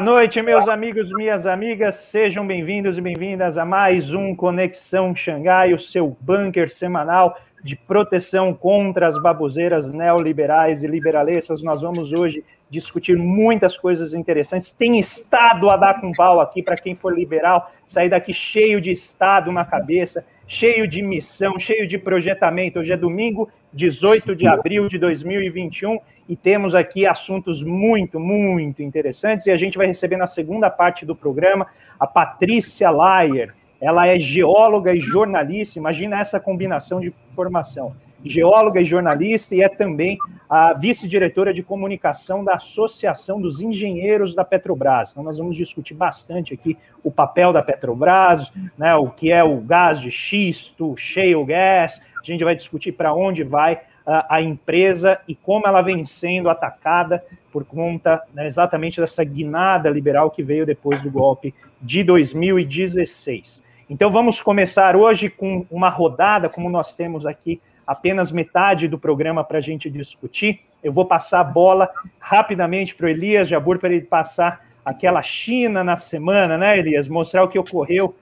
Boa noite, meus amigos, minhas amigas. Sejam bem-vindos e bem-vindas a mais um Conexão Xangai, o seu bunker semanal de proteção contra as baboseiras neoliberais e liberalescas. Nós vamos hoje discutir muitas coisas interessantes. Tem Estado a dar com pau aqui para quem for liberal, sair daqui cheio de Estado na cabeça, cheio de missão, cheio de projetamento. Hoje é domingo, 18 de abril de 2021, e temos aqui assuntos muito, muito interessantes. E a gente vai receber na segunda parte do programa a Patrícia Layer. Ela é geóloga e jornalista. Imagina essa combinação de formação geóloga e jornalista, e é também a vice-diretora de comunicação da Associação dos Engenheiros da Petrobras. Então, nós vamos discutir bastante aqui o papel da Petrobras, né, o que é o gás de xisto, shale gas, a gente vai discutir para onde vai a, empresa e como ela vem sendo atacada por conta né, exatamente dessa guinada liberal que veio depois do golpe de 2016. Então, vamos começar hoje com uma rodada, como nós temos aqui apenas metade do programa para a gente discutir. Eu vou passar a bola rapidamente para o Elias Jabur para ele passar aquela China na semana, né, Elias? Mostrar o que ocorreu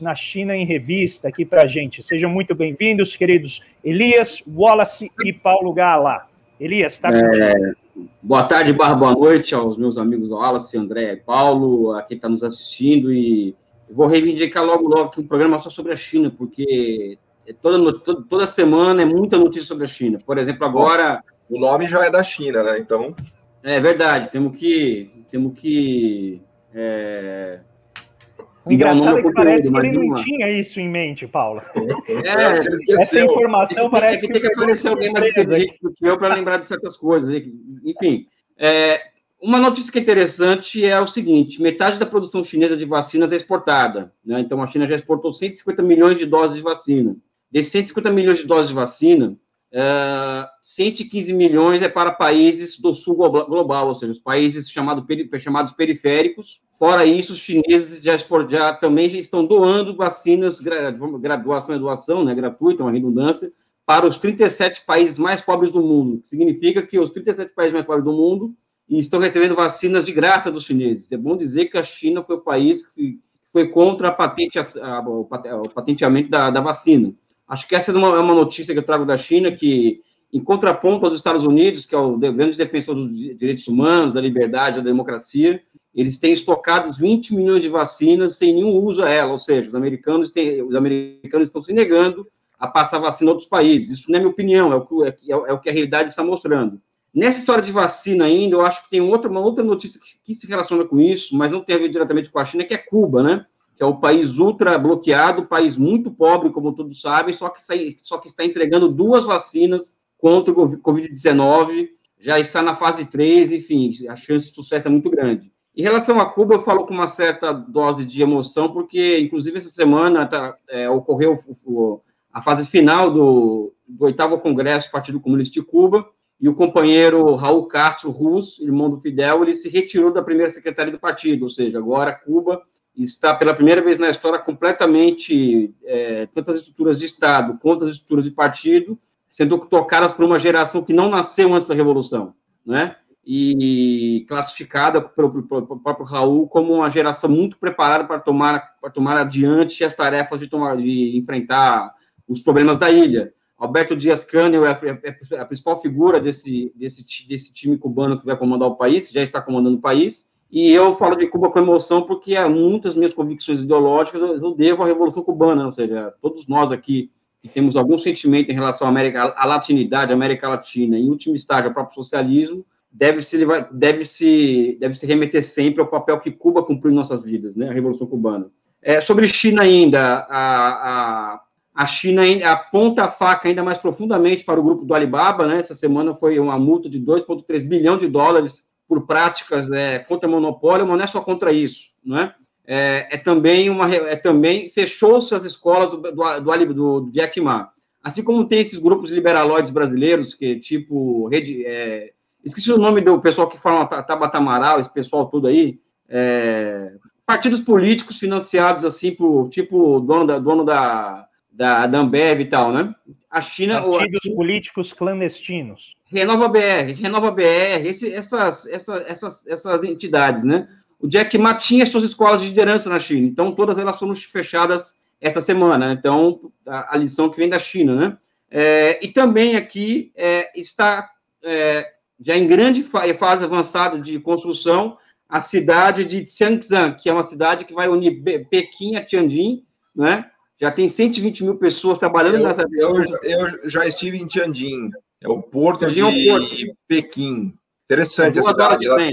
na China em revista aqui para a gente. Sejam muito bem-vindos, queridos Elias, Wallace e Paulo Gala. Elias, está é, Boa tarde, barra boa noite aos meus amigos Wallace, André e Paulo, a quem está nos assistindo e vou reivindicar logo logo que o programa só sobre a China, porque é toda, toda semana é muita notícia sobre a China. Por exemplo, agora. O nome já é da China, né? Então. É verdade, temos que. Temos que. É... O engraçado é que parece que ele não uma. tinha isso em mente, Paulo. É, essa informação é parece que, que tem que aparecer alguém mais inteligente do que eu para lembrar de certas coisas. Enfim, é, uma notícia que é interessante é o seguinte: metade da produção chinesa de vacinas é exportada. Né? Então, a China já exportou 150 milhões de doses de vacina. Desses 150 milhões de doses de vacina, uh, é, 115 milhões é para países do sul global, ou seja, os países chamado, chamados periféricos. Fora isso, os chineses já, já também já estão doando vacinas, graduação e doação, né, gratuita, uma redundância, para os 37 países mais pobres do mundo. Significa que os 37 países mais pobres do mundo estão recebendo vacinas de graça dos chineses. É bom dizer que a China foi o país que foi contra a patente, a, a, o patenteamento da, da vacina. Acho que essa é uma, é uma notícia que eu trago da China, que, em contraponto aos Estados Unidos, que é o grande defensor dos direitos humanos, da liberdade, da democracia, eles têm estocado 20 milhões de vacinas sem nenhum uso a ela, ou seja, os americanos, têm, os americanos estão se negando a passar vacina a outros países. Isso não é minha opinião, é o, que, é, é o que a realidade está mostrando. Nessa história de vacina ainda, eu acho que tem outra, uma outra notícia que, que se relaciona com isso, mas não tem a ver diretamente com a China, que é Cuba, né? Que é o país ultra bloqueado, país muito pobre, como todos sabem, só que, está, só que está entregando duas vacinas contra o Covid-19, já está na fase 3, enfim, a chance de sucesso é muito grande. Em relação a Cuba, eu falo com uma certa dose de emoção, porque, inclusive, essa semana tá, é, ocorreu o, a fase final do, do oitavo Congresso do Partido Comunista de Cuba, e o companheiro Raul Castro Rus, irmão do Fidel, ele se retirou da primeira secretaria do partido, ou seja, agora Cuba está pela primeira vez na história completamente, é, tanto as estruturas de Estado quanto as estruturas de partido, sendo tocadas por uma geração que não nasceu antes da Revolução, né? E classificada pelo, próprio Raul como uma geração muito preparada para tomar, para tomar adiante as tarefas de, tomar, de enfrentar os problemas da ilha. Alberto Dias Canel é, é, é a principal figura desse, desse, desse time cubano que vai comandar o país, já está comandando o país, e eu falo de Cuba com emoção porque muitas minhas convicções ideológicas eu devo à Revolução Cubana, ou seja, todos nós aqui que temos algum sentimento em relação à, América, à latinidade, à América Latina, em último estágio, ao próprio socialismo, deve se, deve se, deve se remeter sempre ao papel que Cuba cumpriu em nossas vidas, né, a Revolução Cubana. É, sobre China ainda, a, a, a China aponta a faca ainda mais profundamente para o grupo do Alibaba, né, essa semana foi uma multa de 2,3 bilhão de dólares por práticas é, contra monopólio, mas não é só contra isso, não é? É, é também uma é também fechou-se as escolas do, do, do, do Jack Ma. Assim como tem esses grupos liberaloides brasileiros que tipo rede é, esqueci o nome do pessoal que fala Tabata Amaral, esse pessoal todo aí, é, partidos políticos financiados assim por tipo dono da dono da da, da Ambev e tal, né? A China partidos a China, políticos clandestinos. Renova BR, Renova BR, esse, essas, essas, essas, essas entidades, né? o Jack Ma tinha suas escolas de liderança na China, então todas elas foram fechadas essa semana, né? então a, a, lição que vem da China, né? É, e também aqui é, está é, já em grande fase avançada de construção a cidade de Xiangzhang, que é uma cidade que vai unir Pequim a Tianjin, né? Já tem 120 mil pessoas trabalhando eu, nessa. Eu, eu, já estive em Tianjin, é o porto Tianjin de é porto. Pequim. Interessante é a cidade. Ela,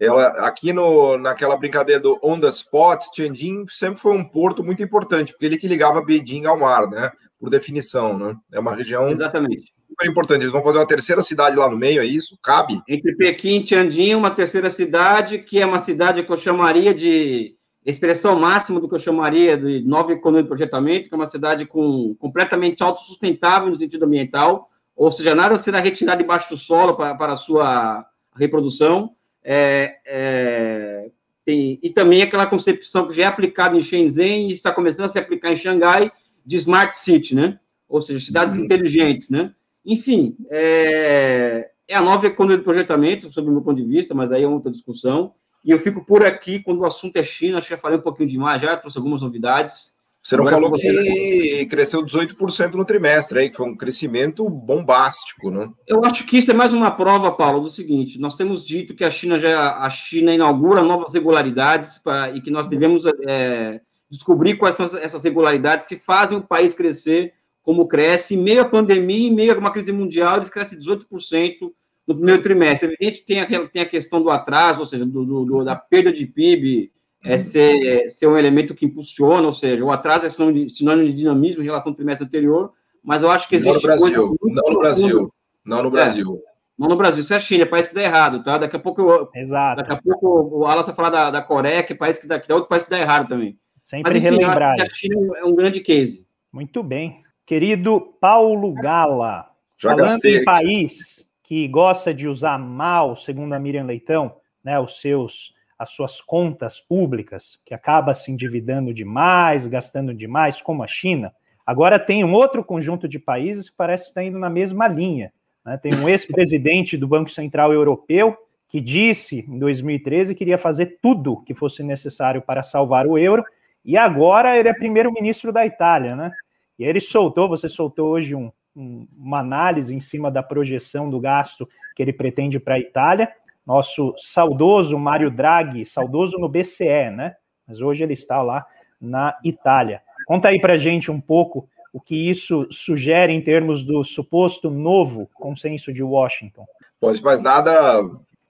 ela, aqui no, naquela brincadeira do On the Spot, Tianjin sempre foi um porto muito importante, porque ele que ligava Beijing ao mar, né? Por definição, né? É uma região Exatamente. super importante. Eles vão fazer uma terceira cidade lá no meio, é isso? Cabe? Entre Pequim e Tianjin, uma terceira cidade, que é uma cidade que eu chamaria de expressão máxima do que eu chamaria de nova economia de projetamento, que é uma cidade com, completamente autossustentável no sentido ambiental, ou seja, nada será retirado debaixo do solo para, para a sua reprodução. É, é, tem, e também aquela concepção que já é aplicada em Shenzhen e está começando a se aplicar em Xangai de Smart City, né? Ou seja, cidades uhum. inteligentes, né? Enfim, é, é a nova economia de projetamento, sob o meu ponto de vista, mas aí é outra discussão. E eu fico por aqui quando o assunto é China. Acho que já falei um pouquinho demais, já trouxe algumas novidades. Você não Agora falou você... que cresceu 18% no trimestre, aí, que foi um crescimento bombástico, né? Eu acho que isso é mais uma prova, Paulo, do seguinte: nós temos dito que a China já a China inaugura novas regularidades pra, e que nós devemos é, descobrir quais são essas regularidades que fazem o país crescer como cresce. Em meio à pandemia, em meio a uma crise mundial, eles crescem 18% no primeiro trimestre. Evidente que tem a, tem a questão do atraso, ou seja, do, do, da perda de PIB, é ser, ser um elemento que impulsiona, ou seja, o atraso é sinônimo de, sinônimo de dinamismo em relação ao trimestre anterior, mas eu acho que existe. Não no Brasil, não no Brasil, não no Brasil. É, não no Brasil, isso é a China, é país que dá errado, tá? Daqui a pouco, eu, Exato. daqui a pouco o Alas vai falar da, da Coreia, que é país que dá, que dá outro país que dá errado também. Sempre mas, enfim, relembrar. a China é um grande case. Muito bem. Querido Paulo Gala, Já falando gastei. em país que gosta de usar mal, segundo a Miriam Leitão, né, os seus as suas contas públicas, que acaba se endividando demais, gastando demais, como a China, agora tem um outro conjunto de países que parece estar indo na mesma linha. Né? Tem um ex-presidente do Banco Central Europeu que disse em 2013 que iria fazer tudo que fosse necessário para salvar o euro, e agora ele é primeiro-ministro da Itália, né? E ele soltou, você soltou hoje um, uma análise em cima da projeção do gasto que ele pretende para a Itália nosso saudoso Mário Draghi, saudoso no BCE, né? Mas hoje ele está lá na Itália. Conta aí para gente um pouco o que isso sugere em termos do suposto novo consenso de Washington. Pois mais nada,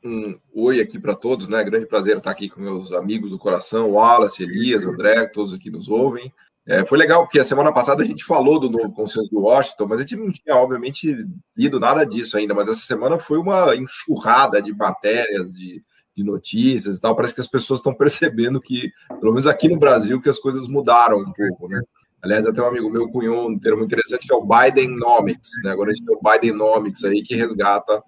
um oi aqui para todos, né? Grande prazer estar aqui com meus amigos do coração, Wallace, Elias, André, todos aqui nos ouvem. É, foi legal, porque a semana passada a gente falou do novo consenso do Washington, mas a gente não tinha, obviamente, lido nada disso ainda. Mas essa semana foi uma enxurrada de matérias, de, de notícias e tal. Parece que as pessoas estão percebendo que, pelo menos aqui no Brasil, que as coisas mudaram um pouco, né? Aliás, até um amigo meu cunhou um termo interessante que é o Bidenomics, né? Agora a gente tem o Bidenomics aí que resgata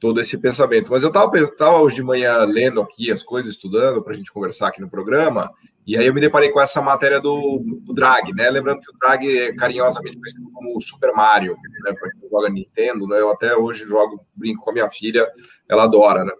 todo esse pensamento. Mas eu estava hoje de manhã lendo aqui as coisas, estudando para a gente conversar aqui no programa, e aí eu me deparei com essa matéria do, do Drag, né? Lembrando que o Drag é carinhosamente conhecido como Super Mario, né? Para quem joga Nintendo, né? Eu até hoje jogo, brinco com a minha filha, ela adora, né?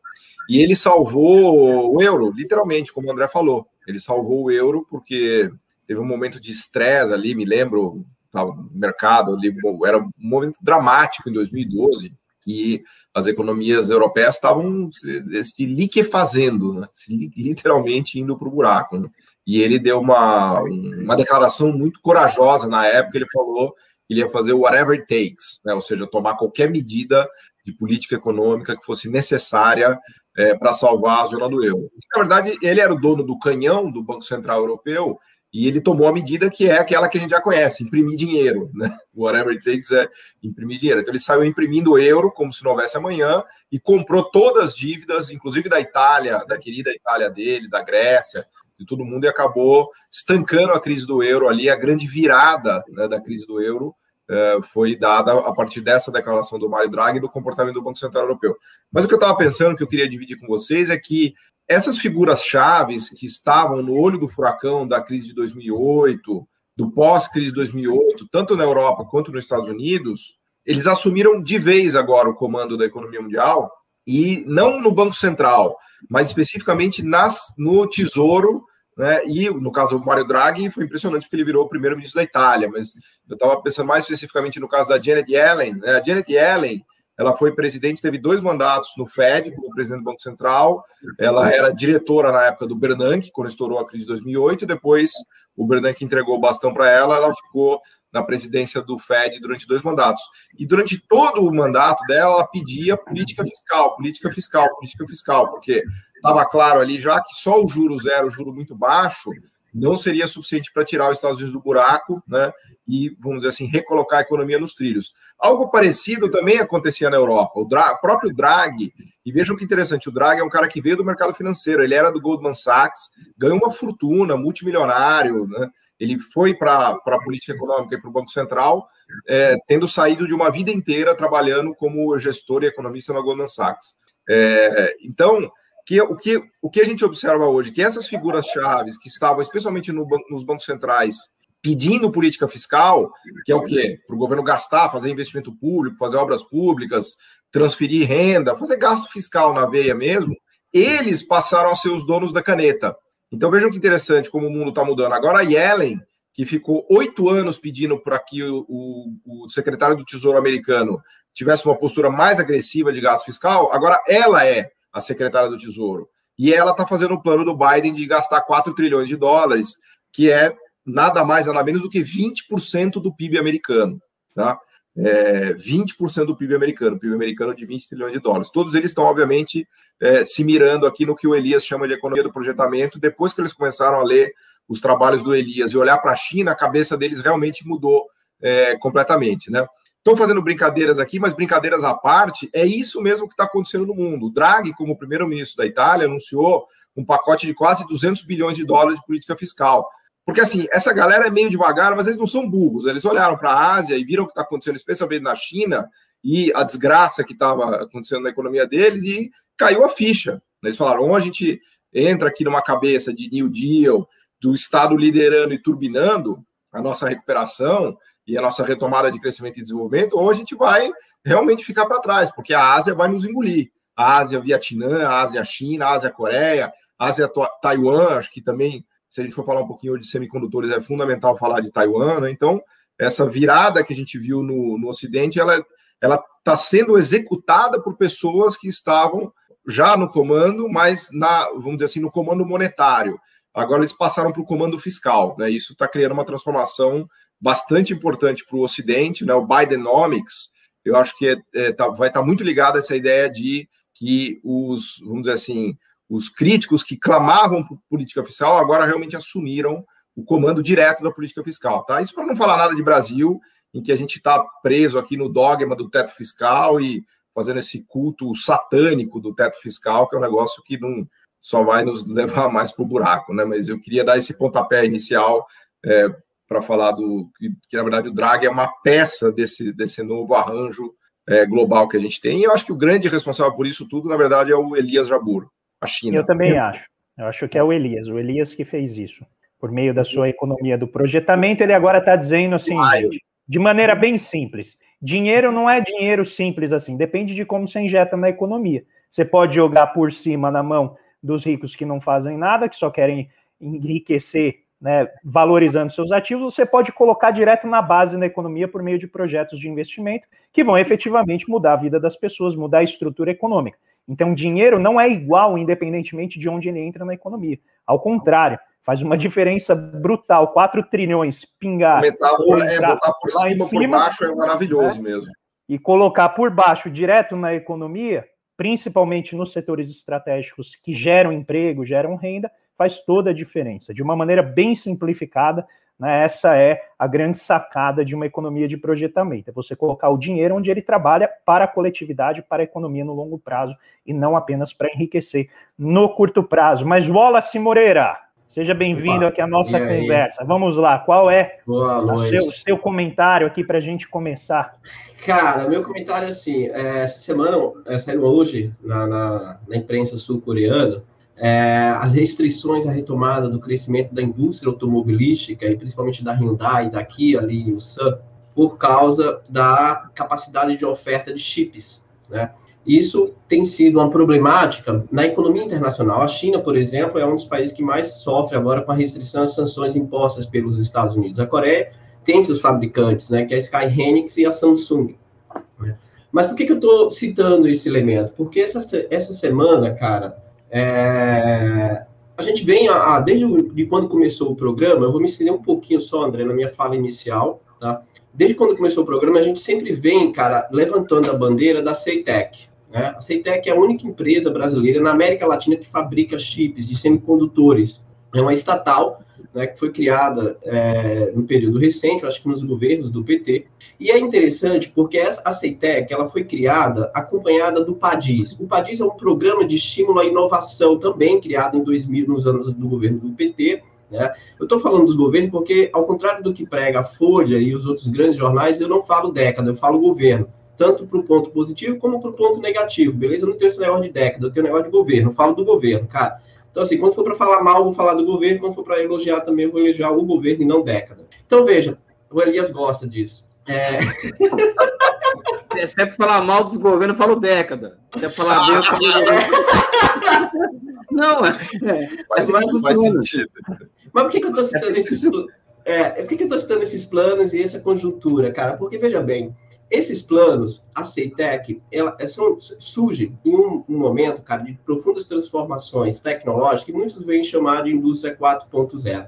E ele salvou o euro, literalmente, como o André falou. Ele salvou o euro porque teve um momento de estresse ali, me lembro, estava no mercado, ali, era um momento dramático em 2012, que as economias europeias estavam se, se liquefazendo, né? se, literalmente indo para o buraco. Né? E ele deu uma, uma declaração muito corajosa na época, ele falou que ele ia fazer whatever it takes, né? ou seja, tomar qualquer medida de política econômica que fosse necessária é, para salvar a zona do euro. Na verdade, ele era o dono do canhão do Banco Central Europeu e ele tomou a medida que é aquela que a gente já conhece, imprimir dinheiro, né? Whatever it takes é imprimir dinheiro. Então ele saiu imprimindo euro como se não houvesse amanhã e comprou todas as dívidas, inclusive da Itália, da querida Itália dele, da Grécia, de todo mundo e acabou estancando a crise do euro ali, a grande virada né, da crise do euro uh, foi dada a partir dessa declaração do Mário Draghi do comportamento do Banco Central Europeu. Mas o que eu estava pensando, que eu queria dividir com vocês, é que essas figuras chaves que estavam no olho do furacão da crise de 2008, do pós-crise de 2008, tanto na Europa quanto nos Estados Unidos, eles assumiram de vez agora o comando da economia mundial e não no Banco Central, mas especificamente nas, no Tesouro, né? E no caso do Mário Draghi, foi impressionante porque ele virou o primeiro-ministro da Itália, mas eu estava pensando mais especificamente no caso da Janet Yellen. Né? A Janet Yellen ela foi presidente, teve dois mandatos no Fed, como presidente do Banco Central. Ela era diretora na época do Bernanke, quando estourou a crise de 2008. Depois, o Bernanke entregou o bastão para ela, ela ficou na presidência do Fed durante dois mandatos. E durante todo o mandato dela, ela pedia política fiscal, política fiscal, política fiscal, porque estava claro ali já que só o juro zero, o juro muito baixo, não seria suficiente para tirar os Estados Unidos do buraco, né? E, vamos dizer assim, recolocar a economia nos trilhos. Algo parecido também acontecia na Europa. O Dra próprio Draghi, e vejam que interessante, o Draghi é um cara que veio do mercado financeiro, ele era do Goldman Sachs, ganhou uma fortuna, multimilionário, né? Ele foi para a política econômica e para o Banco Central, é, tendo saído de uma vida inteira trabalhando como gestor e economista na Goldman Sachs. É, então, que o que, o que a gente observa hoje, que essas figuras chaves que estavam especialmente no, nos bancos centrais pedindo política fiscal, que é o quê? Para o governo gastar, fazer investimento público, fazer obras públicas, transferir renda, fazer gasto fiscal na veia mesmo, eles passaram a ser os donos da caneta. Então vejam que interessante como o mundo está mudando. Agora a Yellen, que ficou oito anos pedindo para que o, o, o secretário do Tesouro americano tivesse uma postura mais agressiva de gasto fiscal, agora ela é a secretária do Tesouro. E ela está fazendo o plano do Biden de gastar 4 trilhões de dólares, que é nada mais, nada menos do que 20% do PIB americano. Tá? É, 20% do PIB americano, PIB americano de 20 trilhões de dólares. Todos eles estão, obviamente, é, se mirando aqui no que o Elias chama de economia do projetamento. Depois que eles começaram a ler os trabalhos do Elias e olhar para a China, a cabeça deles realmente mudou é, completamente. Né? Estou fazendo brincadeiras aqui, mas brincadeiras à parte, é isso mesmo que está acontecendo no mundo. O Draghi, como primeiro-ministro da Itália, anunciou um pacote de quase 200 bilhões de dólares de política fiscal. Porque, assim, essa galera é meio devagar, mas eles não são burros. Eles olharam para a Ásia e viram o que está acontecendo, especialmente na China, e a desgraça que estava acontecendo na economia deles, e caiu a ficha. Eles falaram: ou a gente entra aqui numa cabeça de New Deal, do Estado liderando e turbinando a nossa recuperação, e a nossa retomada de crescimento e desenvolvimento, ou a gente vai realmente ficar para trás, porque a Ásia vai nos engolir. A Ásia, Vietnã, a Ásia, China, a Ásia, Coreia, a Ásia, Taiwan, acho que também, se a gente for falar um pouquinho de semicondutores, é fundamental falar de Taiwan, né? Então, essa virada que a gente viu no, no Ocidente, ela ela está sendo executada por pessoas que estavam já no comando, mas na, vamos dizer assim, no comando monetário. Agora eles passaram para o comando fiscal, né? Isso está criando uma transformação bastante importante para o Ocidente, né? O Bidenomics, eu acho que é, é, tá, vai estar tá muito ligado a essa ideia de que os, vamos dizer assim, os críticos que clamavam por política fiscal agora realmente assumiram o comando direto da política fiscal, tá? Isso para não falar nada de Brasil, em que a gente está preso aqui no dogma do teto fiscal e fazendo esse culto satânico do teto fiscal, que é um negócio que não só vai nos levar mais para o buraco, né? Mas eu queria dar esse pontapé inicial é, para falar do que, que, na verdade, o Draghi é uma peça desse, desse novo arranjo é, global que a gente tem. E eu acho que o grande responsável por isso tudo, na verdade, é o Elias Jabur, a China. Eu também acho. Eu acho que é o Elias, o Elias que fez isso. Por meio da sua economia do projetamento, ele agora está dizendo assim, gente, de maneira bem simples: dinheiro não é dinheiro simples assim, depende de como você injeta na economia. Você pode jogar por cima na mão dos ricos que não fazem nada, que só querem enriquecer né, valorizando seus ativos, você pode colocar direto na base da economia por meio de projetos de investimento que vão efetivamente mudar a vida das pessoas, mudar a estrutura econômica. Então, dinheiro não é igual, independentemente de onde ele entra na economia. Ao contrário, faz uma diferença brutal. 4 trilhões pingar. A metáfora é botar por cima, cima, por baixo é maravilhoso né? mesmo. E colocar por baixo, direto na economia, principalmente nos setores estratégicos que geram emprego, geram renda, faz toda a diferença. De uma maneira bem simplificada, né, essa é a grande sacada de uma economia de projetamento. É você colocar o dinheiro onde ele trabalha para a coletividade, para a economia no longo prazo, e não apenas para enriquecer no curto prazo. Mas Wallace Moreira, seja bem-vindo aqui à nossa conversa. Vamos lá, qual é o seu, seu, comentário aqui para a gente começar? Cara, meu comentário é assim, é, essa semana, é, saiu hoje na, na, na imprensa sul-coreana, é, as restrições à retomada do crescimento da indústria automobilística, e principalmente da Hyundai, da Kia, ali em Ulsan, por causa da capacidade de oferta de chips, né? Isso tem sido uma problemática na economia internacional. A China, por exemplo, é um dos países que mais sofre agora com a restrição às sanções impostas pelos Estados Unidos. A Coreia tem seus fabricantes, né, que é a Sky Hynix e a Samsung. Mas por que, que eu estou citando esse elemento? Porque essa, essa semana, cara, é, a gente vem, a, a, desde de quando começou o programa, eu vou me estender um pouquinho só, André, na minha fala inicial, tá? Desde quando começou o programa, a gente sempre vem, cara, levantando a bandeira da Ceitec. Né? A Ceitec é a única empresa brasileira na América Latina que fabrica chips de semicondutores. É uma estatal né, que foi criada é, no período recente, acho que nos governos do PT. E é interessante porque essa, a CEITEC ela foi criada acompanhada do PADIS. O PADIS é um programa de estímulo à inovação, também criado em 2000, nos anos do governo do PT. Né? Eu estou falando dos governos porque, ao contrário do que prega a Folha e os outros grandes jornais, eu não falo década, eu falo governo tanto para o ponto positivo como para o ponto negativo, beleza? Eu não tenho esse negócio de década, eu tenho um negócio de governo, eu falo do governo, cara. Então, assim, quando for para falar mal, vou falar do governo, quando for para elogiar também, vou elogiar o governo e não década. Então, veja, o Elias gosta disso. É... Se é para falar mal dos governos, eu falo década. Se é falar bem, eu falo Não, é. é faz, faz sentido. Mas por que, que eu estou citando esses é, por que, que eu estou citando esses planos e essa conjuntura, cara? Porque, veja bem, esses planos, a CEITEC, ela, é, são, surge em um, um, momento, cara, de profundas transformações tecnológicas, que muitos vêm chamar de indústria 4.0,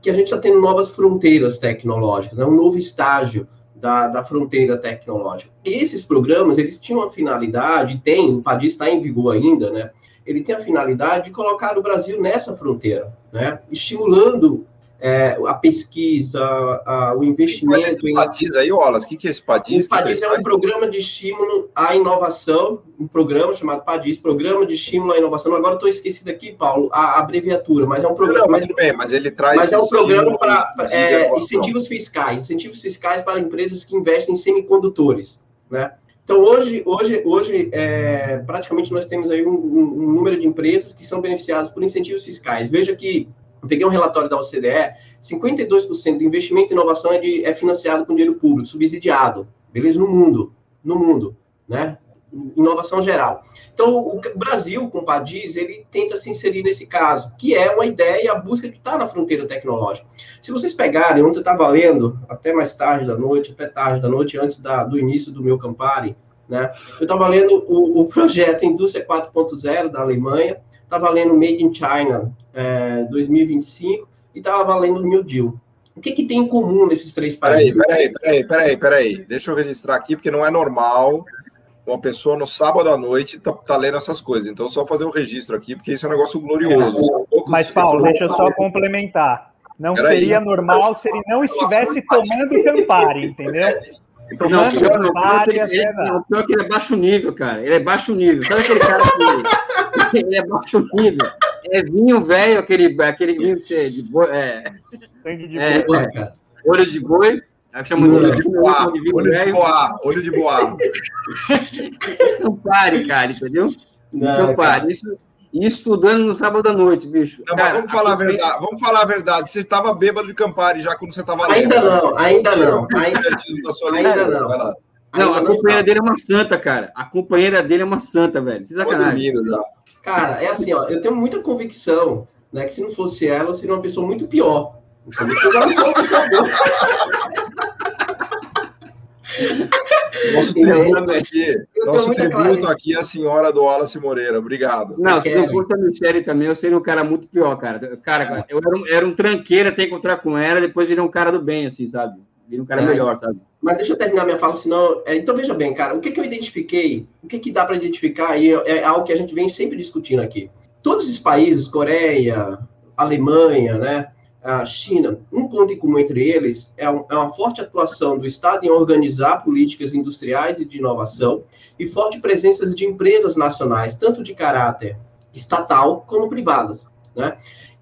que a gente está tendo novas fronteiras tecnológicas, né? um novo estágio da, da fronteira tecnológica. E esses programas, eles tinham a finalidade, tem, o PADI está em vigor ainda, né? Ele tem a finalidade de colocar o Brasil nessa fronteira, né? Estimulando é, a pesquisa, a, o investimento. Mas esse PADIS aí, Olas, o que, que é esse PADIS? O PADIS é um programa de estímulo à inovação, um programa chamado PADIS, Programa de Estímulo à Inovação. Agora estou esquecido aqui, Paulo, a abreviatura, mas é um programa. Não, mas, bem, mas ele traz. Mas é um programa para é, incentivos fiscais, incentivos fiscais para empresas que investem em semicondutores, né? Então, hoje, hoje, hoje é, praticamente nós temos aí um, um, um número de empresas que são beneficiadas por incentivos fiscais. Veja que eu peguei um relatório da OCDE, 52% do investimento em inovação é, de, é financiado com dinheiro público, subsidiado, beleza? No mundo, no mundo, né? Inovação geral. Então, o Brasil, com o PADIS, ele tenta se inserir nesse caso, que é uma ideia, a busca de estar na fronteira tecnológica. Se vocês pegarem, ontem eu estava lendo, até mais tarde da noite, até tarde da noite, antes da, do início do meu Campari, né? Eu estava lendo o, o projeto Indústria 4.0 da Alemanha, estava lendo Made in China é, 2025 e estava valendo o New Deal. O que, que tem em comum nesses três países? Peraí, peraí, peraí, peraí, Deixa eu registrar aqui, porque não é normal uma pessoa no sábado à noite tá, tá lendo essas coisas. Então, só fazer o um registro aqui, porque isso é um negócio glorioso. É, mas, Paulo, deixa eu só complementar. Não peraí. seria normal se ele não estivesse tomando Campari, entendeu? Tomando não, pior, não, Campari, pior, que ele, não, pior que ele é baixo nível, cara. Ele é baixo nível. Sabe aquele cara que ele é baixo nível? É vinho velho, aquele, aquele vinho de, de boi. É, Sangue de é, boi, cara. Olho de boi. Olho de boa, olho de boa, olho de boa. Não pare, cara, entendeu? Não, não pare. Isso, estudando no sábado à noite, bicho. Não, cara, vamos falar a verdade. Vamos falar a verdade. Você estava bêbado de Campari já quando você estava lendo. Ainda não, ainda não. Ainda, ainda não. Não, a companheira dele é uma santa, cara. A companheira dele é uma santa, velho. Você sacanagem. já. Cara, é assim, ó, eu tenho muita convicção, né, que se não fosse ela, eu seria uma pessoa muito pior. Eu não sou uma pessoa boa. Nosso tributo aqui, nosso tributo aqui é a senhora do Wallace Moreira. Obrigado. Não, se não fosse a Michelle também, eu seria um cara muito pior, cara. Cara, eu era um, era um tranqueiro até encontrar com ela, depois virei um cara do bem, assim, sabe? Virei um cara é. melhor, sabe? Mas deixa eu terminar minha fala, senão. É, então, veja bem, cara, o que, que eu identifiquei, o que, que dá para identificar aí é algo que a gente vem sempre discutindo aqui. Todos esses países, Coreia, Alemanha, né, a China, um ponto em comum entre eles é, um, é uma forte atuação do Estado em organizar políticas industriais e de inovação e forte presença de empresas nacionais, tanto de caráter estatal como privadas. Né?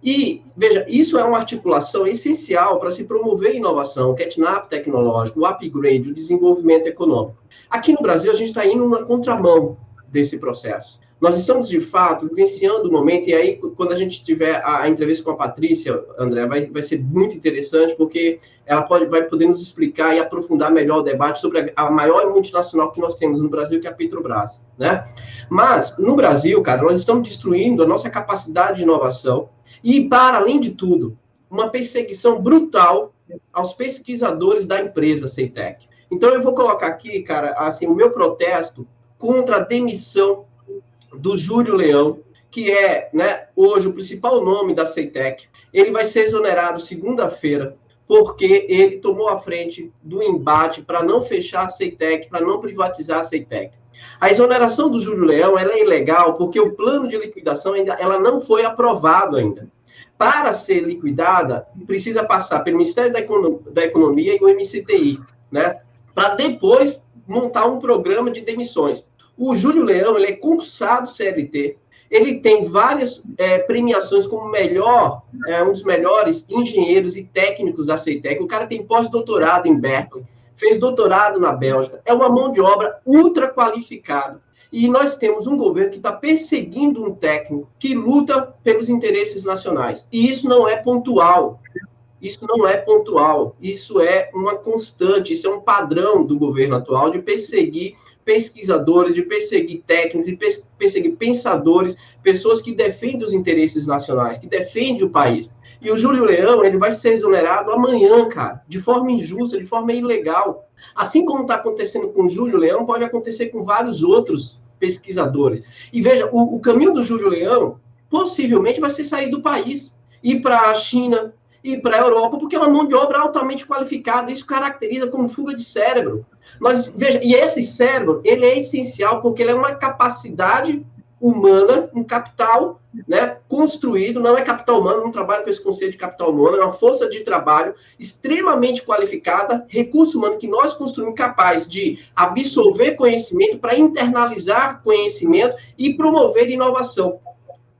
E, veja, isso é uma articulação essencial para se promover a inovação, o catnap tecnológico, o upgrade, o desenvolvimento econômico. Aqui no Brasil, a gente está indo na contramão desse processo. Nós estamos, de fato, vivenciando o momento, e aí, quando a gente tiver a, a, entrevista com a Patrícia, André, vai, vai ser muito interessante, porque ela pode, vai poder nos explicar e aprofundar melhor o debate sobre a, a maior multinacional que nós temos no Brasil, que é a Petrobras, né? Mas, no Brasil, cara, nós estamos destruindo a nossa capacidade de inovação, e, para além de tudo, uma perseguição brutal aos pesquisadores da empresa Ceitec. Então, eu vou colocar aqui, cara, assim, o meu protesto contra a demissão do Júlio Leão, que é, né, hoje o principal nome da Ceitec. Ele vai ser exonerado segunda-feira, porque ele tomou a frente do embate para não fechar a Ceitec, para não privatizar a Ceitec. A exoneração do Júlio Leão ela é ilegal porque o plano de liquidação ainda ela não foi aprovado ainda. Para ser liquidada, precisa passar pelo Ministério da Economia, da Economia e o MCTI, né? Para depois montar um programa de demissões. O Júlio Leão ele é concursado CLT, ele tem várias é, premiações como melhor, é, um dos melhores engenheiros e técnicos da CETEC. O cara tem pós-doutorado em Berkeley, fez doutorado na Bélgica, é uma mão de obra ultra qualificada. E nós temos um governo que está perseguindo um técnico que luta pelos interesses nacionais. E isso não é pontual. Isso não é pontual. Isso é uma constante. Isso é um padrão do governo atual de perseguir pesquisadores, de perseguir técnicos, de perseguir pensadores, pessoas que defendem os interesses nacionais, que defendem o país. E o Júlio Leão, ele vai ser exonerado amanhã, cara, de forma injusta, de forma ilegal. Assim como está acontecendo com o Júlio Leão, pode acontecer com vários outros pesquisadores. E veja, o, o caminho do Júlio Leão possivelmente vai ser sair do país, ir para a China, ir para a Europa, porque é uma mão de obra altamente qualificada. Isso caracteriza como fuga de cérebro. Mas, veja, e esse cérebro, ele é essencial porque ele é uma capacidade humana, um capital né, construído, não é capital humano, não trabalho com esse conceito de capital humano, é uma força de trabalho extremamente qualificada, recurso humano que nós construímos capaz de absorver conhecimento para internalizar conhecimento e promover inovação,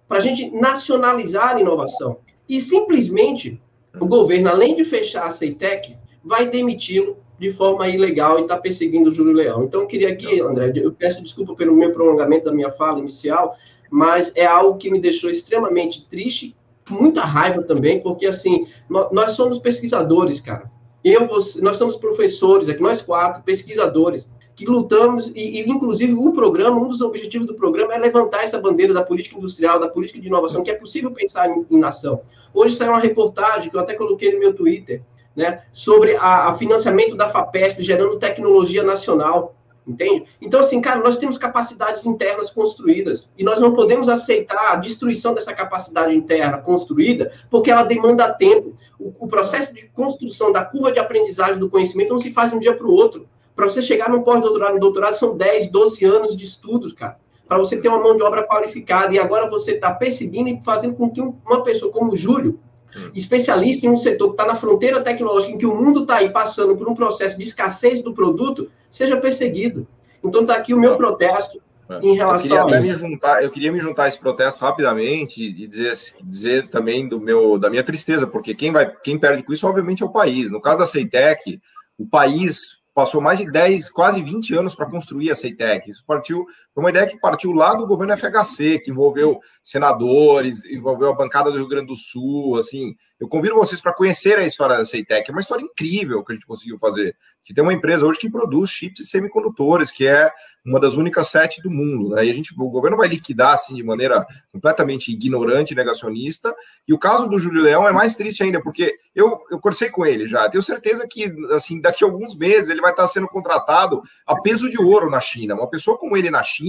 para a gente nacionalizar a inovação. E simplesmente o governo, além de fechar a CEITEC, vai demiti-lo de forma ilegal e está perseguindo o Júlio Leão. Então, eu queria aqui, André, eu peço desculpa pelo meu prolongamento da minha fala inicial, mas é algo que me deixou extremamente triste, muita raiva também, porque, assim, nós, somos pesquisadores, cara. Eu, você, nós somos professores aqui, nós quatro, pesquisadores, que lutamos, e, e, inclusive o programa, um dos objetivos do programa é levantar essa bandeira da política industrial, da política de inovação, que é possível pensar em, em nação. Hoje saiu uma reportagem que eu até coloquei no meu Twitter, né, sobre a, financiamento da FAPESP gerando tecnologia nacional, entende? Então, assim, cara, nós temos capacidades internas construídas e nós não podemos aceitar a destruição dessa capacidade interna construída porque ela demanda tempo. O, o processo de construção da curva de aprendizagem do conhecimento não se faz de um dia para o outro. Para você chegar num pós-doutorado, no doutorado, são 10, 12 anos de estudos, cara. Para você ter uma mão de obra qualificada. E agora você está perseguindo e fazendo com que uma pessoa como o Júlio. Especialista em um setor que está na fronteira tecnológica, em que o mundo está aí passando por um processo de escassez do produto, seja perseguido. Então está aqui o meu protesto é. em relação eu queria a isso. Me juntar, eu queria me juntar a esse protesto rapidamente e dizer, dizer também do meu, da minha tristeza, porque quem, vai, quem perde com isso, obviamente, é o país. No caso da Ceitec, o país passou mais de 10, quase 20 anos para construir a CEITEC. Isso partiu, foi uma ideia que partiu lá do governo FHC, que envolveu senadores, envolveu a bancada do Rio Grande do Sul, assim. Eu convido vocês para conhecer a história da CEITEC. É uma história incrível que a gente conseguiu fazer. Que tem uma empresa hoje que produz chips e semicondutores, que é uma das únicas sete do mundo, né? E a gente, o governo vai liquidar assim de maneira completamente ignorante, negacionista. E o caso do Júlio Leão é mais triste ainda, porque eu, eu conversei com ele já. Tenho certeza que assim daqui a alguns meses ele vai estar sendo contratado a peso de ouro na China. Uma pessoa como ele na China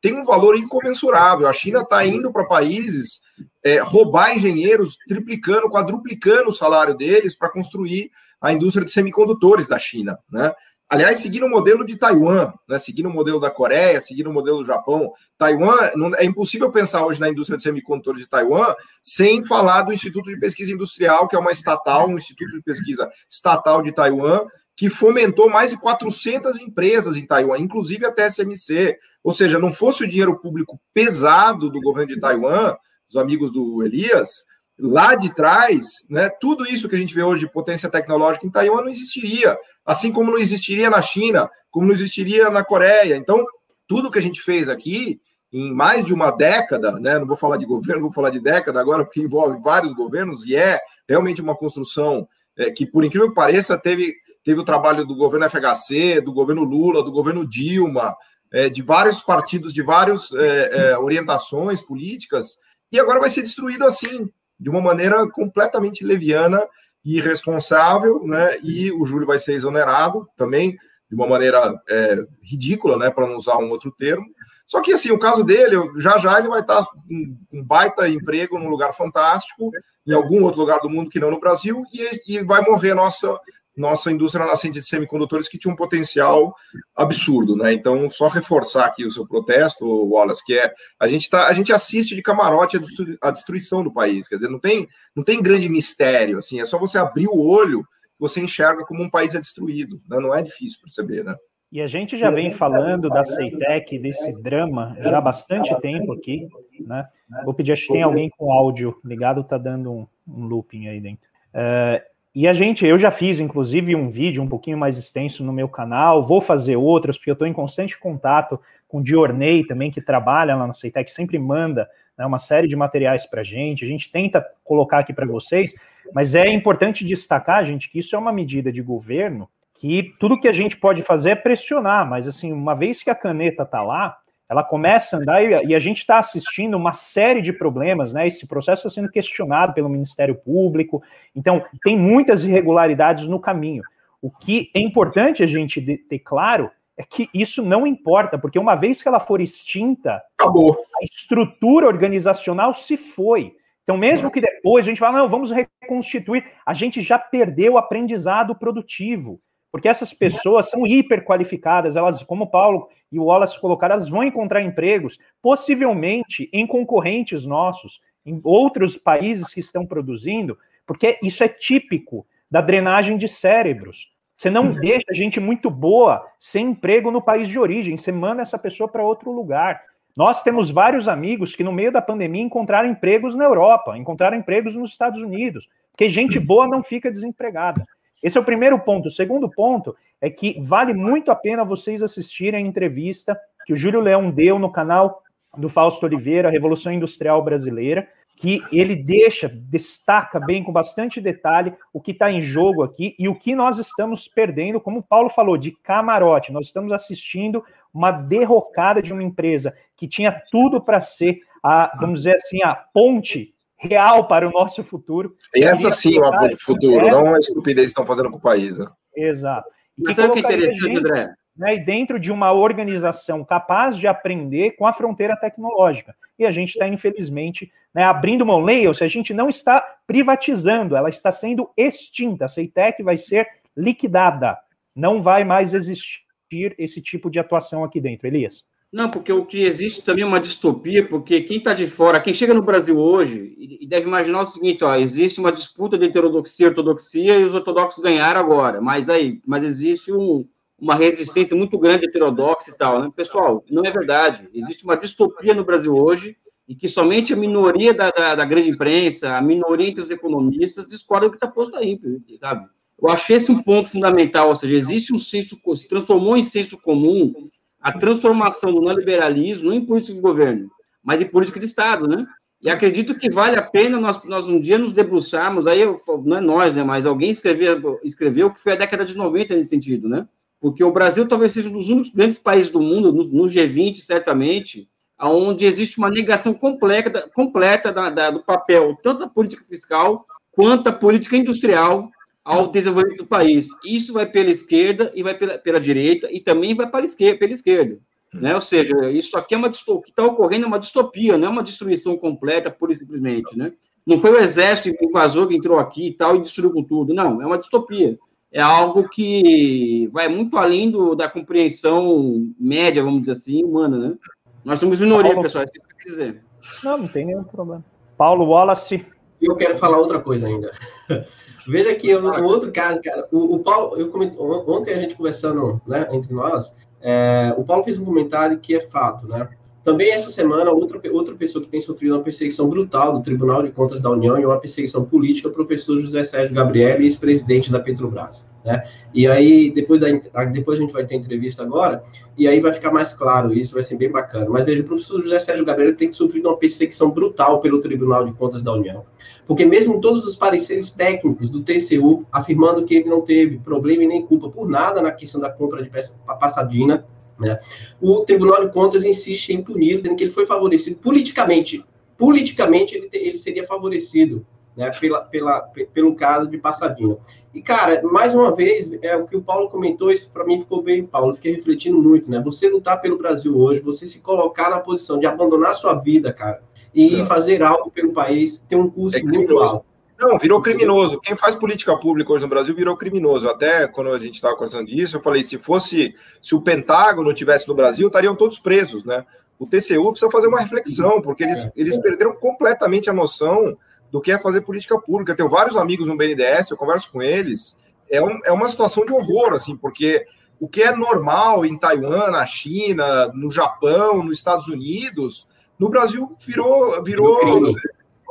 tem um valor incomensurável. A China está indo para países é, roubar engenheiros, triplicando, quadruplicando o salário deles para construir a indústria de semicondutores da China, né? Aliás, seguindo o modelo de Taiwan, né? seguindo o modelo da Coreia, seguindo o modelo do Japão. Taiwan, não, é impossível pensar hoje na indústria de semicondutores de Taiwan sem falar do Instituto de Pesquisa Industrial, que é uma estatal, um instituto de pesquisa estatal de Taiwan, que fomentou mais de 400 empresas em Taiwan, inclusive a TSMC. Ou seja, não fosse o dinheiro público pesado do governo de Taiwan, os amigos do Elias, lá de trás, né, tudo isso que a gente vê hoje de potência tecnológica em Taiwan não existiria, assim como não existiria na China, como não existiria na Coreia. Então, tudo que a gente fez aqui em mais de uma década, né? Não vou falar de governo, vou falar de década agora, porque envolve vários governos e é realmente uma construção é, que, por incrível que pareça, teve, teve o trabalho do governo FHC, do governo Lula, do governo Dilma, é, de vários partidos, de várias é, é, orientações políticas, e agora vai ser destruído assim, de uma maneira completamente leviana e irresponsável, né? E o Júlio vai ser exonerado também de uma maneira é, ridícula, né? Para não usar um outro termo. Só que, assim, o caso dele, já já ele vai estar com um baita emprego num lugar fantástico, em algum outro lugar do mundo que não no Brasil, e, e vai morrer nossa nossa indústria nascente de semicondutores que tinha um potencial absurdo, né? Então, só reforçar aqui o seu protesto, Wallace, que é a gente tá, a gente assiste de camarote a destruição do país, quer dizer, não tem não tem grande mistério, assim, é só você abrir o olho, você enxerga como um país é destruído, né? Não é difícil perceber, né? E a gente já vem falando da Ceitec, desse drama, já há bastante tempo aqui, né? Vou pedir, acho que tem alguém com áudio ligado, tá dando um, um looping aí dentro. Uh, e a gente, eu já fiz, inclusive, um vídeo um pouquinho mais extenso no meu canal, vou fazer outros, porque eu estou em constante contato com o Diorney também, que trabalha lá na Ceitec, sempre manda né, uma série de materiais para a gente, a gente tenta colocar aqui para vocês, mas é importante destacar, gente, que isso é uma medida de governo que tudo que a gente pode fazer é pressionar, mas assim, uma vez que a caneta está lá, ela começa a andar e, e a gente está assistindo uma série de problemas, né? Esse processo está sendo questionado pelo Ministério Público, então tem muitas irregularidades no caminho. O que é importante a gente ter claro é que isso não importa, porque uma vez que ela for extinta, acabou. A estrutura organizacional se foi. Então, mesmo que depois a gente fale, não, vamos reconstituir, a gente já perdeu o aprendizado produtivo. Porque essas pessoas são hiper qualificadas, elas, como o Paulo e o Wallace colocaram, elas vão encontrar empregos, possivelmente em concorrentes nossos, em outros países que estão produzindo, porque isso é típico da drenagem de cérebros. Você não uhum. deixa gente muito boa sem emprego no país de origem, você manda essa pessoa para outro lugar. Nós temos vários amigos que, no meio da pandemia, encontraram empregos na Europa, encontraram empregos nos Estados Unidos, porque gente uhum. boa não fica desempregada. Esse é o primeiro ponto. O segundo ponto é que vale muito a pena vocês assistirem a entrevista que o Júlio Leão deu no canal do Fausto Oliveira, Revolução Industrial Brasileira, que ele deixa, destaca bem, com bastante detalhe, o que está em jogo aqui e o que nós estamos perdendo, como o Paulo falou, de camarote. Nós estamos assistindo uma derrocada de uma empresa que tinha tudo para ser, a, vamos dizer assim, a ponte real para o nosso futuro. E essa sim é uma ponte futuro, não uma estupidez que estão fazendo com o país. Né? Exato. E Mas sabe o que é interessante, André? Né, e dentro de uma organização capaz de aprender com a fronteira tecnológica. E a gente está, infelizmente, né, abrindo mão. Leia, se a gente não está privatizando, ela está sendo extinta. A Ceitec vai ser liquidada. Não vai mais existir esse tipo de atuação aqui dentro. Elias? Não, porque o que existe também é uma distopia, porque quem está de fora, quem chega no Brasil hoje, e deve imaginar o seguinte, ó, existe uma disputa de heterodoxia e ortodoxia e os ortodoxos ganharam agora, mas aí, mas existe um, uma resistência muito grande heterodoxa e tal, né? Pessoal, não é verdade. Existe uma distopia no Brasil hoje e que somente a minoria da, da, da grande imprensa, a minoria entre os economistas discorda do que está posto aí, sabe? Eu achei esse um ponto fundamental, ou seja, existe um senso, se transformou em senso comum a transformação do neoliberalismo não em política de governo, mas em política de Estado, né? E acredito que vale a pena nós, nós um dia nos debruçarmos, aí não é nós, né, mas alguém escreveu, escreveu que foi a década de 90 nesse sentido, né? Porque o Brasil talvez seja um dos únicos grandes países do mundo, no, no G20, certamente, onde existe uma negação completa, completa da, da, do papel, tanto da política fiscal quanto da política industrial ao desenvolvimento do país. Isso vai pela esquerda e vai pela, pela direita e também vai para a esquerda, pela esquerda. Né? Ou seja, isso aqui é uma distopia, o que está ocorrendo é uma distopia, não é uma destruição completa, pura e simplesmente. Né? Não foi o exército invasor que entrou aqui e tal e destruiu com tudo. Não, é uma distopia. É algo que vai muito além do, da compreensão média, vamos dizer assim, humana. Né? Nós somos minoria, Paulo... pessoal, é isso que eu quero dizer. Não, não tem nenhum problema. Paulo Wallace. Eu quero falar outra coisa ainda. Veja aqui um outro caso, cara. O, o Paulo, eu comento, ontem a gente conversando, né, entre nós, é, o Paulo fez um comentário que é fato, né? Também essa semana, outra, outra pessoa que tem sofrido uma perseguição brutal do Tribunal de Contas da União e uma perseguição política, o professor José Sérgio Gabriel, ex-presidente da Petrobras. Né? E aí, depois, da, depois a gente vai ter entrevista agora, e aí vai ficar mais claro isso, vai ser bem bacana. Mas veja, o professor José Sérgio Gabriel tem que sofrer uma perseguição brutal pelo Tribunal de Contas da União. Porque mesmo todos os pareceres técnicos do TCU afirmando que ele não teve problema e nem culpa por nada na questão da compra de peça passadina, né? o Tribunal de Contas insiste em punir, dizendo que ele foi favorecido politicamente. Politicamente, ele, ele seria favorecido né, pela, pela, pelo caso de Passadina. E, cara, mais uma vez, é o que o Paulo comentou, isso para mim ficou bem, Paulo, fiquei refletindo muito, né? Você lutar pelo Brasil hoje, você se colocar na posição de abandonar sua vida, cara, e Não. fazer algo pelo país, tem um custo é muito alto. Não, virou criminoso. Quem faz política pública hoje no Brasil virou criminoso. Até quando a gente estava conversando disso, eu falei: se fosse, se o Pentágono tivesse no Brasil, estariam todos presos, né? O TCU precisa fazer uma reflexão, porque eles, eles perderam completamente a noção do que é fazer política pública. Tenho vários amigos no BNDES, eu converso com eles. É, um, é uma situação de horror, assim, porque o que é normal em Taiwan, na China, no Japão, nos Estados Unidos, no Brasil virou, virou, crime.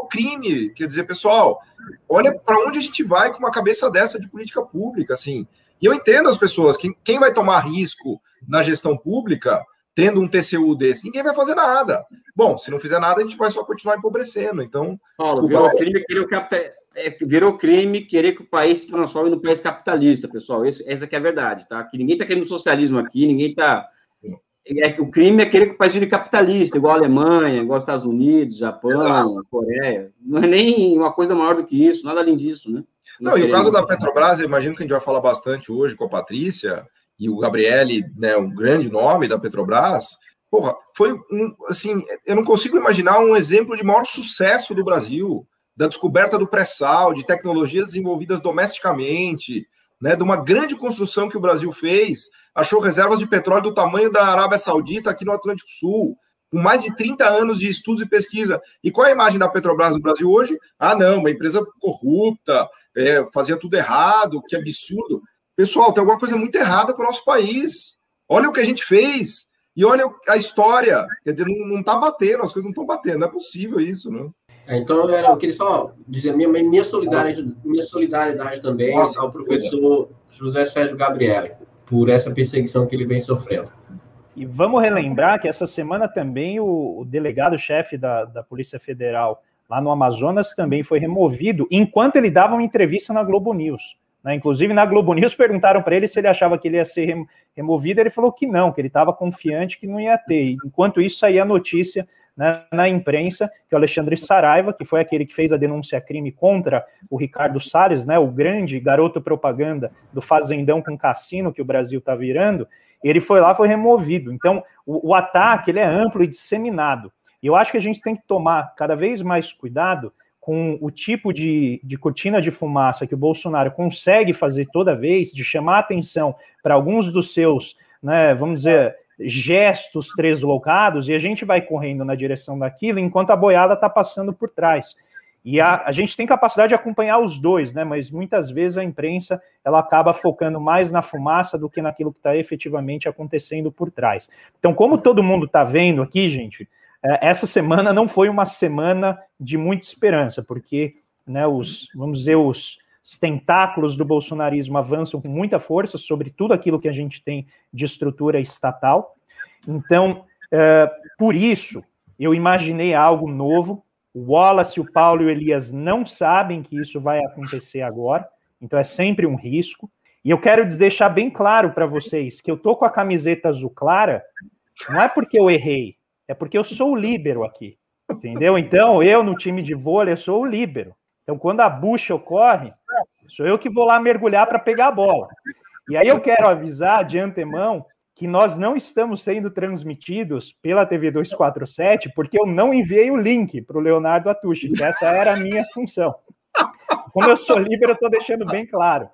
crime. Quer dizer, pessoal, olha para onde a gente vai com uma cabeça dessa de política pública, assim. E eu entendo as pessoas, quem, quem vai tomar risco na gestão pública tendo um TCU desse? Ninguém vai fazer nada. Bom, se não fizer nada, a gente vai só continuar empobrecendo. Então. Paulo, virou crime, querer o capital... É, virou crime querer que o país se transforme no país capitalista, pessoal. Esse, essa que é a verdade, tá? Que ninguém está querendo socialismo aqui, ninguém está. É, o crime é querer que o país vire capitalista, igual a Alemanha, igual os Estados Unidos, Japão, Exato. Coreia. Não é nem uma coisa maior do que isso, nada além disso, né? Não, não e o caso da Petrobras, eu imagino que a gente vai falar bastante hoje com a Patrícia e o Gabriele, né, um grande nome da Petrobras, porra, foi um, assim, eu não consigo imaginar um exemplo de maior sucesso do Brasil, da descoberta do pré-sal, de tecnologias desenvolvidas domesticamente, né, de uma grande construção que o Brasil fez, achou reservas de petróleo do tamanho da Arábia Saudita aqui no Atlântico Sul, com mais de 30 anos de estudos e pesquisa. E qual é a imagem da Petrobras no Brasil hoje? Ah, não, uma empresa corrupta, é, fazia tudo errado, que absurdo. Pessoal, tem alguma coisa muito errada com o nosso país. Olha o que a gente fez. E olha a história. Quer dizer, não, está batendo, as coisas não estão batendo. Não é possível isso, não. É, então, eu queria só dizer minha, minha, solidariedade, minha solidariedade também Nossa, ao professor José Sérgio Gabriele, por essa perseguição que ele vem sofrendo. E vamos relembrar que essa semana também o, o delegado-chefe da, da Polícia Federal lá no Amazonas também foi removido enquanto ele dava uma entrevista na Globo News. Né? Inclusive, na Globo News perguntaram para ele se ele achava que ele ia ser removido, ele falou que não, que ele estava confiante que não ia ter. Enquanto isso, saía a notícia né, na imprensa que o Alexandre Saraiva, que foi aquele que fez a denúncia crime contra o Ricardo Salles, né, o grande garoto propaganda do fazendão com cassino que o Brasil está virando, ele foi lá, foi removido. Então, o, o ataque ele é amplo e disseminado. E eu acho que a gente tem que tomar cada vez mais cuidado com o tipo de, de cortina de fumaça que o Bolsonaro consegue fazer toda vez, de chamar atenção para alguns dos seus, né, vamos dizer, gestos treslocados, e a gente vai correndo na direção daquilo enquanto a boiada está passando por trás. E a, a, gente tem capacidade de acompanhar os dois, né? Mas muitas vezes a imprensa ela acaba focando mais na fumaça do que naquilo que está efetivamente acontecendo por trás. Então, como todo mundo está vendo aqui, gente, é, essa semana não foi uma semana de muita esperança, porque né, os, vamos dizer, os, os tentáculos do bolsonarismo avançam com muita força sobre tudo aquilo que a gente tem de estrutura estatal. Então, é, por isso, eu imaginei algo novo. O Wallace, o Paulo e o Elias não sabem que isso vai acontecer agora, então é sempre um risco. E eu quero deixar bem claro para vocês que eu tô com a camiseta azul clara, não é porque eu errei, é porque eu sou o líbero aqui, entendeu? Então, eu no time de vôlei, eu sou o líbero. Então, quando a bucha ocorre, sou eu que vou lá mergulhar para pegar a bola. E aí eu quero avisar de antemão que nós não estamos sendo transmitidos pela TV 247, porque eu não enviei o link para o Leonardo Atushi, que essa era a minha função. Como eu sou líbero, eu estou deixando bem claro.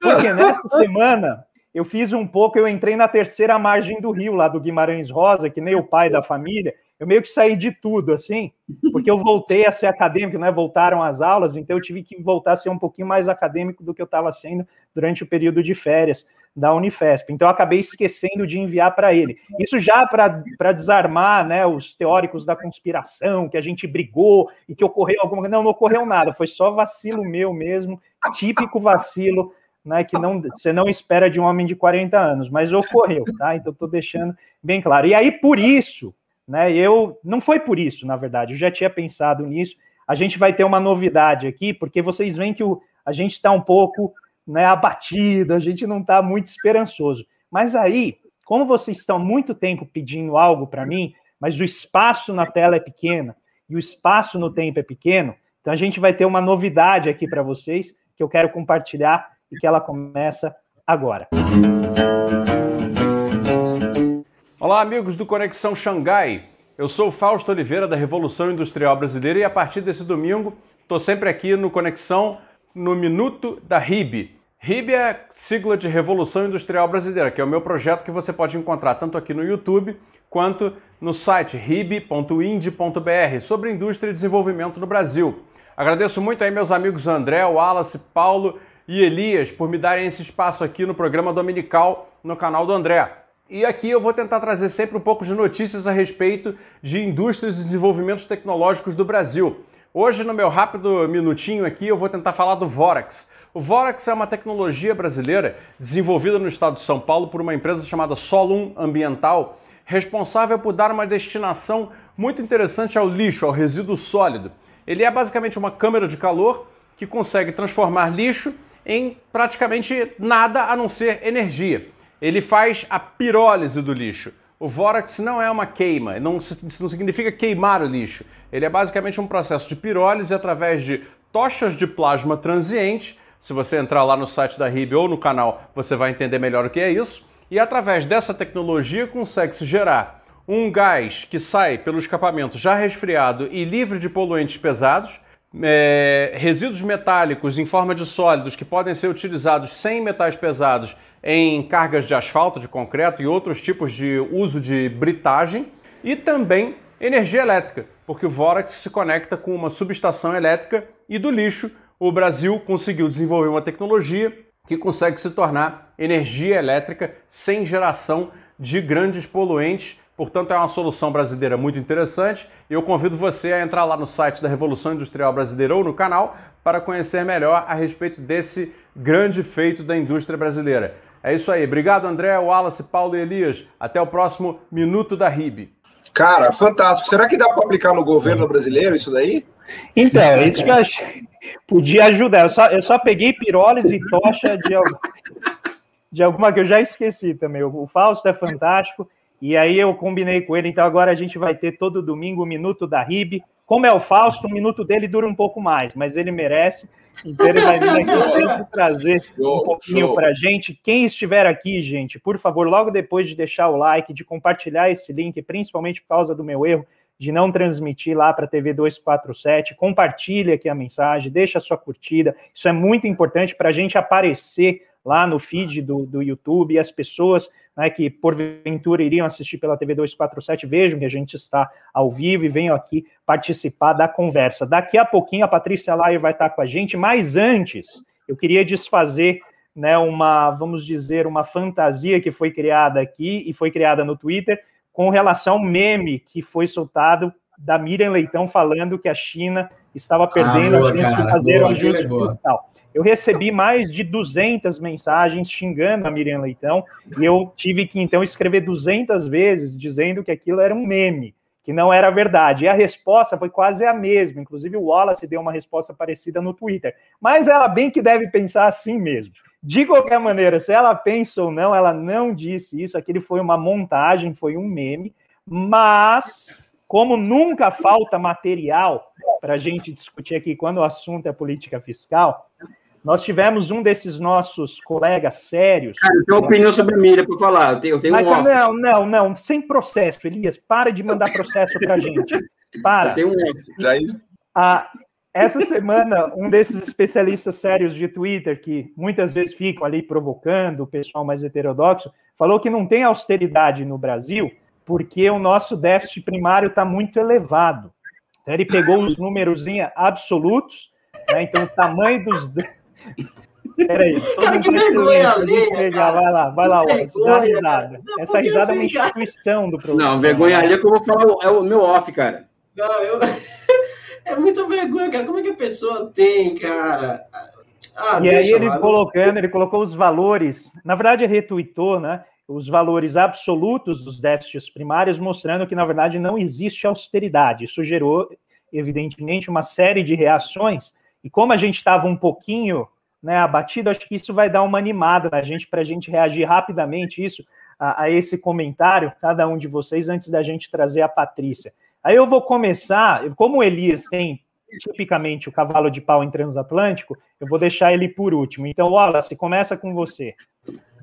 Porque nessa semana eu fiz um pouco, eu entrei na terceira margem do rio, lá do Guimarães Rosa, que nem o pai da família. Eu meio que saí de tudo, assim, porque eu voltei a ser acadêmico, né? Voltaram as aulas, então eu tive que voltar a ser um pouquinho mais acadêmico do que eu estava sendo durante o período de férias da Unifesp. Então eu acabei esquecendo de enviar para ele. Isso já para desarmar né, os teóricos da conspiração, que a gente brigou e que ocorreu alguma coisa. Não, não ocorreu nada, foi só vacilo meu mesmo, típico vacilo né, que não, você não espera de um homem de 40 anos, mas ocorreu, tá? Então estou deixando bem claro. E aí, por isso, né, eu não foi por isso, na verdade, eu já tinha pensado nisso. A gente vai ter uma novidade aqui, porque vocês veem que o, a gente está um pouco né, abatido, a gente não está muito esperançoso. Mas aí, como vocês estão muito tempo pedindo algo para mim, mas o espaço na tela é pequeno e o espaço no tempo é pequeno, então a gente vai ter uma novidade aqui para vocês que eu quero compartilhar e que ela começa agora. Olá, amigos do Conexão Xangai. Eu sou o Fausto Oliveira da Revolução Industrial Brasileira e a partir desse domingo estou sempre aqui no Conexão no Minuto da RIB. RIB é sigla de Revolução Industrial Brasileira, que é o meu projeto que você pode encontrar tanto aqui no YouTube quanto no site rib.ind.br sobre indústria e desenvolvimento no Brasil. Agradeço muito aí meus amigos André, Wallace, Paulo e Elias por me darem esse espaço aqui no programa dominical no canal do André. E aqui eu vou tentar trazer sempre um pouco de notícias a respeito de indústrias e desenvolvimentos tecnológicos do Brasil. Hoje, no meu rápido minutinho aqui, eu vou tentar falar do Vorax. O Vorax é uma tecnologia brasileira desenvolvida no estado de São Paulo por uma empresa chamada Solum Ambiental, responsável por dar uma destinação muito interessante ao lixo, ao resíduo sólido. Ele é basicamente uma câmera de calor que consegue transformar lixo em praticamente nada a não ser energia. Ele faz a pirólise do lixo. O Vorax não é uma queima, não, não significa queimar o lixo. Ele é basicamente um processo de pirólise através de tochas de plasma transiente. Se você entrar lá no site da RIB ou no canal, você vai entender melhor o que é isso. E através dessa tecnologia consegue-se gerar um gás que sai pelo escapamento já resfriado e livre de poluentes pesados, é, resíduos metálicos em forma de sólidos que podem ser utilizados sem metais pesados em cargas de asfalto, de concreto e outros tipos de uso de britagem, e também energia elétrica, porque o Vorax se conecta com uma subestação elétrica e do lixo. O Brasil conseguiu desenvolver uma tecnologia que consegue se tornar energia elétrica sem geração de grandes poluentes Portanto, é uma solução brasileira muito interessante e eu convido você a entrar lá no site da Revolução Industrial Brasileira ou no canal para conhecer melhor a respeito desse grande feito da indústria brasileira. É isso aí. Obrigado, André, Wallace, Paulo e Elias. Até o próximo Minuto da RIB. Cara, fantástico. Será que dá para aplicar no governo brasileiro isso daí? Então, é isso que eu achei. Podia ajudar. Eu só, eu só peguei piroles e tocha de, de alguma que eu já esqueci também. O Fausto é fantástico. E aí eu combinei com ele, então agora a gente vai ter todo domingo o minuto da RIB. Como é o Fausto, o minuto dele dura um pouco mais, mas ele merece. Então ele vai vir aqui trazer um pouquinho para a gente. Quem estiver aqui, gente, por favor, logo depois de deixar o like, de compartilhar esse link, principalmente por causa do meu erro de não transmitir lá para a TV 247, compartilhe aqui a mensagem, deixa a sua curtida. Isso é muito importante para a gente aparecer lá no feed do, do YouTube e as pessoas né, que porventura iriam assistir pela TV 247, vejam que a gente está ao vivo e venham aqui participar da conversa. Daqui a pouquinho a Patrícia Laia vai estar com a gente, mas antes eu queria desfazer né, uma, vamos dizer, uma fantasia que foi criada aqui e foi criada no Twitter com relação ao meme que foi soltado da Miriam Leitão falando que a China estava perdendo ah, boa, as chances de fazer o ajuste fiscal. Eu recebi mais de 200 mensagens xingando a Miriam Leitão e eu tive que então escrever 200 vezes dizendo que aquilo era um meme, que não era verdade. E a resposta foi quase a mesma. Inclusive o Wallace deu uma resposta parecida no Twitter. Mas ela bem que deve pensar assim mesmo. De qualquer maneira, se ela pensa ou não, ela não disse isso. Aquilo foi uma montagem, foi um meme. Mas como nunca falta material para a gente discutir aqui quando o assunto é política fiscal, nós tivemos um desses nossos colegas sérios. Cara, eu tenho opinião sobre a Miriam para falar. Eu tenho, eu tenho Mas, um não, não, não. Sem processo, Elias. Para de mandar processo para a gente. Para. Eu tenho um Já ah, essa semana, um desses especialistas sérios de Twitter, que muitas vezes ficam ali provocando o pessoal mais heterodoxo, falou que não tem austeridade no Brasil porque o nosso déficit primário está muito elevado. Então, ele pegou os números absolutos, né? então o tamanho dos Peraí, mundo que vergonha legal. Vai lá, vai lá, Wallace, dá uma risada. Essa risada é uma instituição do programa. Não, vergonha ali é que eu vou falar, é o meu off, cara. Não, eu... É muita vergonha, cara. Como é que a pessoa tem, cara? Ah, e aí ele colocando, ele colocou os valores, na verdade retuitou, né? Os valores absolutos dos déficits primários, mostrando que, na verdade, não existe austeridade. Isso gerou, evidentemente, uma série de reações, e como a gente estava um pouquinho né, abatido, acho que isso vai dar uma animada na gente para a gente reagir rapidamente isso a, a, esse comentário, cada um de vocês, antes da gente trazer a Patrícia. Aí eu vou começar, como o Elias tem tipicamente o cavalo de pau em transatlântico, eu vou deixar ele por último. Então, Wallace, começa com você.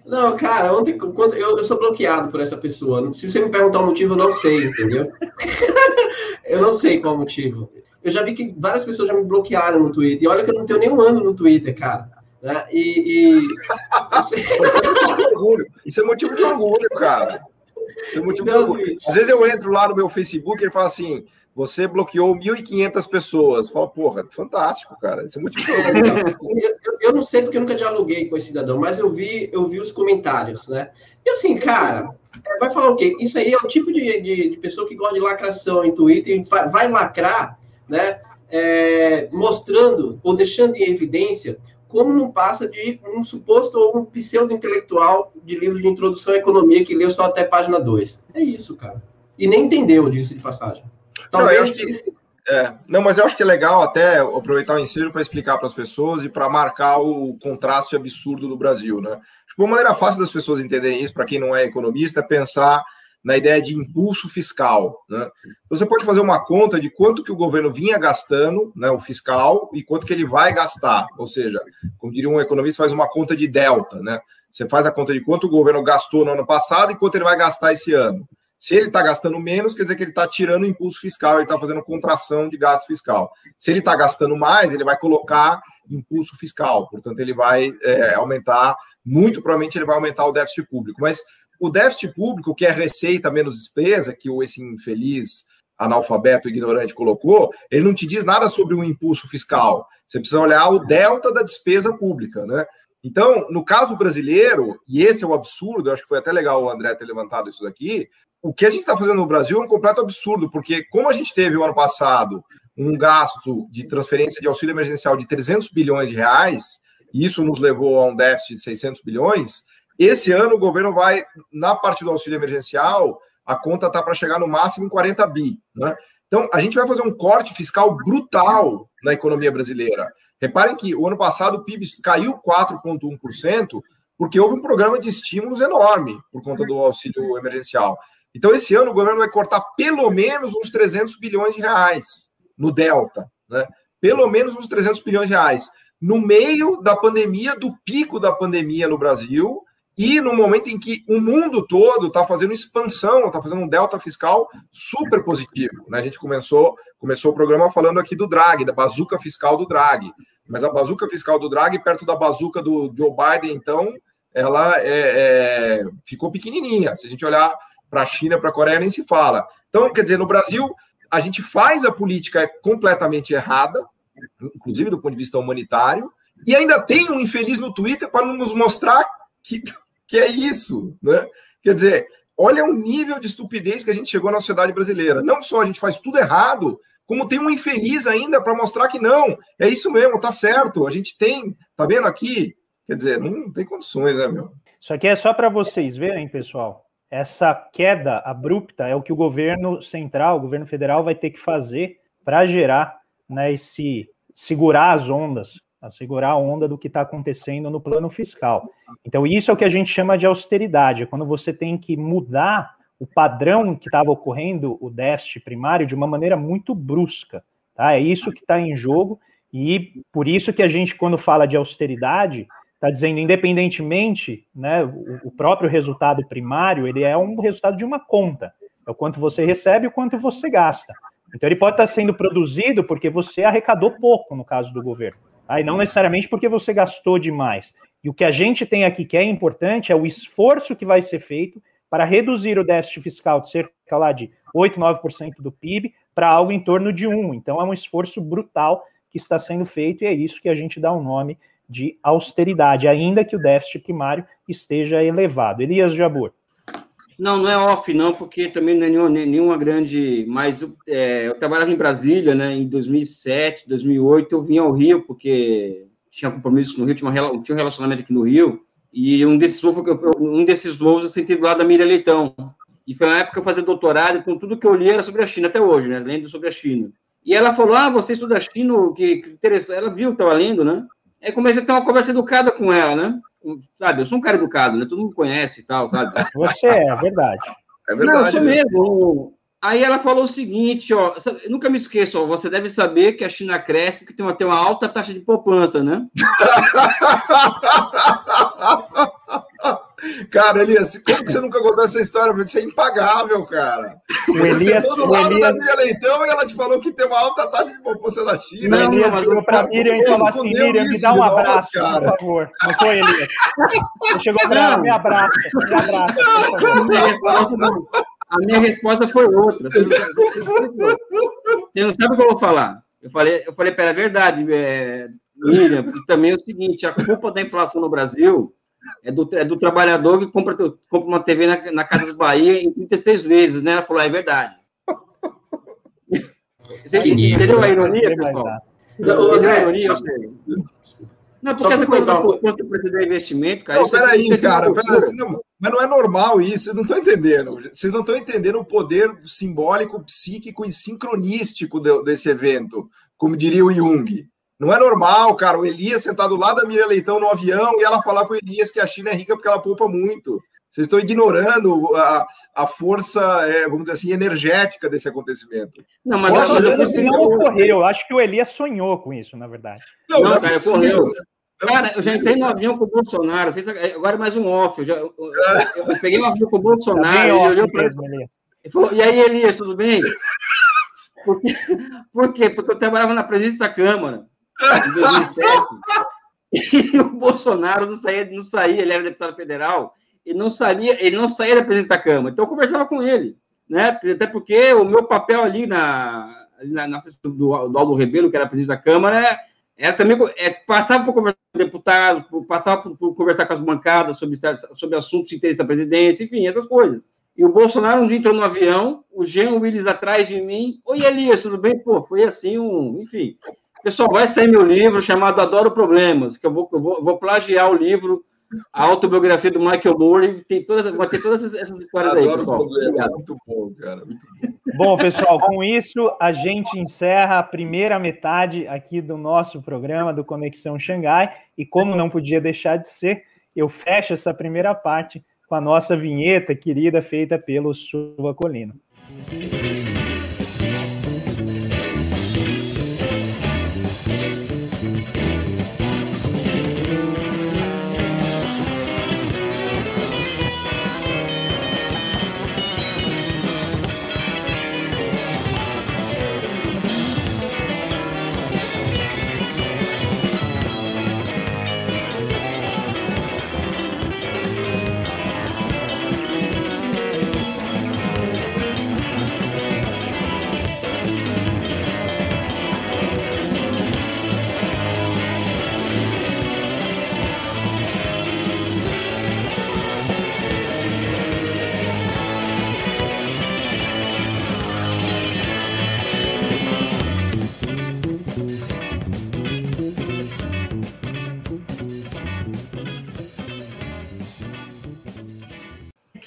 Não, cara, ontem quando eu, eu sou bloqueado por essa pessoa. Se você me perguntar o motivo, eu não sei, entendeu? eu não sei qual motivo. Eu já vi que várias pessoas já me bloquearam no Twitter. E olha que eu não tenho nenhum ano no Twitter, cara. Né? E. e... Isso é motivo de orgulho. Isso é motivo de orgulho, cara. Isso é motivo então, de orgulho. Às vezes eu entro lá no meu Facebook e ele fala assim: você bloqueou 1.500 pessoas. Fala, porra, fantástico, cara. Isso é muito eu, eu não sei porque eu nunca dialoguei com esse cidadão, mas eu vi, eu vi os comentários, né? E assim, cara, é, vai falar o quê? Isso aí é o tipo de, de, de pessoa que gosta de lacração em Twitter, vai lacrar, né? É, mostrando ou deixando em evidência como não passa de um suposto ou um pseudo-intelectual de livro de introdução à economia que leu só até página 2. É isso, cara. E nem entendeu, disso de passagem. Talvez... Não, que, é, não, mas eu acho que é legal até aproveitar o ensino para explicar para as pessoas e para marcar o contraste absurdo do Brasil, né? Uma maneira fácil das pessoas entenderem isso, para quem não é economista, é pensar na ideia de impulso fiscal. Né? Então, você pode fazer uma conta de quanto que o governo vinha gastando, né, o fiscal, e quanto que ele vai gastar. Ou seja, como diria um economista, faz uma conta de delta. Né? Você faz a conta de quanto o governo gastou no ano passado e quanto ele vai gastar esse ano. Se ele está gastando menos, quer dizer que ele está tirando impulso fiscal, ele está fazendo contração de gasto fiscal. Se ele está gastando mais, ele vai colocar impulso fiscal, portanto, ele vai é, aumentar, muito provavelmente ele vai aumentar o déficit público. Mas o déficit público, que é receita menos despesa, que esse infeliz analfabeto ignorante colocou, ele não te diz nada sobre o impulso fiscal. Você precisa olhar o delta da despesa pública, né? Então, no caso brasileiro, e esse é o absurdo, eu acho que foi até legal o André ter levantado isso daqui, o que a gente está fazendo no Brasil é um completo absurdo, porque como a gente teve o ano passado um gasto de transferência de auxílio emergencial de 300 bilhões de reais, e isso nos levou a um déficit de 600 bilhões, esse ano o governo vai, na parte do auxílio emergencial, a conta está para chegar no máximo em 40 bi. Né? Então, a gente vai fazer um corte fiscal brutal na economia brasileira. Reparem que o ano passado o PIB caiu 4,1%, porque houve um programa de estímulos enorme por conta do auxílio emergencial. Então, esse ano, o governo vai cortar pelo menos uns 300 bilhões de reais no Delta, né? Pelo menos uns 300 bilhões de reais. No meio da pandemia, do pico da pandemia no Brasil, e no momento em que o mundo todo está fazendo expansão, está fazendo um delta fiscal super positivo. Né? A gente começou, começou o programa falando aqui do Draghi, da bazuca fiscal do Draghi. Mas a bazuca fiscal do Draghi, perto da bazuca do Joe Biden, então, ela é, é, ficou pequenininha. Se a gente olhar para a China, para a Coreia, nem se fala. Então, quer dizer, no Brasil, a gente faz a política completamente errada, inclusive do ponto de vista humanitário, e ainda tem um infeliz no Twitter para nos mostrar que, que é isso, né? Quer dizer, olha o nível de estupidez que a gente chegou na sociedade brasileira. Não só a gente faz tudo errado, como tem um infeliz ainda para mostrar que não, é isso mesmo, tá certo. A gente tem, tá vendo aqui? Quer dizer, não tem condições, né, meu? Isso aqui é só para vocês verem, pessoal essa queda abrupta é o que o governo central, o governo federal vai ter que fazer para gerar né, esse segurar as ondas, segurar a onda do que está acontecendo no plano fiscal. Então, isso é o que a gente chama de austeridade, é quando você tem que mudar o padrão que estava ocorrendo, o déficit primário, de uma maneira muito brusca. Tá? É isso que está em jogo, e por isso que a gente, quando fala de austeridade, está dizendo, independentemente, né, o, próprio resultado primário, ele é um resultado de uma conta. É o quanto você recebe e o quanto você gasta. Então, ele pode estar sendo produzido porque você arrecadou pouco, no caso do governo. E não necessariamente porque você gastou demais. E o que a gente tem aqui que é importante é o esforço que vai ser feito para reduzir o déficit fiscal de cerca lá de 8, 9% do PIB para algo em torno de 1. Então, é um esforço brutal que está sendo feito e é isso que a gente dá o um nome de austeridade, ainda que o déficit primário esteja elevado. Elias Jabur. Não, não é off, não, porque também não é nenhuma, nenhuma grande. Mas é, eu trabalhava em Brasília, né, em 2007, 2008, eu vim ao Rio, porque tinha compromisso no Rio, tinha, uma, tinha um relacionamento aqui no Rio, e um desses voos, um desses voos eu senti do lado da Miriam Leitão. E foi uma época que eu fazia doutorado, e com tudo que eu li era sobre a China, até hoje, né? Lendo sobre a China. E ela falou: Ah, você estuda China, que, que interessante. Ela viu que estava lendo, né? Aí comecei a ter uma conversa educada com ela, né? Sabe, eu sou um cara educado, né? Todo mundo conhece e tal, sabe? Você é, verdade. É verdade. Não, eu sou mesmo. Aí ela falou o seguinte, ó, nunca me esqueça, ó, você deve saber que a China cresce porque tem uma, tem uma alta taxa de poupança, né? Cara, Elias, como que você nunca contou essa história? Porque isso é impagável, cara. O Você Elias, sentou do lado Elias, da Miriam Leitão e ela te falou que tem uma alta taxa de poupança na China. Não, Elias mas chegou para cara, Miriam você e falou assim: Miriam, me dá um nós, abraço, cara. por favor. Não foi, Elias? Você chegou para ela, me abraça, me abraça, A minha resposta, foi outra. Você não, você não sabe o que eu vou falar. Eu falei, eu falei para ela, é verdade, é, Miriam, e também é o seguinte, a culpa da inflação no Brasil é do, é do trabalhador que compra, compra uma TV na, na Casas Bahia em 36 vezes, né? Ela falou, ah, é verdade. Você entendeu a ironia, pessoal? Entendeu a ironia? Não, porque essa coisa do um- quanto precisa de investimento, cara. Não, é- peraí, é cara, pera, assim, não, mas não é normal isso, vocês não estão entendendo. Vocês não estão entendendo o poder simbólico, psíquico e sincronístico de- desse evento, como diria o Jung. Não é normal, cara, o Elias sentado lá da Miriam Leitão no avião e ela falar com o Elias que a China é rica porque ela poupa muito. Vocês estão ignorando a, a força, é, vamos dizer assim, energética desse acontecimento. Não, mas, Poxa, mas Isso não ocorreu. Eu acho que o Elias sonhou com isso, na verdade. Não, é cara, possível. ocorreu. Não é Cara, eu já entrei no avião com o Bolsonaro. Agora é mais um off. Eu, já, eu, eu- eu peguei um avião com o Tá Bolsonaro. bem ele olhou para mesmo, Elias. e falou: E aí, Elias, tudo bem? Por quê? Por quê? Porque eu trabalhava na presidência da Câmara em 2007. E o Bolsonaro não saía, não saía, ele era deputado federal, ele não saía, ele não saía da presidência da Câmara. Então eu conversava com ele, né? Até porque o meu papel ali na, na, na do, do Aldo Rebelo, que era presidente da Câmara, era também é, passava por conversar com deputados, passava por, por conversar com as bancadas sobre, sobre assuntos de interesse da presidência, enfim, essas coisas. E o Bolsonaro um dia entrou no avião, o Jean Willis atrás de mim. Oi, Elias, tudo bem? Pô, foi assim um. Enfim. Pessoal, vai sair meu livro chamado Adoro Problemas, que eu vou, eu vou, vou plagiar o livro, a autobiografia do Michael Moore, tem todas, vai ter todas essas, essas histórias aí, Adoro pessoal. problema, Obrigado. muito bom, cara. Muito bom. Bom, pessoal, com isso a gente encerra a primeira metade aqui do nosso programa do Conexão Xangai. E como não podia deixar de ser, eu fecho essa primeira parte com a nossa vinheta querida feita pelo Silva Colino.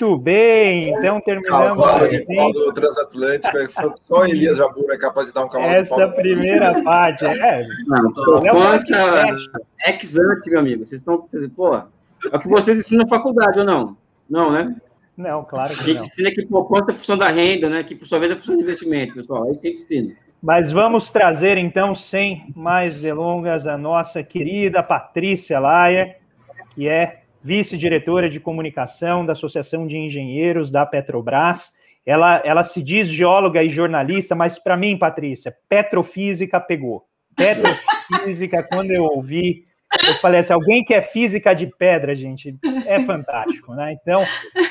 Muito bem, então terminamos Cavalo de assim, pau do transatlântico, é só Elias Jabur é capaz de dar um cavalo de essa primeira parte. É, Não, é um Consta podcast. ex ante, meu amigo. Vocês estão. Pô, é o que vocês ensinam na faculdade, ou não? Não, né? Não, claro A que gente não. ensina que poupança é função da renda, né? Que por sua vez é função de investimento, pessoal. É isso que a gente ensina. Mas vamos trazer, então, sem mais delongas, a nossa querida Patrícia Laia, que é vice-diretora de comunicação da Associação de Engenheiros da Petrobras. Ela, ela se diz geóloga e jornalista, mas para mim, Patrícia, petrofísica pegou. Petrofísica, quando eu ouvi, eu falei assim: alguém que é física de pedra, gente, é fantástico, né? Então,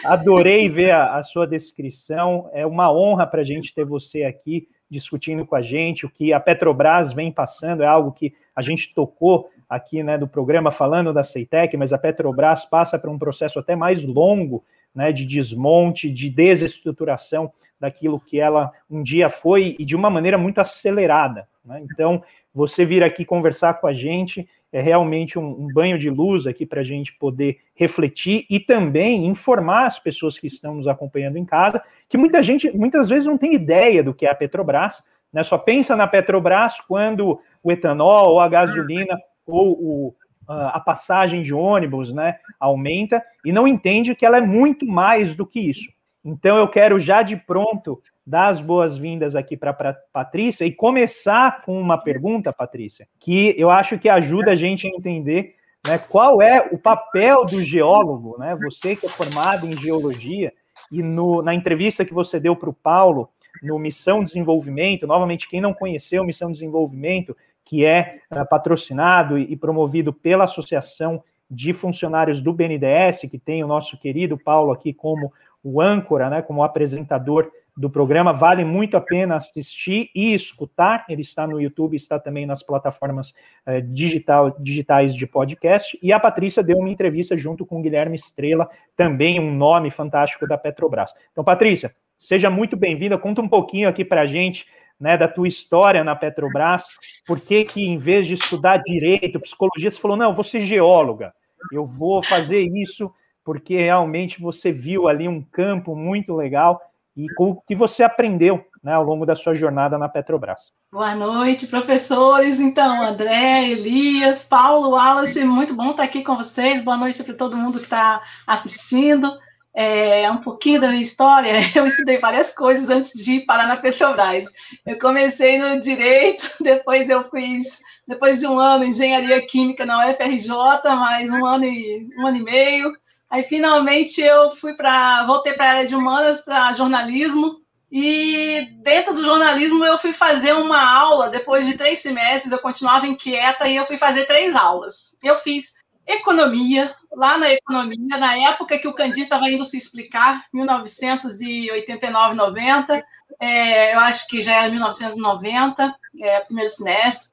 adorei ver a, a sua descrição. É uma honra para a gente ter você aqui discutindo com a gente. O que a Petrobras vem passando é algo que a gente tocou aqui né, do programa falando da Ceitec, mas a Petrobras passa por um processo até mais longo né, de desmonte, de desestruturação daquilo que ela um dia foi e de uma maneira muito acelerada. Né? Então, você vir aqui conversar com a gente é realmente um, um banho de luz aqui para a gente poder refletir e também informar as pessoas que estão nos acompanhando em casa, que muita gente, muitas vezes, não tem ideia do que é a Petrobras, né? Só pensa na Petrobras quando o etanol, ou a gasolina, ou o, a passagem de ônibus, né, aumenta e não entende que ela é muito mais do que isso. Então eu quero já de pronto dar as boas-vindas aqui para a Patrícia e começar com uma pergunta, Patrícia, que eu acho que ajuda a gente a entender né, qual é o papel do geólogo, né? Você que é formado em geologia e no, na entrevista que você deu para o Paulo no Missão Desenvolvimento, novamente quem não conheceu Missão Desenvolvimento, que é uh, patrocinado e, promovido pela Associação de Funcionários do BNDES, que tem o nosso querido Paulo aqui como o âncora, né, como apresentador do programa, vale muito a pena assistir e escutar. Ele está no YouTube, está também nas plataformas uh, digital, digitais de podcast. E a Patrícia deu uma entrevista junto com o Guilherme Estrela, também um nome fantástico da Petrobras. Então, Patrícia, seja muito bem-vinda. Conta um pouquinho aqui para a gente né, da tua história na Petrobras, por que que em vez de estudar direito, psicologia, você falou, não, eu vou ser geóloga, eu vou fazer isso porque realmente você viu ali um campo muito legal e com o que você aprendeu né, ao longo da sua jornada na Petrobras. Boa noite, professores. Então, André, Elias, Paulo, Wallace, muito bom estar aqui com vocês. Boa noite para todo mundo que está assistindo é, um pouquinho da minha história, eu estudei várias coisas antes de parar na Petrobras. Eu comecei no direito, depois eu fiz, depois de um ano, engenharia química na UFRJ, mais um ano e um ano e meio. Aí finalmente eu fui para, voltei para a área de humanas, para jornalismo. E dentro do jornalismo eu fui fazer uma aula, depois de três semestres, eu continuava inquieta e eu fui fazer três aulas. Eu fiz economia, lá na economia, na época que o Candir estava indo se explicar, 1989, 90, é, eu acho que já era 1990, é, primeiro semestre,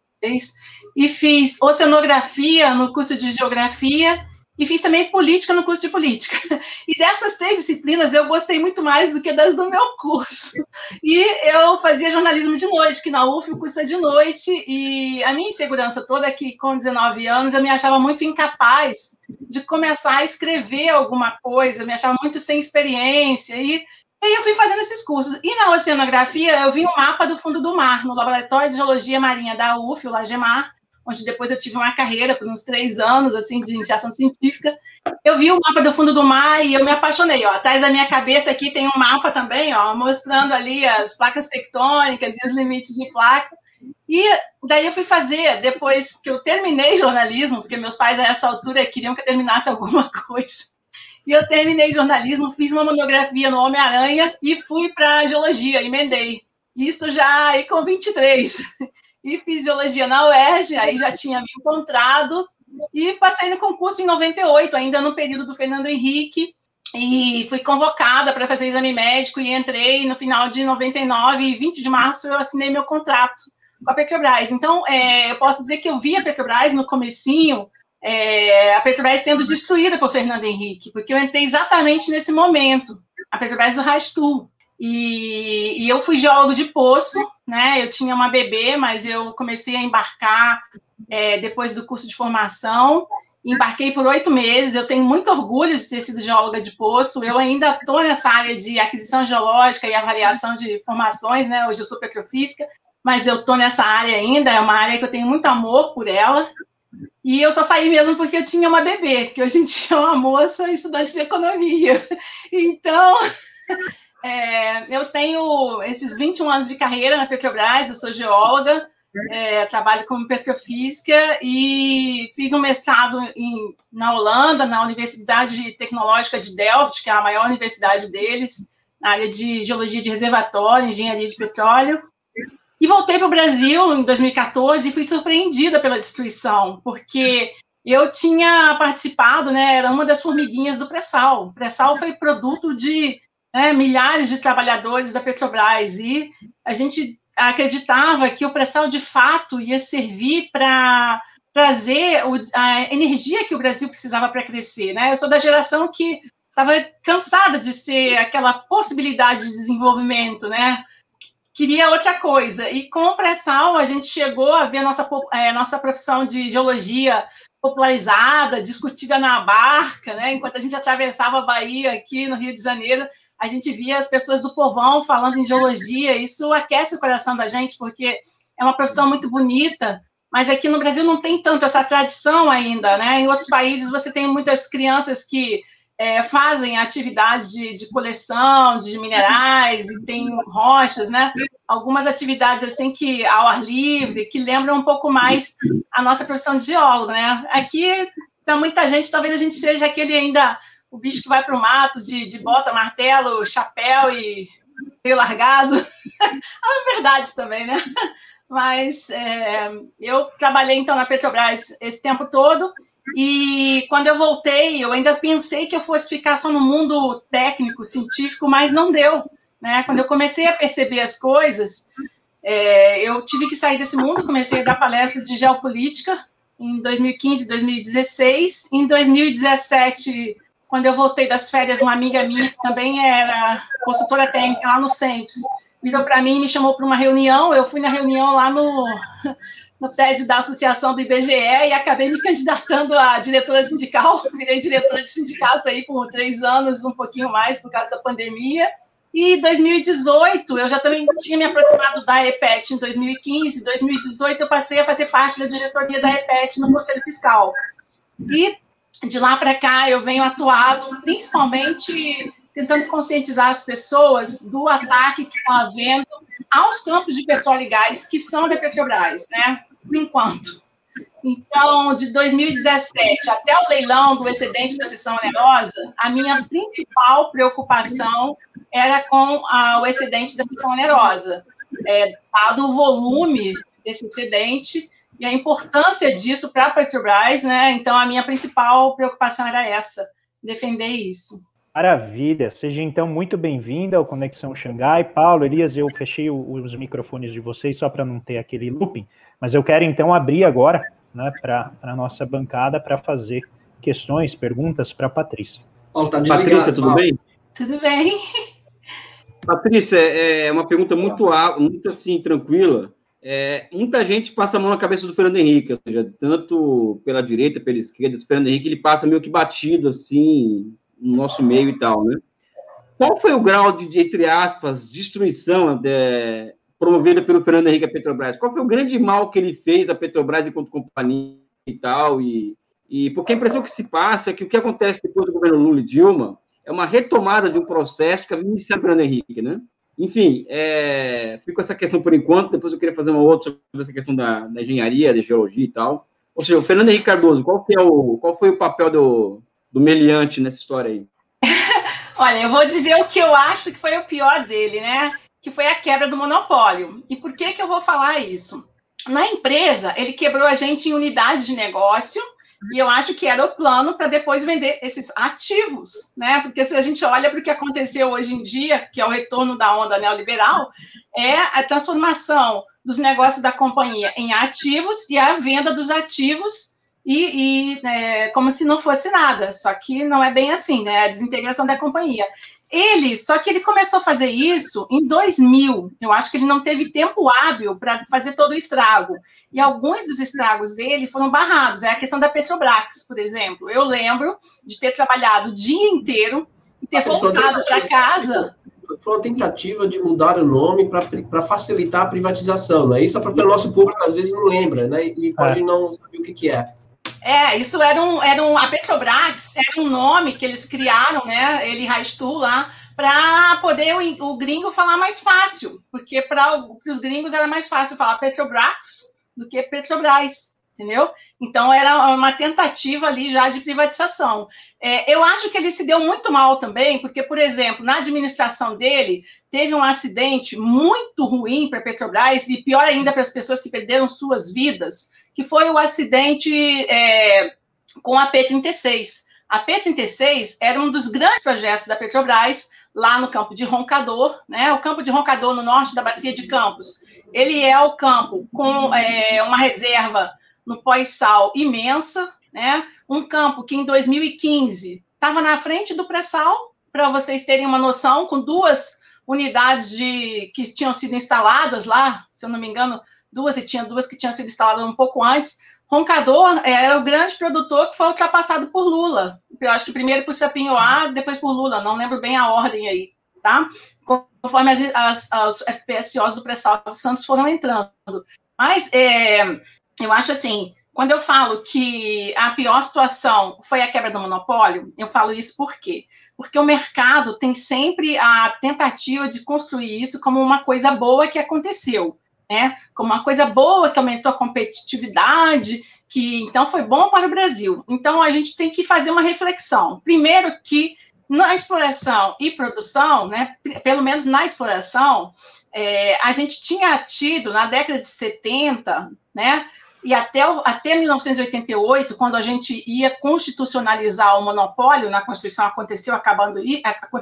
e fiz oceanografia no curso de geografia e fiz também política no curso de política. E dessas três disciplinas eu gostei muito mais do que das do meu curso. E eu fazia jornalismo de noite, que na UF o curso é de noite, e a minha insegurança toda é que com 19 anos eu me achava muito incapaz de começar a escrever alguma coisa, eu me achava muito sem experiência, e aí eu fui fazendo esses cursos. E na oceanografia eu vi um mapa do fundo do mar, no Laboratório de Geologia Marinha da UF, o LAGEMAR, onde depois eu tive uma carreira por uns três anos, assim, de iniciação científica. Eu vi o mapa do fundo do mar e eu me apaixonei, ó. Atrás da minha cabeça aqui tem um mapa também, ó, mostrando ali as placas tectônicas e os limites de placa. E daí eu fui fazer, depois que eu terminei jornalismo, porque meus pais a essa altura queriam que eu terminasse alguma coisa. E eu terminei jornalismo, fiz uma monografia no Homem-Aranha e fui para geologia, emendei. Isso já aí com 23 e fisiologia na UERJ, aí já tinha me encontrado, e passei no concurso em 98, ainda no período do Fernando Henrique, e fui convocada para fazer exame médico e entrei no final de 99 e 20 de março eu assinei meu contrato com a Petrobras. Então, é, eu posso dizer que eu vi a Petrobras no comecinho, é, a Petrobras sendo destruída por Fernando Henrique, porque eu entrei exatamente nesse momento, a Petrobras do Rastul. E, e, eu fui geólogo de poço, né? Eu tinha uma bebê, mas eu comecei a embarcar é, depois do curso de formação. Embarquei por oito meses. Eu tenho muito orgulho de ter sido geóloga de poço. Eu ainda estou nessa área de aquisição geológica e avaliação de formações, né? Hoje eu sou petrofísica, mas eu estou nessa área ainda. É uma área que eu tenho muito amor por ela. E eu só saí mesmo porque eu tinha uma bebê, que hoje em dia é uma moça estudante de economia. Então, é, eu tenho esses 21 anos de carreira na Petrobras, eu sou geóloga, é, trabalho como petrofísica e fiz um mestrado em, na Holanda, na Universidade Tecnológica de Delft, que é a maior universidade deles, na área de geologia de reservatório, engenharia de petróleo. E voltei para o Brasil em 2014 e fui surpreendida pela destruição, porque eu tinha participado, né, era uma das formiguinhas do pré-sal. O pré-sal foi produto de né, milhares de trabalhadores da Petrobras, e a gente acreditava que o pré-sal de fato ia servir para trazer a energia que o Brasil precisava para crescer. Né? Eu sou da geração que estava cansada de ser aquela possibilidade de desenvolvimento, né? queria outra coisa. E com o pré-sal, a gente chegou a ver nossa, é, nossa profissão de geologia popularizada, discutida na barca, né? Enquanto a gente atravessava a Bahia aqui no Rio de Janeiro, a gente via as pessoas do povão falando em geologia. Isso aquece o coração da gente, porque é uma profissão muito bonita, mas aqui no Brasil não tem tanto essa tradição ainda, né? Em outros países você tem muitas crianças que é, fazem atividades de, de, coleção de minerais e tem rochas, né? Algumas atividades assim que ao ar livre, que lembram um pouco mais a nossa profissão de geólogo, né? Aqui para muita gente, talvez a gente seja aquele ainda o bicho que vai para o mato de, de bota, martelo, chapéu e meio largado. é verdade também, né? Mas é, eu trabalhei então na Petrobras esse tempo todo e quando eu voltei, eu ainda pensei que eu fosse ficar só no mundo técnico, científico, mas não deu. Né? Quando eu comecei a perceber as coisas, é, eu tive que sair desse mundo, comecei a dar palestras de geopolítica em 2015, 2016. Em 2017, quando eu voltei das férias, uma amiga minha, que também era consultora técnica lá no SEMPS, virou para mim e me chamou para uma reunião. Eu fui na reunião lá no no TED da associação do IBGE e acabei me candidatando a diretora sindical, virei diretora de sindicato aí por três anos, um pouquinho mais por causa da pandemia. E 2018, eu já também tinha me aproximado da EPET em 2015, 2018 eu passei a fazer parte da diretoria da EPET no Conselho Fiscal. E de lá para cá eu venho atuado principalmente tentando conscientizar as pessoas do ataque que está havendo aos campos de petróleo e gás que são da Petrobras, né? por enquanto. Então, de 2017 até o leilão do excedente da sessão onerosa, a minha principal preocupação era com a, o excedente da sessão onerosa, é, dado o volume desse excedente e a importância disso para a Petrobras, né? Então, a minha principal preocupação era essa, defender isso. Maravilha, seja então muito bem-vinda ao Conexão Xangai. Paulo, Elias, eu fechei os microfones de vocês só para não ter aquele looping. Mas eu quero então abrir agora né, para a nossa bancada para fazer questões, perguntas para a Patrícia. tá Patrícia, tudo Paulo. bem? Tudo bem. Patrícia, é uma pergunta muito, muito assim, tranquila. É, muita gente passa a mão na cabeça do Fernando Henrique, ou seja, tanto pela direita, pela esquerda, o Fernando Henrique, ele passa meio que batido, assim, no nosso meio e tal, né? Qual foi o grau de, entre aspas, destruição de, promovida pelo Fernando Henrique Petrobras. Qual foi o grande mal que ele fez da Petrobras enquanto companhia e tal? E, e porque a impressão que se passa é que o que acontece depois do governo Lula e Dilma é uma retomada de um processo que havia iniciado o Fernando Henrique, né? Enfim, é, fico com essa questão por enquanto, depois eu queria fazer uma outra sobre essa questão da, da engenharia, da geologia e tal. Ou seja, o Fernando Henrique Cardoso, qual, é o, qual foi o papel do, do meliante nessa história aí? Olha, eu vou dizer o que eu acho que foi o pior dele, né? que foi a quebra do monopólio. E por que, que eu vou falar isso? Na empresa, ele quebrou a gente em unidade de negócio, e eu acho que era o plano para depois vender esses ativos, né? Porque se a gente olha para o que aconteceu hoje em dia, que é o retorno da onda neoliberal, é a transformação dos negócios da companhia em ativos e a venda dos ativos e, e é, como se não fosse nada. Só que não é bem assim, né? A desintegração da companhia. Ele, só que ele começou a fazer isso em 2000. Eu acho que ele não teve tempo hábil para fazer todo o estrago. E alguns dos estragos dele foram barrados. É a questão da Petrobras, por exemplo. Eu lembro de ter trabalhado o dia inteiro e ter voltado para casa. Foi uma tentativa de mudar o nome para facilitar a privatização, né? Isso é porque o nosso público às vezes não lembra, né? E pode é. não saber o que, que é. É, isso era um, era um. A Petrobras era um nome que eles criaram, né? Ele Raistu lá, para poder o, o, gringo falar mais fácil. Porque para os gringos era mais fácil falar Petrobras do que Petrobras. Entendeu? Então era uma tentativa ali já de privatização. É, eu acho que ele se deu muito mal também, porque, por exemplo, na administração dele, teve um acidente muito ruim para a Petrobras, e pior ainda para as pessoas que perderam suas vidas, que foi o acidente é, com a P-36. A P-36 era um dos grandes projetos da Petrobras, lá no campo de Roncador, né? O campo de Roncador, no norte da Bacia de Campos. Ele é o campo com é, uma reserva no pós-sal imensa, né? Um campo que em 2015 estava na frente do pré-sal, para vocês terem uma noção, com duas unidades de, que tinham sido instaladas lá, se eu não me engano, duas, e tinha duas que tinham sido instaladas um pouco antes. Roncador era o grande produtor que foi ultrapassado por Lula. Eu acho que primeiro por Sapinhoá, depois por Lula, não lembro bem a ordem aí, tá? Conforme as, as, as FPSOs do pré-sal dos Santos foram entrando. Mas é, eu acho assim, quando eu falo que a pior situação foi a quebra do monopólio, eu falo isso por quê? Porque o mercado tem sempre a tentativa de construir isso como uma coisa boa que aconteceu né? Como uma coisa boa que aumentou a competitividade, que então foi bom para o Brasil. Então a gente tem que fazer uma reflexão. Primeiro que na exploração e produção, né, pelo menos na exploração, é, a gente tinha tido na década de 70, né, e até, até 1988, quando a gente ia constitucionalizar o monopólio na Constituição, aconteceu acabando,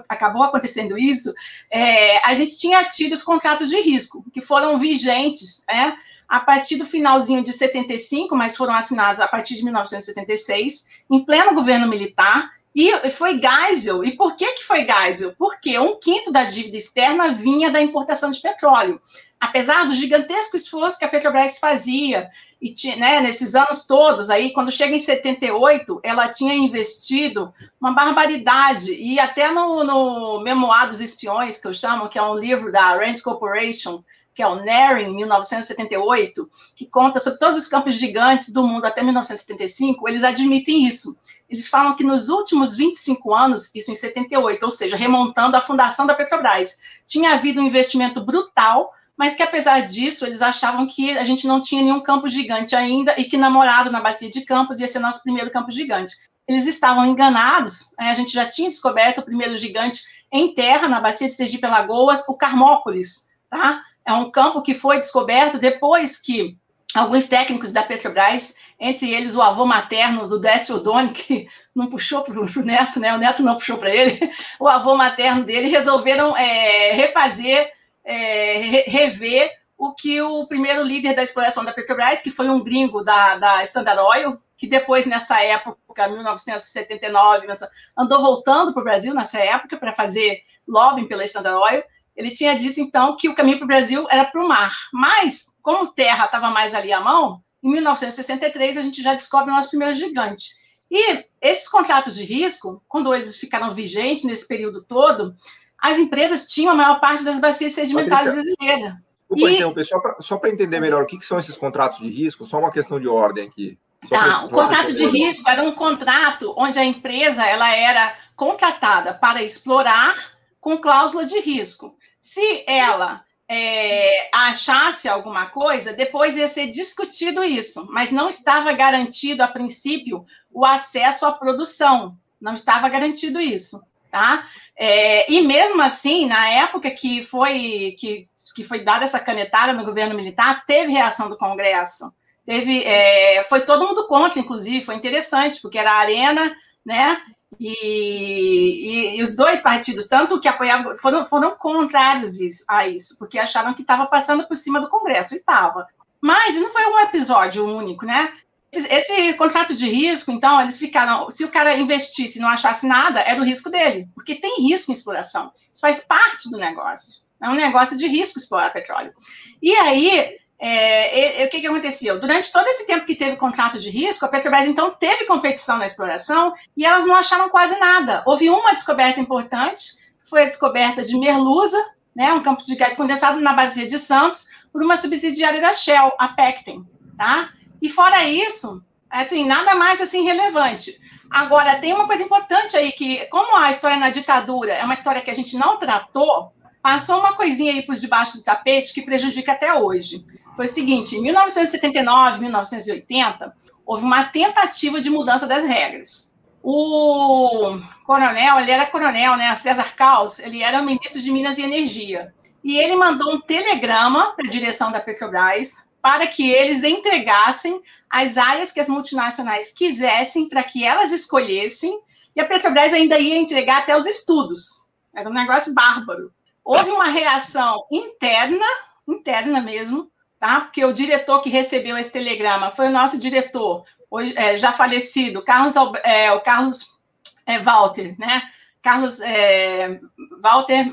acabou acontecendo isso, é, a gente tinha tido os contratos de risco, que foram vigentes né, a partir do finalzinho de 75, mas foram assinados a partir de 1976, em pleno governo militar, e foi Geisel. E por que, que foi Geisel? Porque um quinto da dívida externa vinha da importação de petróleo. Apesar do gigantesco esforço que a Petrobras fazia e né, nesses anos todos, aí, quando chega em 78, ela tinha investido uma barbaridade, e até no, no Memoir dos Espiões, que eu chamo, que é um livro da Rand Corporation, que é o NARIN, 1978, que conta sobre todos os campos gigantes do mundo até 1975, eles admitem isso. Eles falam que nos últimos 25 anos, isso em 78, ou seja, remontando a fundação da Petrobras, tinha havido um investimento brutal mas que apesar disso, eles achavam que a gente não tinha nenhum campo gigante ainda e que namorado na bacia de Campos ia ser nosso primeiro campo gigante. Eles estavam enganados, né? a gente já tinha descoberto o primeiro gigante em terra, na bacia de Sergipe Lagoas, o Carmópolis, tá? É um campo que foi descoberto depois que alguns técnicos da Petrobras, entre eles o avô materno do Décio Odoni, que não puxou para o neto, né? O neto não puxou para ele, o avô materno dele resolveram é, refazer é, rever o que o primeiro líder da exploração da Petrobras, que foi um gringo da, da Standard Oil, que depois, nessa época, 1979, andou voltando para o Brasil nessa época para fazer lobbying pela Standard Oil, ele tinha dito, então, que o caminho para o Brasil era para o mar. Mas, como terra estava mais ali à mão, em 1963 a gente já descobre o nosso primeiro gigante. E esses contratos de risco, quando eles ficaram vigentes nesse período todo, as empresas tinham a maior parte das bacias sedimentares brasileiras. Desculpa e... interromper, só para entender melhor o que, que, são esses contratos de risco, só uma questão de ordem aqui. Tá, o contrato de risco era um contrato onde a empresa ela era contratada para explorar com cláusula de risco. Se ela é, achasse alguma coisa, depois ia ser discutido isso, mas não estava garantido, a princípio, o acesso à produção. Não estava garantido isso tá? É, e mesmo assim, na época que foi que, que foi dada essa canetada no governo militar, teve reação do Congresso. Teve, é, foi todo mundo contra, inclusive, foi interessante, porque era a Arena, né? E, e, e os dois partidos, tanto que apoiavam, foram, foram contrários a isso, porque acharam que estava passando por cima do Congresso, e estava. Mas não foi um episódio único, né? Esse, esse, contrato de risco, então, eles ficaram. Se o cara investisse e não achasse nada, era o risco dele, porque tem risco em exploração. Isso faz parte do negócio. É um negócio de risco explorar petróleo. E aí, é, é, o que, que aconteceu? Durante todo esse tempo que teve contrato de risco, a Petrobras então teve competição na exploração e elas não acharam quase nada. Houve uma descoberta importante, que foi a descoberta de Merluza, né, um campo de gás condensado na bacia de Santos, por uma subsidiária da Shell, a Pecten. Tá? E fora isso, assim, nada mais assim relevante. Agora, tem uma coisa importante aí, que como a história na ditadura é uma história que a gente não tratou, passou uma coisinha aí por debaixo do tapete que prejudica até hoje. Foi o seguinte, em 1979, 1980, houve uma tentativa de mudança das regras. O coronel, ele era coronel, né, César Caos, ele era ministro de Minas e Energia. E ele mandou um telegrama para a direção da Petrobras, para que eles entregassem as áreas que as multinacionais quisessem, para que elas escolhessem, e a Petrobras ainda ia entregar até os estudos. Era um negócio bárbaro. Houve uma reação interna, interna mesmo, tá? Porque o diretor que recebeu esse telegrama foi o nosso diretor, hoje, é, já falecido, Carlos, é, o Carlos é, Walter, né? Carlos é, Walter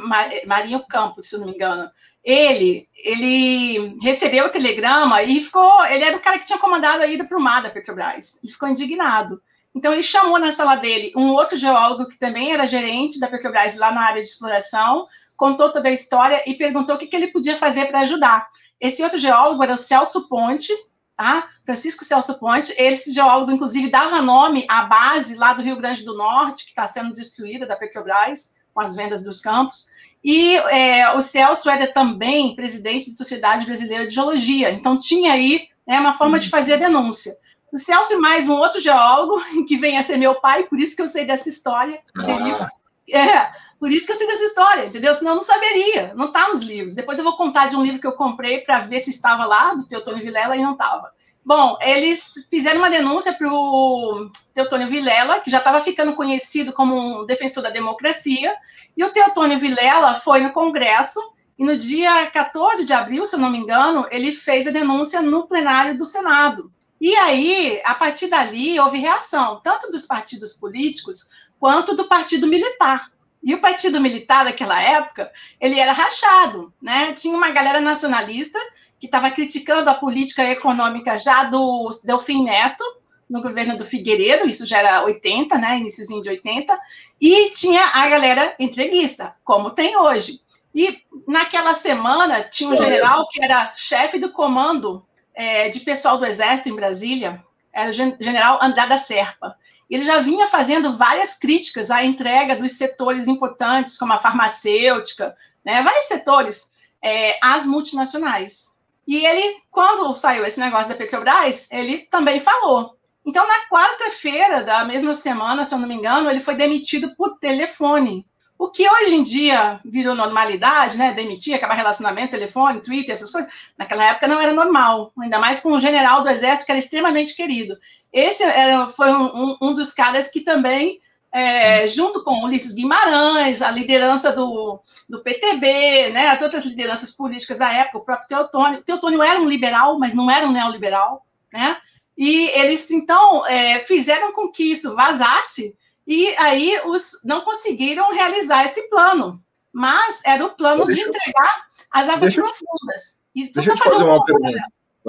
Marinho Campos, se não me engano. Ele, ele recebeu o telegrama e ficou. Ele era o cara que tinha comandado a ida para o mar da Petrobras. E ficou indignado. Então, ele chamou na sala dele um outro geólogo que também era gerente da Petrobras lá na área de exploração, contou toda a história e perguntou o que, que ele podia fazer para ajudar. Esse outro geólogo era o Celso Ponte, tá? Francisco Celso Ponte. Esse geólogo, inclusive, dava nome à base lá do Rio Grande do Norte, que está sendo destruída da Petrobras, com as vendas dos campos. E é, o Celso era também presidente da Sociedade Brasileira de Geologia, então tinha aí né, uma forma de fazer a denúncia. O Celso e mais um outro geólogo, que vem a ser meu pai, por isso que eu sei dessa história. Ah. é, por isso que eu sei dessa história, entendeu? Senão eu não saberia, não está nos livros. Depois eu vou contar de um livro que eu comprei para ver se estava lá, do Teotônio Vilela, e não estava. Bom, eles fizeram uma denúncia para o Teotônio Vilela, que já estava ficando conhecido como um defensor da democracia, e o Teotônio Vilela foi no Congresso, e no dia 14 de abril, se eu não me engano, ele fez a denúncia no plenário do Senado. E aí, a partir dali, houve reação, tanto dos partidos políticos quanto do partido militar. E o partido militar daquela época, ele era rachado, né? Tinha uma galera nacionalista que estava criticando a política econômica já do Delfim Neto, no governo do Figueiredo, isso já era 80, né, iníciozinho de 80, e tinha a galera entreguista, como tem hoje. E naquela semana tinha um general que era chefe do comando é, de pessoal do Exército em Brasília, era o general Andrada Serpa. Ele já vinha fazendo várias críticas à entrega dos setores importantes, como a farmacêutica, né, vários setores, é, às multinacionais. E ele, quando saiu esse negócio da Petrobras, ele também falou. Então, na quarta-feira da mesma semana, se eu não me engano, ele foi demitido por telefone. O que hoje em dia virou normalidade, né? Demitir, acabar relacionamento, telefone, Twitter, essas coisas. Naquela época não era normal, ainda mais com um general do exército que era extremamente querido. Esse era, foi um, um, dos caras que também, é, junto com Ulisses Guimarães, a liderança do, do PTB, né? As outras lideranças políticas da época, o próprio Teotônio. Teotônio era um liberal, mas não era um neoliberal, né? E eles, então, é, fizeram com que isso vazasse e aí os não conseguiram realizar esse plano. Mas era o plano de entregar as águas profundas. E deixa eu te fazer uma pergunta.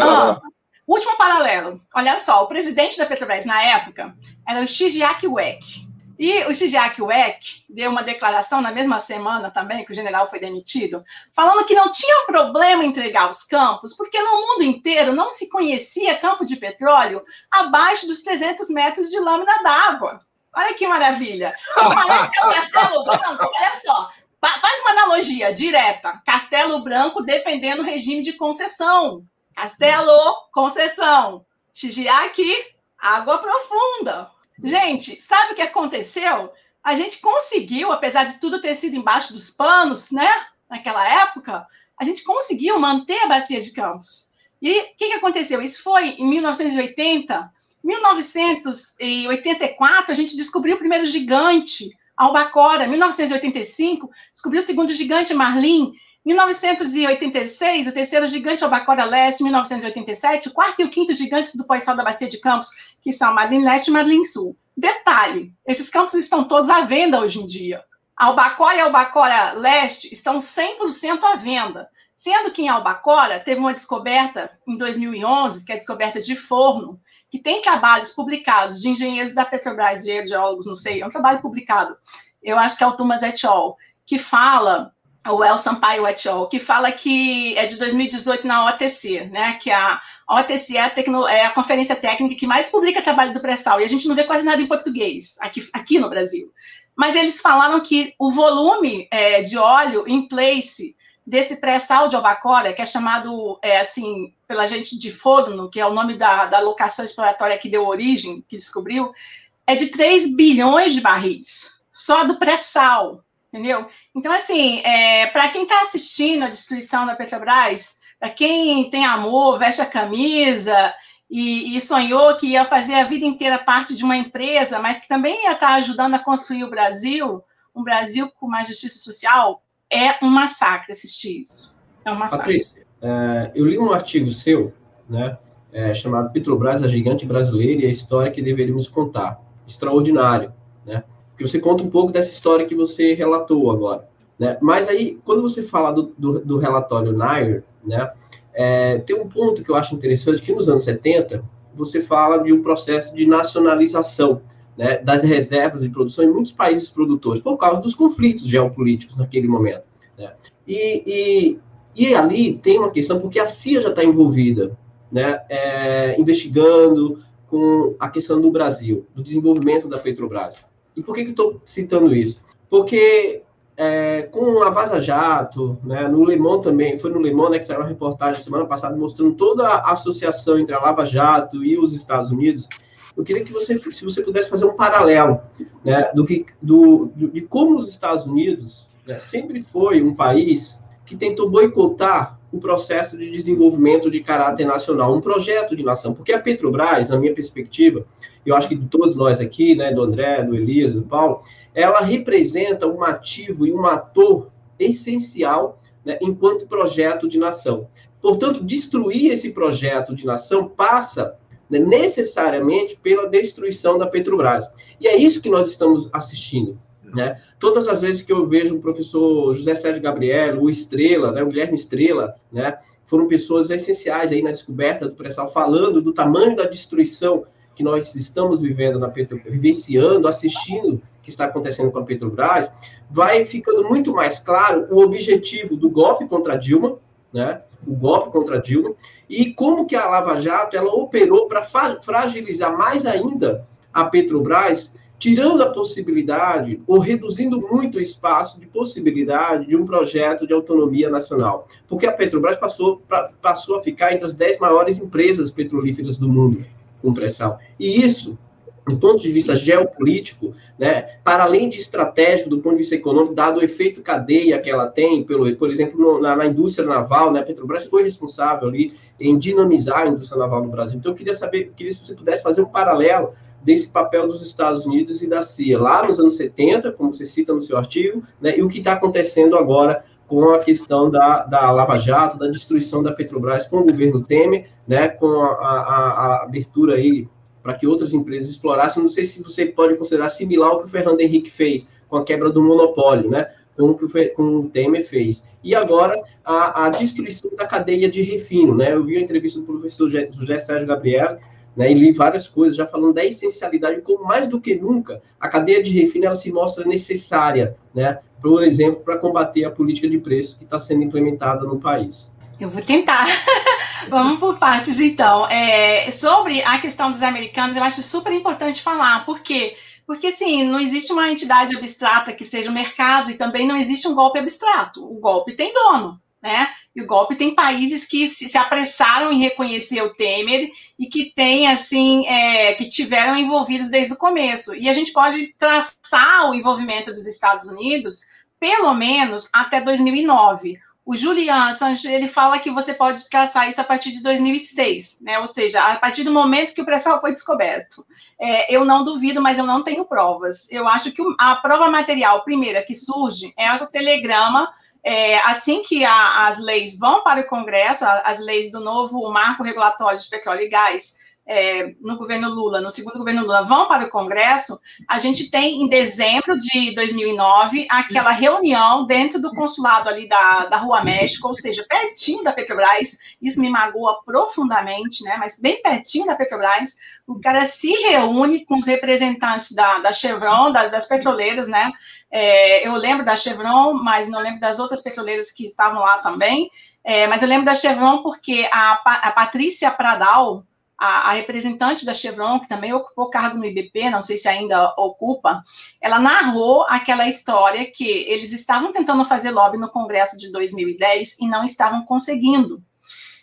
Ah, último paralelo. Olha só, o presidente da Petrobras na época era o Shigeaki Uek. E o Shigeaki Uek deu uma declaração na mesma semana também que o general foi demitido, falando que não tinha problema entregar os campos, porque no mundo inteiro não se conhecia campo de petróleo abaixo dos 300 metros de lâmina d'água. Olha que maravilha. Parece que é o Castelo Branco, olha só. Faz uma analogia direta. Castelo Branco defendendo o regime de concessão. Castelo, concessão. Xijiaki, água profunda. Gente, sabe o que aconteceu? A gente conseguiu, apesar de tudo ter sido embaixo dos panos, né? Naquela época, a gente conseguiu manter a bacia de Campos. E o que, que aconteceu? Isso foi em 1980, 1984, a gente descobriu o primeiro gigante, Albacora. 1985, descobriu o segundo gigante, Marlin. 1986, o terceiro gigante Albacora Leste. 1987, o quarto e o quinto gigantes do pós-sal da Bacia de Campos, que são Marlin Leste e Marlin Sul. Detalhe, esses campos estão todos à venda hoje em dia. Albacora e Albacora Leste estão 100% à venda. Sendo que em Albacora teve uma descoberta em 2011, que é a descoberta de forno, que tem trabalhos publicados de engenheiros da Petrobras, de geólogos, não sei, é um trabalho publicado, eu acho que é o Thomas et al., que fala, o El Sampaio et al., que fala que é de 2018 na OTC, né, que a OTC é a, tecno, é a conferência técnica que mais publica trabalho do pré-sal, e a gente não vê quase nada em português, aqui, aqui no Brasil. Mas eles falaram que o volume é, de óleo em place desse pré-sal de Albacora, que é chamado, é, assim, pela gente de forno, que é o nome da, da locação exploratória que deu origem, que descobriu, é de 3 bilhões de barris, só do pré-sal, entendeu? Então, assim, é, para quem está assistindo a destruição da Petrobras, para quem tem amor, veste a camisa e, e, sonhou que ia fazer a vida inteira parte de uma empresa, mas que também ia estar tá ajudando a construir o Brasil, um Brasil com mais justiça social, é um massacre assistir isso. É um massacre. Patrícia, é, eu li um artigo seu, né, é, chamado Petrobras, a gigante brasileira e a história que deveríamos contar. Extraordinário, né? Porque você conta um pouco dessa história que você relatou agora. Né? Mas aí, quando você fala do, do, do relatório Nair, né, é, tem um ponto que eu acho interessante, que nos anos 70, você fala de um processo de nacionalização né, das reservas de produção em muitos países produtores, por causa dos conflitos geopolíticos naquele momento. Né? E, e, e, ali tem uma questão, porque a CIA já está envolvida, né, é, investigando com a questão do Brasil, do desenvolvimento da Petrobras. E por que, que eu estou citando isso? Porque é, com a Vaza Jato, né, no Le Monde também, foi no Le Monde né, que saiu uma reportagem semana passada mostrando toda a associação entre a Lava Jato e os Estados Unidos. Eu queria que você, se você pudesse fazer um paralelo, né, do que, do, de como os Estados Unidos né, sempre foi um país que tentou boicotar o processo de desenvolvimento de caráter nacional, um projeto de nação, porque a Petrobras, na minha perspectiva, eu acho que de todos nós aqui, né, do André, do Elias, do Paulo, ela representa um ativo e um ator essencial né, enquanto projeto de nação. Portanto, destruir esse projeto de nação passa né, necessariamente pela destruição da Petrobras. E é isso que nós estamos assistindo. Né? Todas as vezes que eu vejo o professor José Sérgio Gabriel, o Estrela, né, o Guilherme Estrela, né, foram pessoas essenciais aí na descoberta do pré-sal, falando do tamanho da destruição que nós estamos vivendo na Petrobras, vivenciando, assistindo que está acontecendo com a Petrobras, vai ficando muito mais claro o objetivo do golpe contra Dilma, né? O golpe contra Dilma e como que a Lava Jato ela operou para fragilizar mais ainda a Petrobras, tirando a possibilidade ou reduzindo muito o espaço de possibilidade de um projeto de autonomia nacional, porque a Petrobras passou pra, passou a ficar entre as dez maiores empresas petrolíferas do mundo com pressão. E isso do ponto de vista geopolítico, né, para além de estratégico, do ponto de vista econômico, dado o efeito cadeia que ela tem, pelo, por exemplo, na, na, indústria naval, né, a Petrobras foi responsável ali em dinamizar a indústria naval no Brasil. Então, eu queria saber, queria se você pudesse fazer um paralelo desse papel dos Estados Unidos e da CIA, lá nos anos 70, como você cita no seu artigo, né, e o que está acontecendo agora com a questão da, da Lava Jato, da destruição da Petrobras com o governo Temer, né, com a, a, a abertura aí para que outras empresas explorassem. Não sei se você pode considerar similar ao que o Fernando Henrique fez com a quebra do monopólio, né? Com o que com o Temer fez. E agora, a, a, destruição da cadeia de refino, né? Eu vi a entrevista do professor José Sérgio Gabriel, né, e li várias coisas já falando da essencialidade, como mais do que nunca a cadeia de refino ela se mostra necessária, né, por exemplo, para combater a política de preços que está sendo implementada no país. Eu vou tentar. Vamos por partes, então. É, sobre a questão dos americanos, eu acho super importante falar, por quê? Porque, assim, não existe uma entidade abstrata que seja o mercado e também não existe um golpe abstrato. O golpe tem dono, né? E o golpe tem países que se, se apressaram em reconhecer o Temer e que tem, assim, é, que tiveram envolvidos desde o começo. E a gente pode traçar o envolvimento dos Estados Unidos, pelo menos até 2009 o Julian Assange, ele fala que você pode traçar isso a partir de 2006, né? Ou seja, a partir do momento que o pré-sal foi descoberto. É, eu não duvido, mas eu não tenho provas. Eu acho que a prova material primeira que surge é o telegrama. É, assim que a, as leis vão para o Congresso, as leis do novo marco regulatório de petróleo e gás, é, no governo Lula, no segundo governo Lula, vão para o Congresso, a gente tem em dezembro de 2009 aquela reunião dentro do consulado ali da, da Rua México, ou seja, pertinho da Petrobras, isso me magoa profundamente, né, mas bem pertinho da Petrobras, o cara se reúne com os representantes da, da Chevron, das, das petroleiras, né, é, eu lembro da Chevron, mas não lembro das outras petroleiras que estavam lá também, é, mas eu lembro da Chevron porque a, a Patrícia Pradal, a, a, representante da Chevron, que também ocupou cargo no IBP, não sei se ainda ocupa, ela narrou aquela história que eles estavam tentando fazer lobby no Congresso de 2010 e não estavam conseguindo.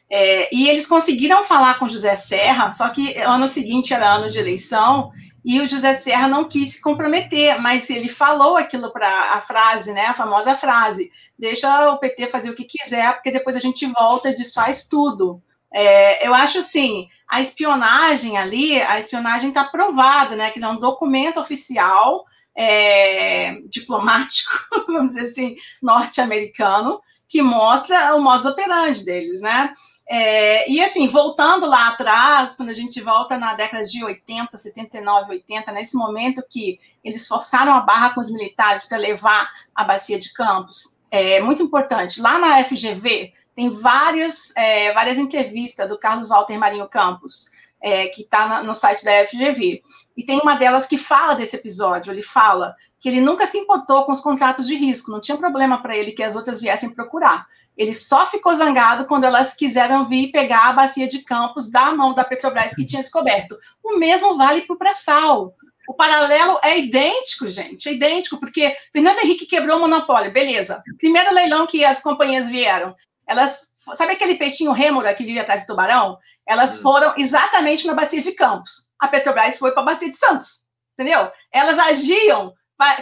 É, e eles conseguiram falar com José Serra, só que ano seguinte era ano de eleição e o José Serra não quis se comprometer, mas ele falou aquilo para a frase, né, a famosa frase: deixa o PT fazer o que quiser, porque depois a gente volta e desfaz tudo. É, eu acho assim, a espionagem ali, a espionagem está provada, né? Que é um documento oficial é, diplomático, vamos dizer assim, norte-americano, que mostra o modus operandi deles, né? É, e assim, voltando lá atrás, quando a gente volta na década de 80, 79, 80, nesse momento que eles forçaram a barra com os militares para levar a bacia de Campos, é muito importante. Lá na FGV tem vários, é, várias entrevistas do Carlos Walter Marinho Campos, é, que está no site da FGV. E tem uma delas que fala desse episódio. Ele fala que ele nunca se importou com os contratos de risco, não tinha problema para ele que as outras viessem procurar. Ele só ficou zangado quando elas quiseram vir pegar a bacia de Campos da mão da Petrobras que tinha descoberto. O mesmo vale para o pré-sal. O paralelo é idêntico, gente, é idêntico, porque Fernando Henrique quebrou o monopólio, beleza. Primeiro leilão que as companhias vieram, elas, sabe aquele peixinho rêmora que vive atrás do tubarão? Elas hum. foram exatamente na bacia de Campos. A Petrobras foi para a bacia de Santos, entendeu? Elas agiam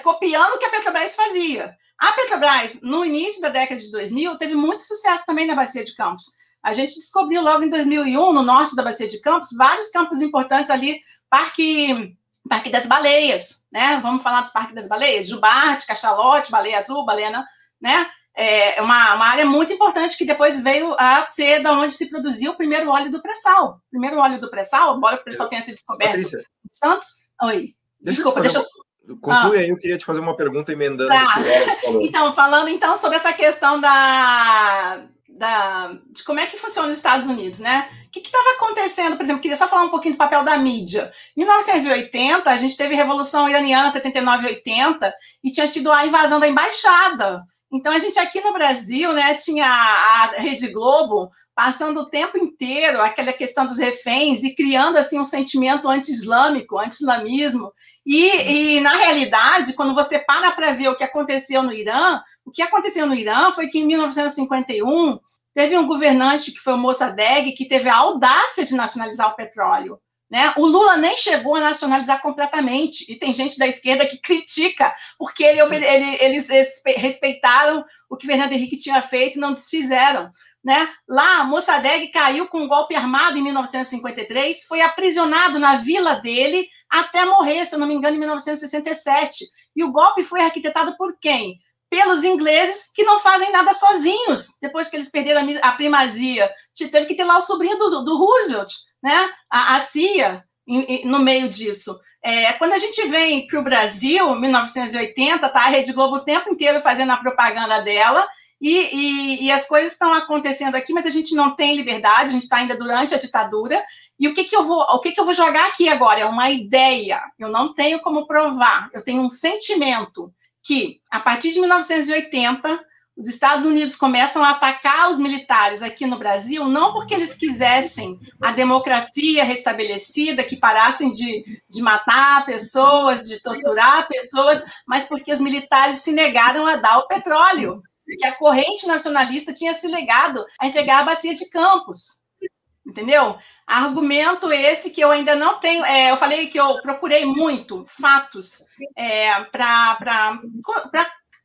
copiando o que a Petrobras fazia. A Petrobras, no início da década de 2000, teve muito sucesso também na Bacia de Campos. A gente descobriu logo em 2001, no norte da Bacia de Campos, vários campos importantes ali, Parque, Parque das Baleias, né? Vamos falar dos Parques das Baleias? Jubarte, Cachalote, Baleia Azul, Baleia, né? É uma, uma área muito importante que depois veio a ser da onde se produziu o primeiro óleo do pré-sal. O primeiro óleo do pré-sal, embora o pré-sal tenha sido descoberto Patrícia, em Santos. Oi. Deixa Desculpa, deixa eu Conclui ah. aí, eu queria te fazer uma pergunta emendando. Tá. Então, falando então sobre essa questão da, da, de como é que funciona os Estados Unidos, né? O que estava acontecendo, por exemplo, queria só falar um pouquinho do papel da mídia. Em 1980, a gente teve Revolução Iraniana, 79 e 80, e tinha tido a invasão da embaixada. Então, a gente aqui no Brasil, né, tinha a Rede Globo passando o tempo inteiro aquela questão dos reféns e criando assim um sentimento anti-islâmico, anti-islamismo. E, e, na realidade, quando você para para ver o que aconteceu no Irã, o que aconteceu no Irã foi que em 1951 teve um governante que foi o Mossadegh que teve a audácia de nacionalizar o petróleo. Né? O Lula nem chegou a nacionalizar completamente, e tem gente da esquerda que critica, porque ele, ele, eles respeitaram o que Fernando Henrique tinha feito e não desfizeram. Né? Lá, Mossadegh caiu com um golpe armado em 1953, foi aprisionado na vila dele até morrer, se eu não me engano, em 1967. E o golpe foi arquitetado por quem? Pelos ingleses que não fazem nada sozinhos, depois que eles perderam a primazia. Teve que ter lá o sobrinho do, do Roosevelt, né? a, a CIA, em, em, no meio disso. É, quando a gente vem para o Brasil, 1980, tá a Rede Globo o tempo inteiro fazendo a propaganda dela, e, e, e, as coisas estão acontecendo aqui, mas a gente não tem liberdade, a gente está ainda durante a ditadura. E o que, que eu vou, o que, que eu vou jogar aqui agora? É uma ideia. Eu não tenho como provar. Eu tenho um sentimento que, a partir de 1980, os Estados Unidos começam a atacar os militares aqui no Brasil, não porque eles quisessem a democracia restabelecida, que parassem de, de matar pessoas, de torturar pessoas, mas porque os militares se negaram a dar o petróleo que a corrente nacionalista tinha se legado a entregar a bacia de Campos. Entendeu? Argumento esse que eu ainda não tenho. É, eu falei que eu procurei muito fatos é, para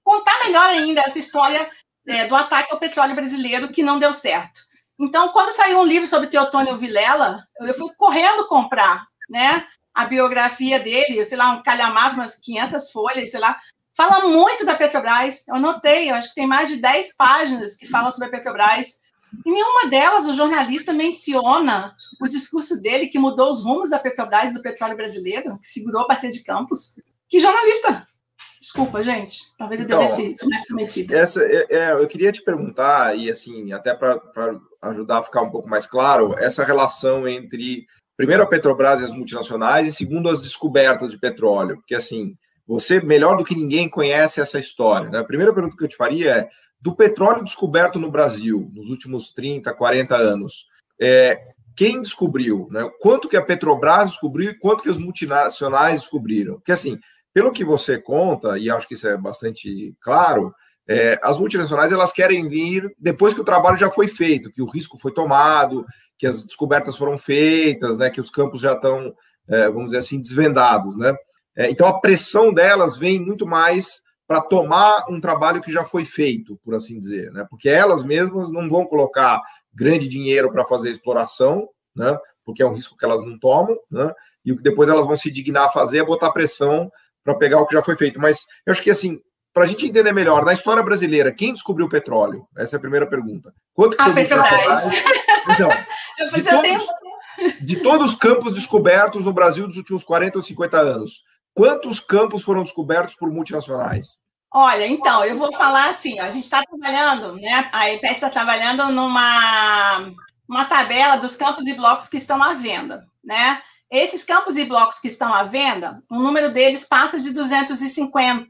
contar melhor ainda essa história é, do ataque ao petróleo brasileiro que não deu certo. Então, quando saiu um livro sobre Teotônio Vilela, eu fui correndo comprar, né? A biografia dele, sei lá, um calhamaço, umas 500 folhas, sei lá, Fala muito da Petrobras. Eu notei, eu acho que tem mais de 10 páginas que falam sobre a Petrobras. Em nenhuma delas o jornalista menciona o discurso dele que mudou os rumos da Petrobras e do petróleo brasileiro, que segurou a bacia de Campos. Que jornalista? Desculpa, gente. Talvez eu então, devesse cometido. Essa, é, é, eu queria te perguntar, e assim, até para ajudar a ficar um pouco mais claro, essa relação entre, primeiro, a Petrobras e as multinacionais, e segundo, as descobertas de petróleo. Porque, assim, você, melhor do que ninguém, conhece essa história. Né? A primeira pergunta que eu te faria é: do petróleo descoberto no Brasil nos últimos 30, 40 anos, é, quem descobriu? Né? Quanto que a Petrobras descobriu e quanto que as multinacionais descobriram? Porque, assim, pelo que você conta, e acho que isso é bastante claro, é, as multinacionais elas querem vir depois que o trabalho já foi feito, que o risco foi tomado, que as descobertas foram feitas, né, que os campos já estão, é, vamos dizer assim, desvendados, né? É, então, a pressão delas vem muito mais para tomar um trabalho que já foi feito, por assim dizer, né? Porque elas mesmas não vão colocar grande dinheiro para fazer exploração, né? Porque é um risco que elas não tomam, né? E o que depois elas vão se dignar a fazer é botar pressão para pegar o que já foi feito. Mas eu acho que assim, para a gente entender melhor, na história brasileira, quem descobriu o petróleo? Essa é a primeira pergunta. Quanto que a Petrobras. Então, de todos, de todos os campos descobertos no Brasil dos últimos 40 ou 50 anos, quantos campos foram descobertos por multinacionais? Olha, então, eu vou falar assim, a gente está trabalhando, né? A EPET está trabalhando numa uma tabela dos campos e blocos que estão à venda, né? Esses campos e blocos que estão à venda, o número deles passa de 250,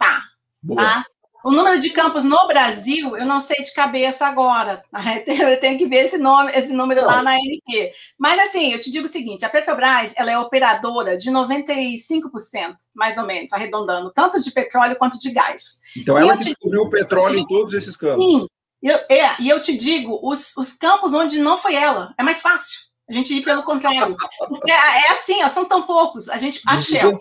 Boa. tá? O número de campos no Brasil, eu não sei de cabeça agora. Tá? Eu tenho que ver esse, nome, esse número lá na ANP. Mas, assim, eu te digo o seguinte: a Petrobras ela é operadora de 95%, mais ou menos, arredondando, tanto de petróleo quanto de gás. Então, ela descobriu o petróleo em todos esses campos. Sim. Eu, é, e eu te digo, os, os campos onde não foi ela, é mais fácil. A gente ir pelo contrário. É, é assim, ó, são tão poucos. A gente. A Shell.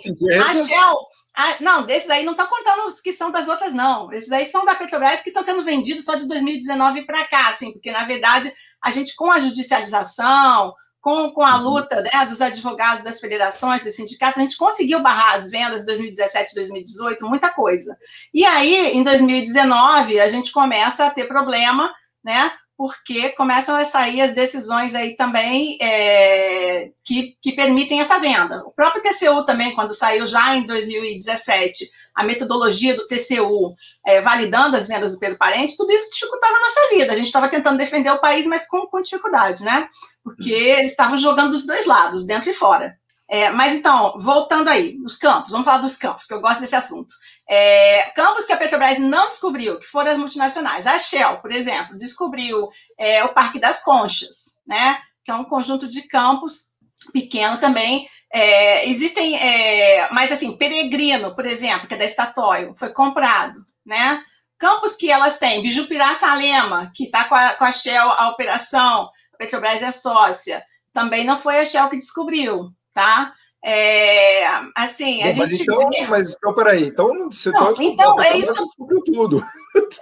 A Shell ah, não, desses aí não está contando os que são das outras, não. Esses aí são da Petrobras que estão sendo vendidos só de 2019 para cá, assim, porque, na verdade, a gente, com a judicialização, com, com a uhum. luta né, dos advogados das federações, dos sindicatos, a gente conseguiu barrar as vendas de 2017, 2018, muita coisa. E aí, em 2019, a gente começa a ter problema, né? Porque começam a sair as decisões aí também é, que, que permitem essa venda. O próprio TCU também, quando saiu já em 2017, a metodologia do TCU é, validando as vendas do Pedro Parente, tudo isso dificultava a nossa vida. A gente estava tentando defender o país, mas com, com dificuldade, né? Porque eles estavam jogando dos dois lados, dentro e fora. É, mas então, voltando aí, os campos, vamos falar dos campos, que eu gosto desse assunto. É, campos que a Petrobras não descobriu, que foram as multinacionais. A Shell, por exemplo, descobriu é, o Parque das Conchas, né? Que é um conjunto de campos pequeno também. É, existem, é, mas assim, Peregrino, por exemplo, que é da Statoil, foi comprado, né? Campos que elas têm, Bijupirá Salema, que está com, com, a Shell a operação, a Petrobras é sócia, também não foi a Shell que descobriu, tá? É, assim, Bom, a mas gente. Então, vê... Mas então, peraí, então você não, pode Então, é isso. tudo.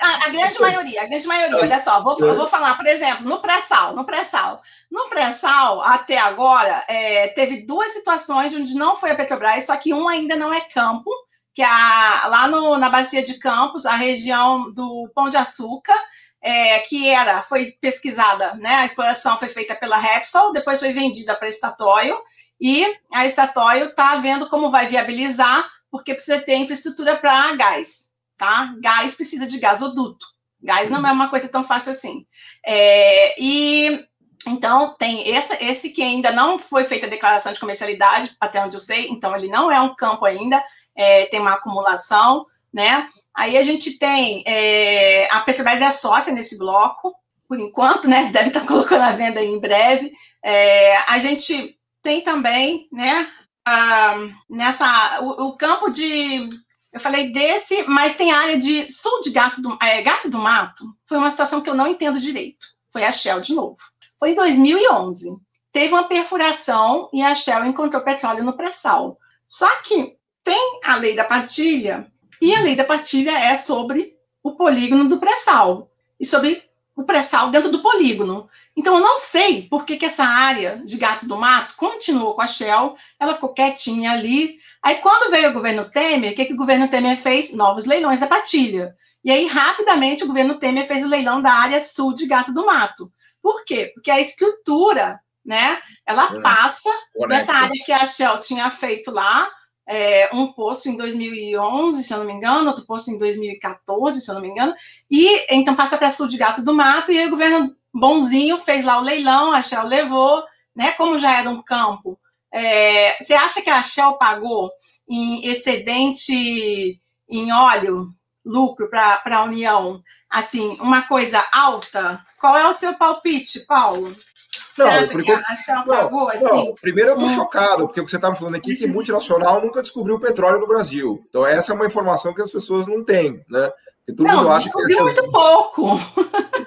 A, a, grande maioria, a grande maioria, olha só, vou, é. vou falar, por exemplo, no pré-sal, no pré-sal. No pré-sal, até agora, é, teve duas situações onde não foi a Petrobras, só que um ainda não é campo, que é a, lá no, na bacia de Campos, a região do Pão de Açúcar, é, que era, foi pesquisada, né? A exploração foi feita pela Repsol, depois foi vendida para a Statoil, e a Statoil está vendo como vai viabilizar, porque precisa ter infraestrutura para gás, tá? Gás precisa de gasoduto. Gás não é uma coisa tão fácil assim. É, e então tem essa, esse que ainda não foi feita a declaração de comercialidade, até onde eu sei, então ele não é um campo ainda, é, tem uma acumulação, né? Aí a gente tem é, a Petrobras é sócia nesse bloco, por enquanto, né? Deve estar colocando a venda em breve. É, a gente tem também, né, nessa, o, o, campo de, eu falei desse, mas tem a área de sul de Gato do, é, Gato do Mato, foi uma situação que eu não entendo direito, foi a Shell de novo. Foi em 2011, teve uma perfuração e a Shell encontrou petróleo no pré-sal. Só que tem a lei da partilha, e a lei da partilha é sobre o polígono do pré-sal, e sobre o pré-sal dentro do polígono. Então, eu não sei por que, que essa área de gato do mato continuou com a Shell, ela ficou quietinha ali. Aí, quando veio o governo Temer, o que, que o governo Temer fez? Novos leilões da patilha. E aí, rapidamente, o governo Temer fez o leilão da área sul de gato do mato. Por quê? Porque a estrutura, né, ela é. passa dessa área que a Shell tinha feito lá, é, um posto em 2011, se eu não me engano, outro posto em 2014, se eu não me engano, e então passa para sul de Gato do Mato, e aí o governo bonzinho fez lá o leilão, a Shell levou, né? Como já era um campo. É, você acha que a Shell pagou em excedente em óleo, lucro para a União, assim, uma coisa alta? Qual é o seu palpite, Paulo? Não, não, pagou, assim? não, primeiro eu estou hum. chocado, porque o que você estava falando aqui é que multinacional nunca descobriu petróleo no Brasil. Então, essa é uma informação que as pessoas não têm, né? Todo não, mundo acha descobriu que muito pouco.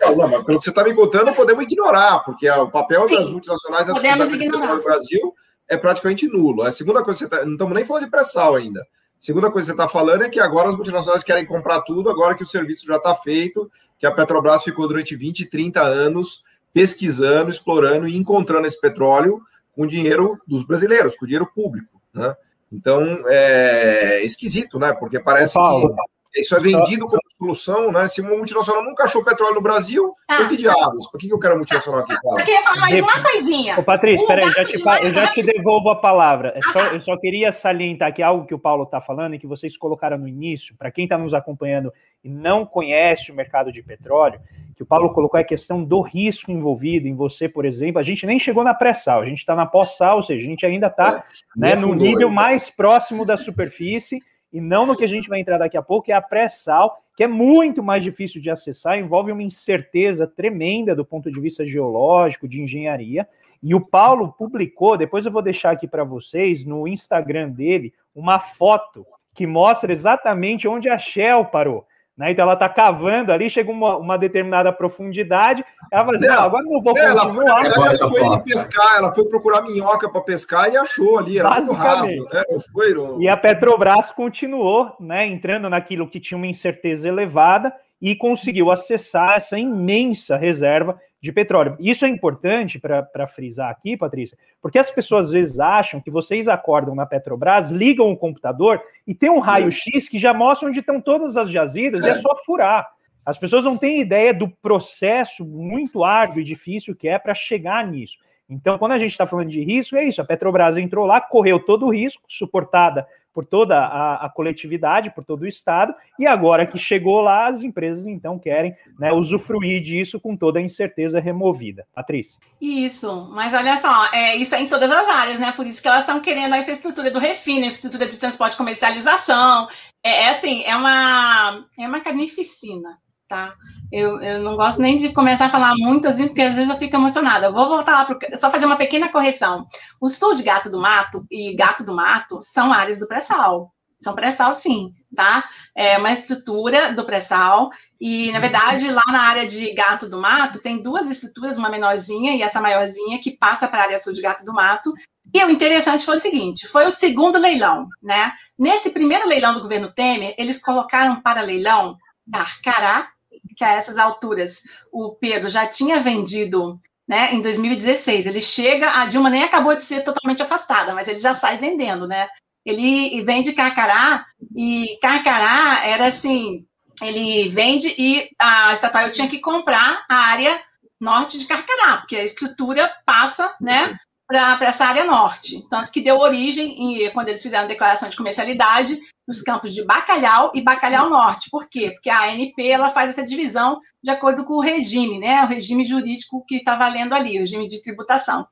Não, não, mas pelo que você está me contando, podemos ignorar, porque o papel Sim, das multinacionais na no Brasil é praticamente nulo. A segunda coisa, você tá, não estamos nem falando de pré-sal ainda. A segunda coisa que você está falando é que agora as multinacionais querem comprar tudo, agora que o serviço já está feito, que a Petrobras ficou durante 20, 30 anos pesquisando, explorando e encontrando esse petróleo com dinheiro dos brasileiros, com dinheiro público. Né? Então, é esquisito, né? Porque parece Paulo, que Isso é vendido como solução, né? Se uma multinacional nunca achou petróleo no Brasil, ah, por que diabos? Por que eu quero multinacional aqui? Cara? Eu queria falar mais uma coisinha. Ô, Patrícia, peraí, já te, eu já te devolvo a palavra. É só, eu só queria salientar aqui algo que o Paulo está falando e que vocês colocaram no início, para quem está nos acompanhando e não conhece o mercado de petróleo, que o Paulo colocou é a questão do risco envolvido em você, por exemplo. A gente nem chegou na pré-sal, a gente está na pós-sal, ou seja, a gente ainda está é, né, no nível mais próximo da superfície e não no que a gente vai entrar daqui a pouco, que é a pré-sal, que é muito mais difícil de acessar, envolve uma incerteza tremenda do ponto de vista geológico, de engenharia. E o Paulo publicou, depois eu vou deixar aqui para vocês, no Instagram dele, uma foto que mostra exatamente onde a Shell parou. Né? Então ela está cavando ali, chega uma, uma determinada profundidade, ela vai dizer, não, agora não vou ela foi, ela foi pescar, ela foi procurar minhoca para pescar e achou ali, era muito raso, né? Foi, E a Petrobras continuou, né, entrando naquilo que tinha uma incerteza elevada e conseguiu acessar essa imensa reserva de petróleo. Isso é importante para frisar aqui, Patrícia, porque as pessoas às vezes acham que vocês acordam na Petrobras, ligam o computador e tem um raio-x que já mostra onde estão todas as jazidas é. e é só furar. As pessoas não têm ideia do processo muito árduo e difícil que é para chegar nisso. Então, quando a gente está falando de risco, é isso. A Petrobras entrou lá, correu todo o risco, suportada por toda a, a, coletividade, por todo o Estado, e agora que chegou lá, as empresas então querem né, usufruir disso com toda a incerteza removida. Patrícia. Isso, mas olha só, é, isso é em todas as áreas, né? Por isso que elas estão querendo a infraestrutura do refino, a infraestrutura de transporte e comercialização. É, é assim, é uma, é uma carnificina tá? Eu, eu não gosto nem de começar a falar muito assim, porque às vezes eu fico emocionada. Eu vou voltar lá, pro, só fazer uma pequena correção. O sul de Gato do Mato e Gato do Mato são áreas do pré-sal. São pré-sal, sim, tá? É uma estrutura do pré-sal. E, na verdade, lá na área de Gato do Mato, tem duas estruturas, uma menorzinha e essa maiorzinha, que passa para a área sul de Gato do Mato. E o interessante foi o seguinte: foi o segundo leilão, né? Nesse primeiro leilão do governo Temer, eles colocaram para leilão Carcará que a essas alturas o Pedro já tinha vendido né, em 2016. Ele chega, a Dilma nem acabou de ser totalmente afastada, mas ele já sai vendendo, né? Ele vende Carcará e Carcará era assim, ele vende e a estatal tinha que comprar a área norte de Carcará, porque a estrutura passa, né, para essa área norte. Tanto que deu origem, em, quando eles fizeram a declaração de comercialidade, nos campos de Bacalhau e Bacalhau Norte. Por quê? Porque a ANP ela faz essa divisão de acordo com o regime, né? o regime jurídico que está valendo ali, o regime de tributação.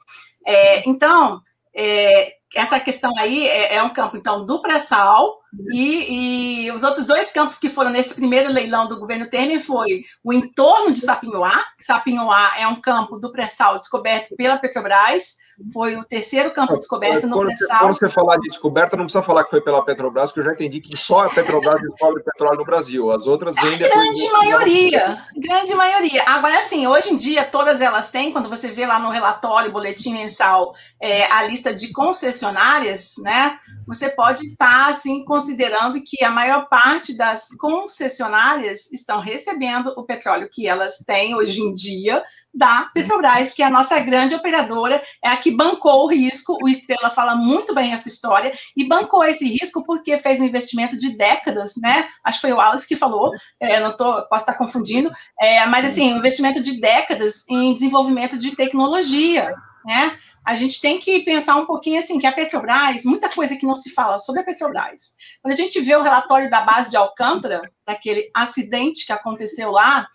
É, então, é, essa questão aí é, é, um campo, então, do pré-sal, e, e, os outros dois campos que foram nesse primeiro leilão do governo Temer foi o entorno de Sapinhoá, Sapinhoá é um campo do pré-sal descoberto pela Petrobras, foi o terceiro campo descoberto no pré-sal. Quando você falar de descoberta, não precisa falar que foi pela Petrobras, porque eu já entendi que só a Petrobras descobre petróleo no Brasil. As outras vêm depois. Grande maioria, grande maioria. Agora, assim, hoje em dia, todas elas têm, quando você vê lá no relatório, boletim mensal, é, a lista de concessionárias, né? Você pode estar, assim, considerando que a maior parte das concessionárias estão recebendo o petróleo que elas têm hoje em dia da Petrobras, que é a nossa grande operadora, é a que bancou o risco. O Estrela fala muito bem essa história e bancou esse risco porque fez um investimento de décadas, né? Acho que foi o Alice que falou, é, não tô, posso estar confundindo, é, mas assim, um investimento de décadas em desenvolvimento de tecnologia, né? A gente tem que pensar um pouquinho assim, que a Petrobras, muita coisa que não se fala sobre a Petrobras. Quando a gente vê o relatório da base de Alcântara, daquele acidente que aconteceu lá,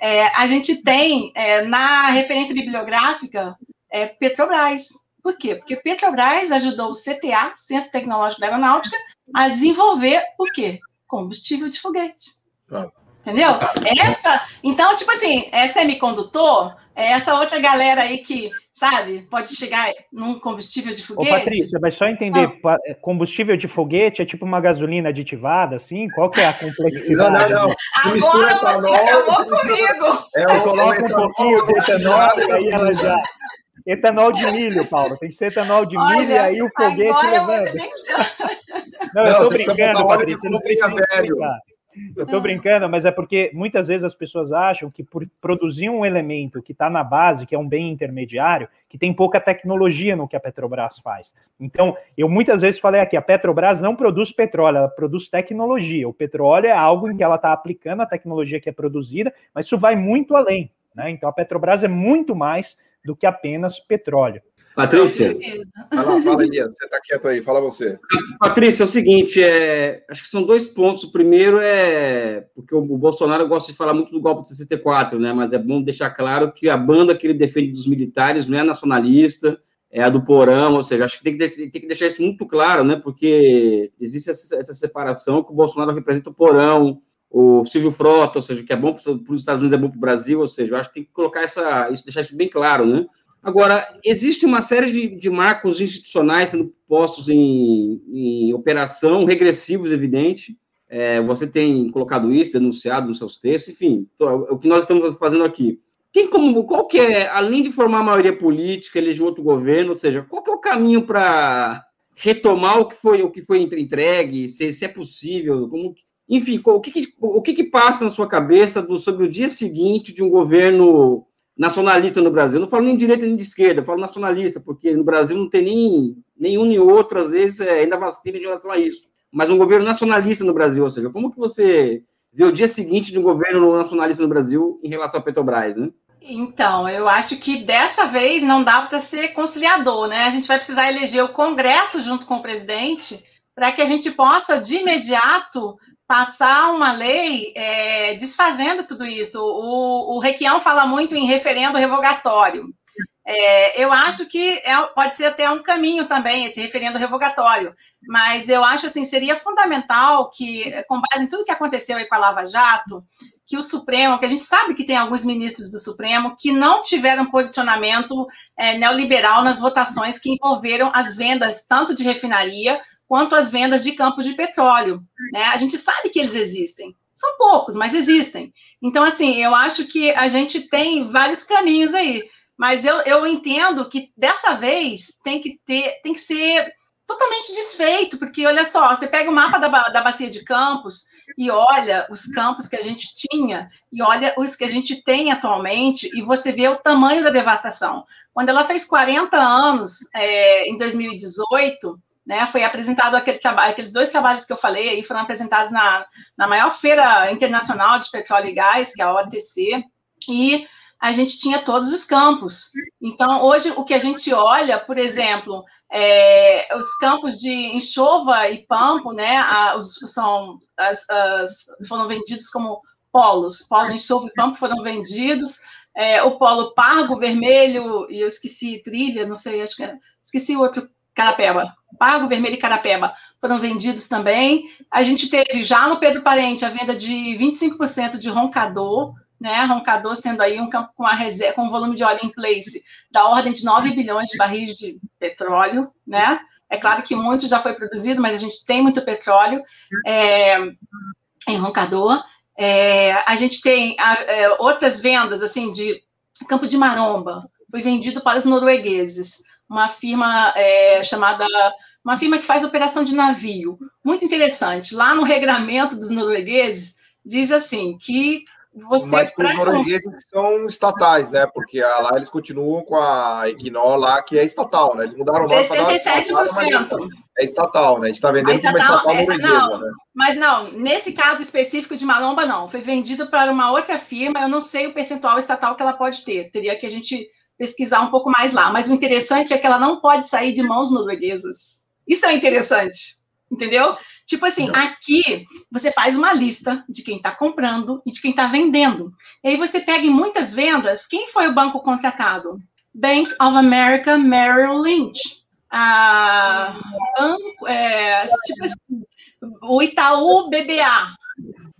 é, a gente tem é, na referência bibliográfica é, Petrobras. Por quê? Porque Petrobras ajudou o CTA, Centro Tecnológico da Aeronáutica, a desenvolver o quê? Combustível de foguete. Entendeu? Essa, então, tipo assim, é semicondutor, é essa outra galera aí que sabe? Pode chegar num combustível de foguete. Ô, Patrícia, mas só entender, ah. combustível de foguete é tipo uma gasolina aditivada, assim? Qual que é a complexidade? Não, não, não. Agora etanol, você acabou comigo. É, eu coloco um pouquinho de etanol e aí ela já... Etanol de milho, Paulo. Tem que ser etanol de Olha, milho e aí o foguete levando. Não, eu tô brincando, Patrícia. Não precisa explicar. Eu estou brincando, mas é porque muitas vezes as pessoas acham que por produzir um elemento que está na base, que é um bem intermediário, que tem pouca tecnologia no que a Petrobras faz. Então, eu muitas vezes falei aqui, a Petrobras não produz petróleo, ela produz tecnologia. O petróleo é algo em que ela está aplicando a tecnologia que é produzida, mas isso vai muito além. Né? Então, a Petrobras é muito mais do que apenas petróleo. Patrícia. Lá, fala, Elias. Você está quieto aí, fala você. Patrícia, é o seguinte, é, acho que são dois pontos. O primeiro é, porque o, Bolsonaro gosta de falar muito do golpe de 64, né? Mas é bom deixar claro que a banda que ele defende dos militares não é nacionalista, é a do Porão, ou seja, acho que tem que, tem que deixar isso muito claro, né? Porque existe essa, essa separação que o Bolsonaro representa o Porão, o Silvio Frota, ou seja, que é bom para os Estados Unidos, é bom para o Brasil, ou seja, eu acho que tem que colocar essa, isso, deixar isso bem claro, né? Agora, existe uma série de, de marcos institucionais sendo postos em, em operação, regressivos, evidente. É, você tem colocado isso, denunciado nos seus textos, enfim, o que nós estamos fazendo aqui. Tem como, qual que é, além de formar a maioria política, eleger outro governo, ou seja, qual que é o caminho para retomar o que foi o que foi entregue, se, se é possível, como, enfim, o que, que o que, que, passa na sua cabeça do, sobre o dia seguinte de um governo nacionalista no Brasil. Eu não falo nem de direita nem de esquerda, eu falo nacionalista, porque no Brasil não tem nem nenhum nem outro, às vezes é, ainda vacina em relação a isso. Mas um governo nacionalista no Brasil, ou seja, como que você vê o dia seguinte de um governo nacionalista no Brasil em relação à Petrobras, né? Então, eu acho que dessa vez não dá para ser conciliador, né? A gente vai precisar eleger o Congresso junto com o presidente para que a gente possa, de imediato, passar uma lei é, desfazendo tudo isso. O, o Requião fala muito em referendo revogatório. É, eu acho que é, pode ser até um caminho também, esse referendo revogatório, mas eu acho assim, seria fundamental que, com base em tudo que aconteceu aí com a Lava Jato, que o Supremo, que a gente sabe que tem alguns ministros do Supremo que não tiveram posicionamento é, neoliberal nas votações que envolveram as vendas tanto de refinaria quanto às vendas de campos de petróleo. Né? A gente sabe que eles existem. São poucos, mas existem. Então, assim, eu acho que a gente tem vários caminhos aí. Mas eu, eu entendo que dessa vez tem que ter, tem que ser totalmente desfeito, porque olha só, você pega o mapa da, da bacia de campos e olha os campos que a gente tinha e olha os que a gente tem atualmente e você vê o tamanho da devastação. Quando ela fez 40 anos, é, em 2018, né, foi apresentado aquele trabalho, aqueles dois trabalhos que eu falei aí foram apresentados na, na maior feira internacional de petróleo e gás, que é a OTC, e a gente tinha todos os campos. Então, hoje, o que a gente olha, por exemplo, é, os campos de enxova e pampo, né, a, os, são, as, as, foram vendidos como polos, polo, enxova e pampo foram vendidos, é, o polo pargo, vermelho, e eu esqueci trilha, não sei, acho que era, esqueci o outro Carapeba. Pago, Vermelho e Carapeba foram vendidos também. A gente teve já no Pedro Parente a venda de 25% de roncador, né? Roncador sendo aí um campo com, a reserva, com um volume de óleo em place da ordem de 9 bilhões de barris de petróleo, né? É claro que muito já foi produzido, mas a gente tem muito petróleo é, em roncador. É, a gente tem é, outras vendas, assim, de campo de maromba, foi vendido para os noruegueses uma firma é, chamada uma firma que faz operação de navio. Muito interessante. Lá no regramento dos noruegueses diz assim que você Mas para os noruegueses são estatais, né? Porque lá eles continuam com a Equinor lá, que é estatal, né? Eles mudaram o nome 67%. Dar... É estatal, né? A gente está vendendo estatal, como estatal é, norueguesa, não, né? Mas não, nesse caso específico de Malomba, não. Foi vendido para uma outra firma, eu não sei o percentual estatal que ela pode ter. Teria que a gente pesquisar um pouco mais lá. Mas o interessante é que ela não pode sair de mãos norueguesas. Isso é interessante, entendeu? Tipo assim, aqui você faz uma lista de quem está comprando e de quem está vendendo. E aí você pega em muitas vendas, quem foi o banco contratado? Bank of America Merrill Lynch. A banco, é, tipo assim, o Itaú BBA,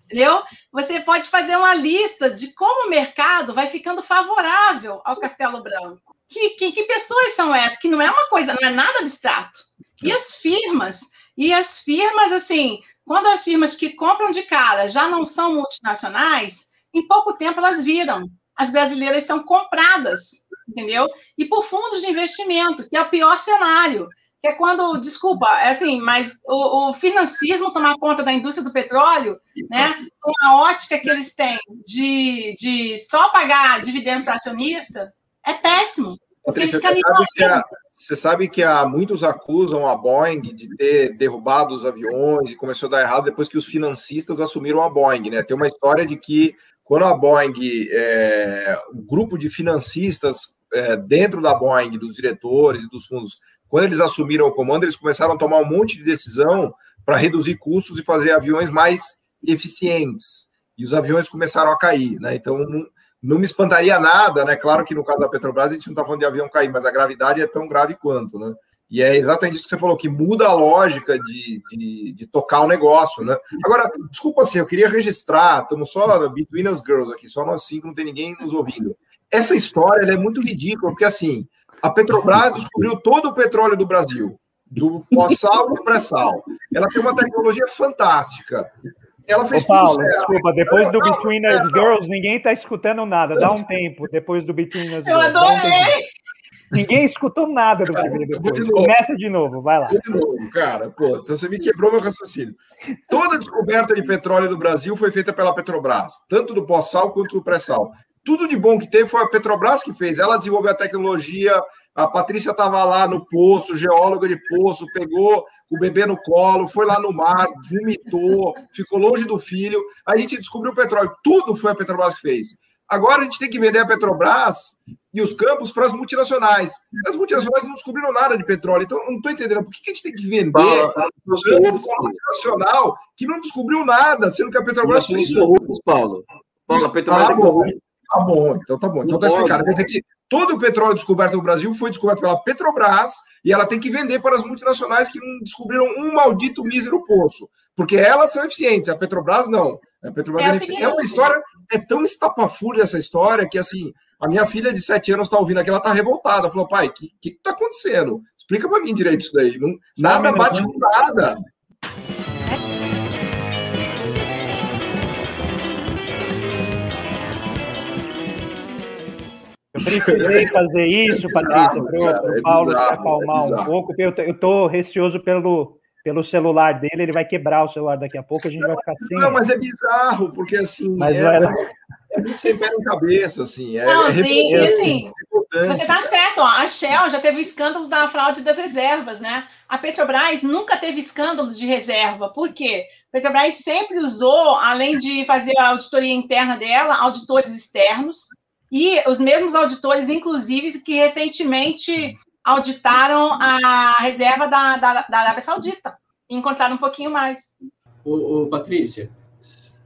entendeu? Você pode fazer uma lista de como o mercado vai ficando favorável ao Castelo Branco. Que, que, que pessoas são essas? Que não é uma coisa, não é nada abstrato. E as firmas, e as firmas, assim, quando as firmas que compram de cara já não são multinacionais, em pouco tempo elas viram. As brasileiras são compradas, entendeu? E por fundos de investimento, que é o pior cenário. Que é quando, desculpa, é assim, mas o, o financismo tomar conta da indústria do petróleo, né, com a ótica que eles têm de, de só pagar dividendos para acionista, é péssimo. Patrícia, você sabe, que há, você sabe que há muitos acusam a Boeing de ter derrubado os aviões e começou a dar errado depois que os financistas assumiram a Boeing, né? Tem uma história de que quando a Boeing, é, o grupo de financistas é, dentro da Boeing, dos diretores e dos fundos, quando eles assumiram o comando, eles começaram a tomar um monte de decisão para reduzir custos e fazer aviões mais eficientes. E os aviões começaram a cair, né? Então, não, não me espantaria nada, né? Claro que no caso da Petrobras a gente não está falando de avião cair, mas a gravidade é tão grave quanto, né? E é exatamente isso que você falou, que muda a lógica de, de, de, tocar o negócio, né? Agora, desculpa assim, eu queria registrar, estamos só between us girls aqui, só nós cinco, não tem ninguém nos ouvindo. Essa história é muito ridícula, porque assim, a Petrobras descobriu todo o petróleo do Brasil, do pós-sal e do pré-sal. Ela tem uma tecnologia fantástica. Ela fez Ô, Paulo, desculpa, depois do Between Us Girls, ninguém está escutando nada. Dá um tempo depois do Between Us Girls. Eu adorei! Ninguém escutou nada do que veio depois. De Começa de novo, vai lá. De novo, cara. Pô, então você me quebrou meu raciocínio. Toda descoberta de petróleo no Brasil foi feita pela Petrobras, tanto do pós-sal quanto do pré-sal. Tudo de bom que teve foi a Petrobras que fez. Ela desenvolveu a tecnologia, a Patrícia estava lá no poço, geóloga de poço, pegou o bebê no colo, foi lá no mar, vomitou, ficou longe do filho. A gente descobriu o petróleo. Tudo foi a Petrobras que fez. Agora a gente tem que vender a Petrobras e os campos para as multinacionais. As multinacionais não descobriram nada de petróleo, então não estou entendendo por que a gente tem que vender para uma multinacional que não descobriu nada, sendo que a Petrobras fez isso. Paulo. Paulo, a Petrobras ah, é corrupta. Tá bom, então tá bom. Então tá explicado. Quer dizer que todo o petróleo descoberto no Brasil foi descoberto pela Petrobras e ela tem que vender para as multinacionais que não descobriram um maldito mísero poço. Porque elas são eficientes, a Petrobras não. A Petrobras é, é, é uma história, é tão estapafúrdia essa história que assim, a minha filha de 7 anos está ouvindo aqui, ela está revoltada. Falou, pai, o que, que, que tá acontecendo? Explica para mim direito isso daí. Não, nada bate com nada. Eu precisei fazer isso, Patrícia, para o é Paulo se acalmar é um pouco. Eu estou receoso pelo, pelo celular dele, ele vai quebrar o celular daqui a pouco, a gente não, vai ficar sem. Não, mas é bizarro, porque assim. Mas é, era... é muito sem pé na cabeça, assim. É, não, é sim, assim, você está certo, ó, a Shell já teve o escândalo da fraude das reservas, né? A Petrobras nunca teve escândalo de reserva. Por quê? A Petrobras sempre usou, além de fazer a auditoria interna dela, auditores externos e os mesmos auditores, inclusive, que recentemente auditaram a reserva da, da, da Arábia Saudita encontraram um pouquinho mais. Ô, ô, Patrícia,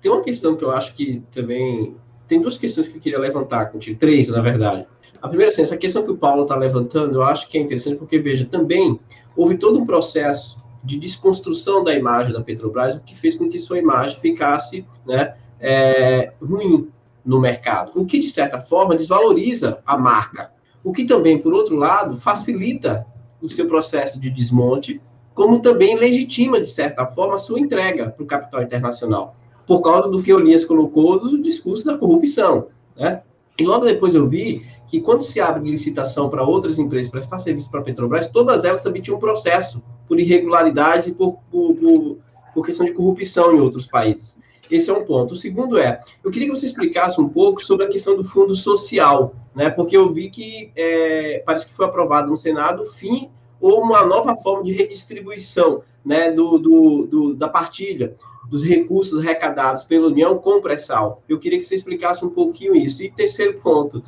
tem uma questão que eu acho que também. Tem duas questões que eu queria levantar contigo, três, na verdade. A primeira, assim, essa questão que o Paulo está levantando, eu acho que é interessante, porque, veja, também houve todo um processo de desconstrução da imagem da Petrobras, o que fez com que sua imagem ficasse né, é, ruim no mercado, o que, de certa forma, desvaloriza a marca. O que também, por outro lado, facilita o seu processo de desmonte, como também legitima, de certa forma, a sua entrega para o capital internacional, por causa do que o Elias colocou no discurso da corrupção. Né? E logo depois eu vi que quando se abre licitação para outras empresas prestar serviço para a Petrobras, todas elas também tinham um processo por irregularidades e por, por, por, por questão de corrupção em outros países. Esse é um ponto. O segundo é, eu queria que você explicasse um pouco sobre a questão do fundo social, né? Porque eu vi que é, parece que foi aprovado no Senado fim ou uma nova forma de redistribuição, né, do, do, do da partilha dos recursos arrecadados pela União com o pré-sal. Eu queria que você explicasse um pouquinho isso. E terceiro ponto,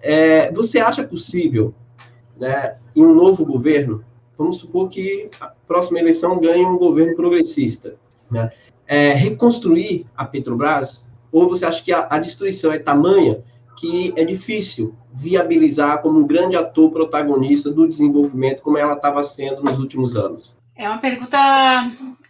é, você acha possível, né, em um novo governo, vamos supor que a próxima eleição ganhe um governo progressista, né? É, reconstruir a Petrobras? Ou você acha que a, a destruição é tamanha que é difícil viabilizar como um grande ator protagonista do desenvolvimento, como ela estava sendo nos últimos anos? É uma pergunta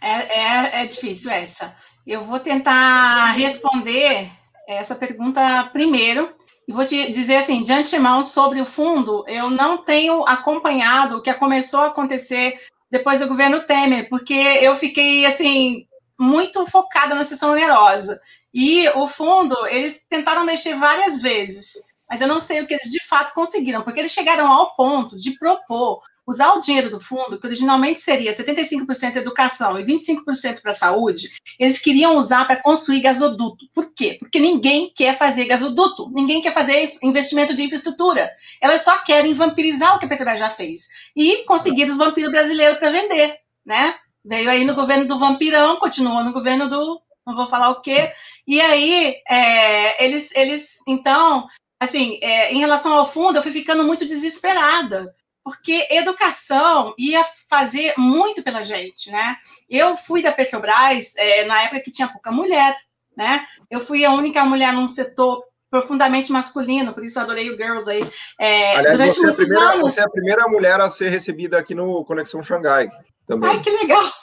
é, é, é, difícil essa. Eu vou tentar responder essa pergunta primeiro e vou te dizer assim, de antemão sobre o fundo, eu não tenho acompanhado o que começou a acontecer depois do governo Temer, porque eu fiquei assim muito focada na sessão onerosa. E o fundo, eles tentaram mexer várias vezes, mas eu não sei o que eles de fato conseguiram, porque eles chegaram ao ponto de propor usar o dinheiro do fundo, que originalmente seria 75% educação e 25% para saúde, eles queriam usar para construir gasoduto. Por quê? Porque ninguém quer fazer gasoduto, ninguém quer fazer investimento de infraestrutura. Elas só querem vampirizar o que a Petrobras já fez e conseguir os vampiros brasileiros para vender, né? Veio aí no governo do vampirão, continuou no governo do não vou falar o quê. E aí, é, eles, eles, então, assim, é, em relação ao fundo, eu fui ficando muito desesperada, porque educação ia fazer muito pela gente, né? Eu fui da Petrobras é, na época que tinha pouca mulher, né? Eu fui a única mulher num setor profundamente masculino, por isso eu adorei o Girls aí. É, Aliás, durante você muitos é primeira, anos. Você é a primeira mulher a ser recebida aqui no Conexão Xangai. Também. Ai, que legal!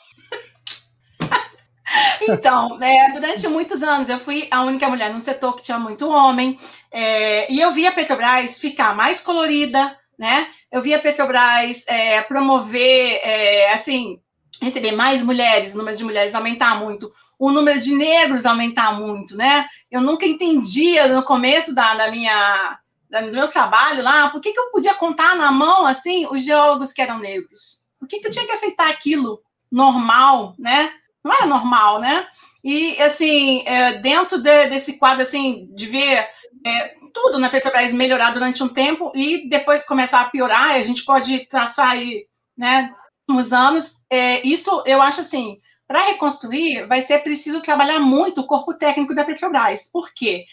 Então, é, durante muitos anos eu fui a única mulher num setor que tinha muito homem, é, e eu vi a Petrobras ficar mais colorida, né? Eu vi a Petrobras é, promover, é, assim, receber mais mulheres, o número de mulheres aumentar muito, o número de negros aumentar muito, né? Eu nunca entendia no começo da, da minha do meu trabalho lá, por que, que eu podia contar na mão, assim, os geólogos que eram negros? Por que, que eu tinha que aceitar aquilo normal, né? não era normal, né? E, assim, é, dentro de, desse quadro, assim, de ver é, tudo na Petrobras melhorar durante um tempo e depois começar a piorar, a gente pode traçar aí, né, uns anos, é, isso eu acho assim, para reconstruir, vai ser preciso trabalhar muito o corpo técnico da Petrobras. Por quê?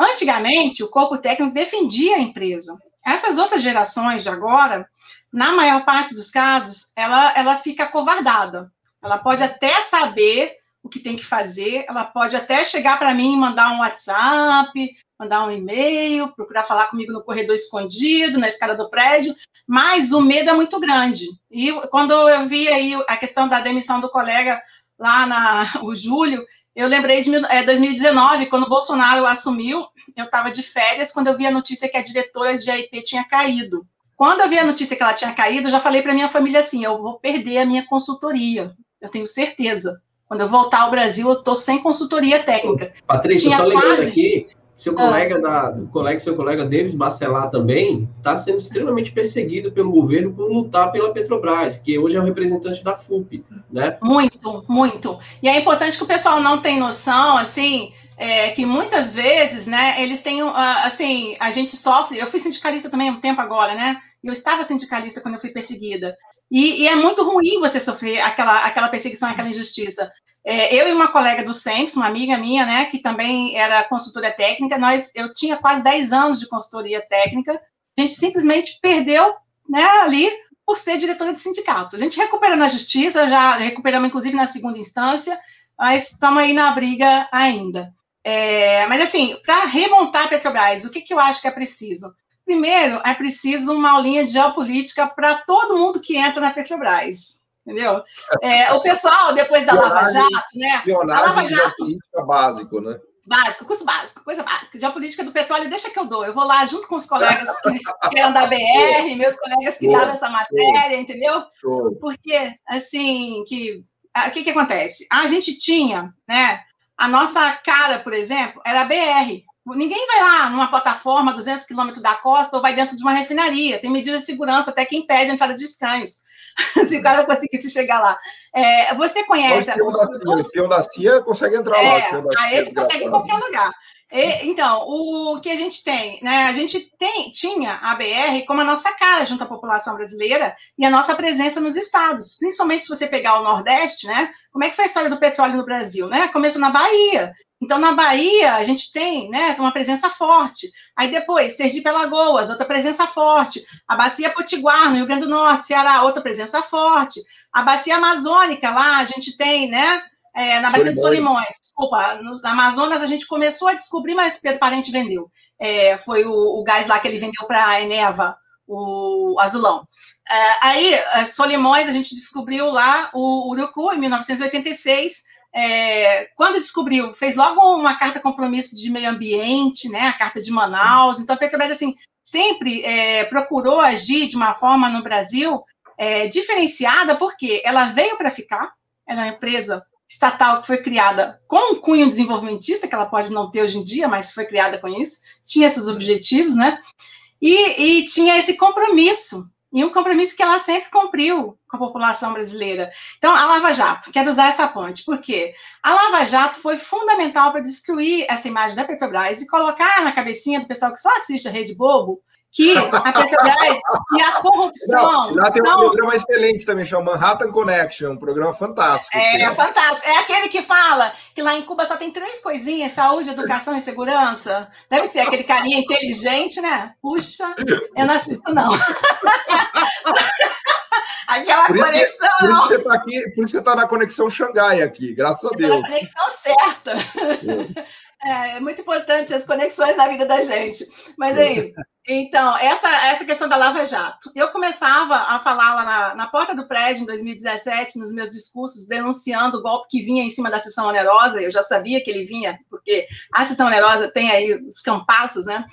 Antigamente, o corpo técnico defendia a empresa. Essas outras gerações de agora, na maior parte dos casos, ela, ela fica covardada. Ela pode até saber o que tem que fazer, ela pode até chegar para mim mandar um WhatsApp, mandar um e-mail, procurar falar comigo no corredor escondido, na escada do prédio, mas o medo é muito grande. E quando eu vi aí a questão da demissão do colega lá na o Júlio, eu lembrei de é, 2019, quando o Bolsonaro assumiu, eu estava de férias, quando eu vi a notícia que a diretora de AIP tinha caído. Quando eu vi a notícia que ela tinha caído, eu já falei para minha família assim: eu vou perder a minha consultoria, eu tenho certeza. Quando eu voltar ao Brasil, eu estou sem consultoria técnica. Patrícia, Tinha só lembrando quase... aqui, seu ah. colega, ah. da, colega, seu colega Davis Bacelar também está sendo extremamente perseguido pelo governo por lutar pela Petrobras, que hoje é o representante da FUP, né? Muito, muito. E é importante que o pessoal não tenha noção, assim, é, que muitas vezes, né, eles têm, ah, assim, a gente sofre, eu fui sindicalista também há um tempo agora, né, eu estava sindicalista quando eu fui perseguida, e, e, é muito ruim você sofrer aquela, aquela perseguição, aquela injustiça. É, eu e uma colega do SEMPS, uma amiga minha, né, que também era consultora técnica, nós, eu tinha quase 10 anos de consultoria técnica, a gente simplesmente perdeu né, ali por ser diretora de sindicato. A gente recupera na justiça, já recuperamos inclusive na segunda instância, mas estamos aí na briga ainda. É, mas assim, para remontar a Petrobras, o que, que eu acho que é preciso? Primeiro, é preciso uma aulinha de geopolítica para todo mundo que entra na Petrobras. Entendeu? É, o pessoal, depois da Lava Jato, né? A Lava Jato. Geopolítica básico, né? Básico, curso básico, coisa básica. Geopolítica do petróleo, deixa que eu dou. Eu vou lá junto com os colegas que, eram da BR, meus colegas que davam essa matéria, entendeu? Porque, assim, que o que, que acontece? A gente tinha, né? A nossa cara, por exemplo, era a BR. Ninguém vai lá numa plataforma 200 quilômetros da costa ou vai dentro de uma refinaria. Tem medidas de segurança até que impede a entrada de estranhos. se o cara conseguisse chegar lá. É, você conhece... O espião da CIA consegue entrar é, lá. A esse consegue em qualquer lugar. E, então, o que a gente tem, né? A gente tem, tinha a BR como a nossa cara junto à população brasileira e a nossa presença nos estados, principalmente se você pegar o Nordeste, né? Como é que foi a história do petróleo no Brasil, né? Começou na Bahia. Então, na Bahia, a gente tem né, uma presença forte. Aí depois, Sergipe Alagoas, outra presença forte. A Bacia Potiguar, no Rio Grande do Norte, Ceará, outra presença forte. A Bacia Amazônica, lá, a gente tem, né? É, na Bacia de Solimões, desculpa, no, na Amazonas a gente começou a descobrir, mas Pedro Parente vendeu. É, foi o, o, gás lá que ele vendeu para a Eneva, o azulão. É, aí, é, Solimões, a gente descobriu lá o Urucu, em 1986, é, quando descobriu, fez logo uma carta compromisso de meio ambiente, né, a carta de Manaus. Então a Petrobras assim sempre é, procurou agir de uma forma no Brasil é, diferenciada, porque ela veio para ficar. Ela é uma empresa estatal que foi criada com um cunho desenvolvimentista, que ela pode não ter hoje em dia, mas foi criada com isso, tinha esses objetivos, né? E, e tinha esse compromisso e um compromisso que ela sempre cumpriu com a população brasileira. Então, a Lava Jato, quero usar essa ponte, porque a Lava Jato foi fundamental para destruir essa imagem da Petrobras e colocar na cabecinha do pessoal que só assiste a Rede Bobo que a Petrobras e a corrupção. Não, lá tem um programa excelente também, chama Manhattan Connection, um programa fantástico. É, é fantástico. É aquele que fala que lá em Cuba só tem três coisinhas: saúde, educação e segurança. Deve ser aquele carinha inteligente, né? Puxa, eu não assisto, não. Aquela por conexão. Que, por, isso que você tá aqui, por isso que você está na conexão Xangai aqui, graças a Deus. Na conexão certa. É. É, é muito importante as conexões na vida da gente. Mas aí, então, essa, essa questão da Lava Jato. Eu começava a falar lá na, na porta do prédio em 2017, nos meus discursos, denunciando o golpe que vinha em cima da sessão onerosa. Eu já sabia que ele vinha, porque a sessão onerosa tem aí os campaços, né?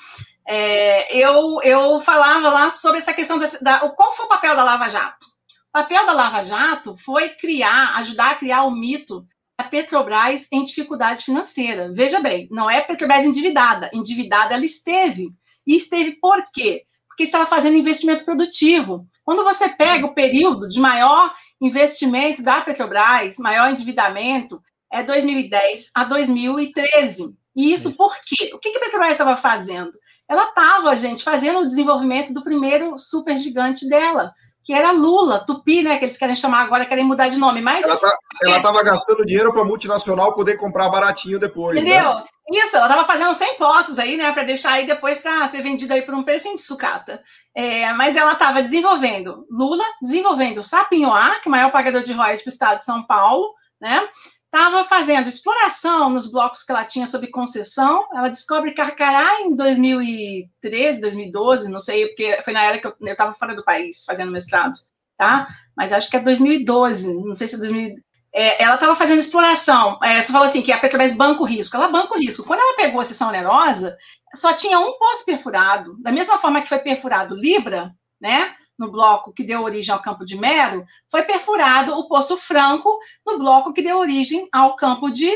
É, eu, eu falava lá sobre essa questão da, da. Qual foi o papel da Lava Jato? O papel da Lava Jato foi criar, ajudar a criar o mito a Petrobras em dificuldade financeira. Veja bem, não é Petrobras endividada. Endividada ela esteve. E esteve por quê? Porque estava fazendo investimento produtivo. Quando você pega o período de maior investimento da Petrobras, maior endividamento, é 2010 a 2013. E isso por quê? O que a Petrobras estava fazendo? Ela estava, gente, fazendo o desenvolvimento do primeiro supergigante dela, que era Lula, Tupi, né? Que eles querem chamar agora, querem mudar de nome. Mas ela tá, estava é, gastando dinheiro para a multinacional poder comprar baratinho depois. Né? Entendeu? Né? Isso, ela estava fazendo 100 postos aí, né? Para deixar aí depois para ser vendida aí por um preço de sucata. É, mas ela estava desenvolvendo Lula, desenvolvendo Sapinhoá, que é o maior pagador de royalties para o estado de São Paulo, né? Estava fazendo exploração nos blocos que ela tinha sob concessão. Ela descobre Carcará em 2013, 2012, não sei, porque foi na era que eu estava fora do país fazendo mestrado, tá? Mas acho que é 2012, não sei se é 2000. É, ela estava fazendo exploração. É, você falou assim que a Petrobras banca o risco. Ela banca o risco. Quando ela pegou a sessão onerosa, só tinha um poço perfurado. Da mesma forma que foi perfurado Libra, né? No bloco que deu origem ao Campo de Mero, foi perfurado o Poço Franco no bloco que deu origem ao Campo de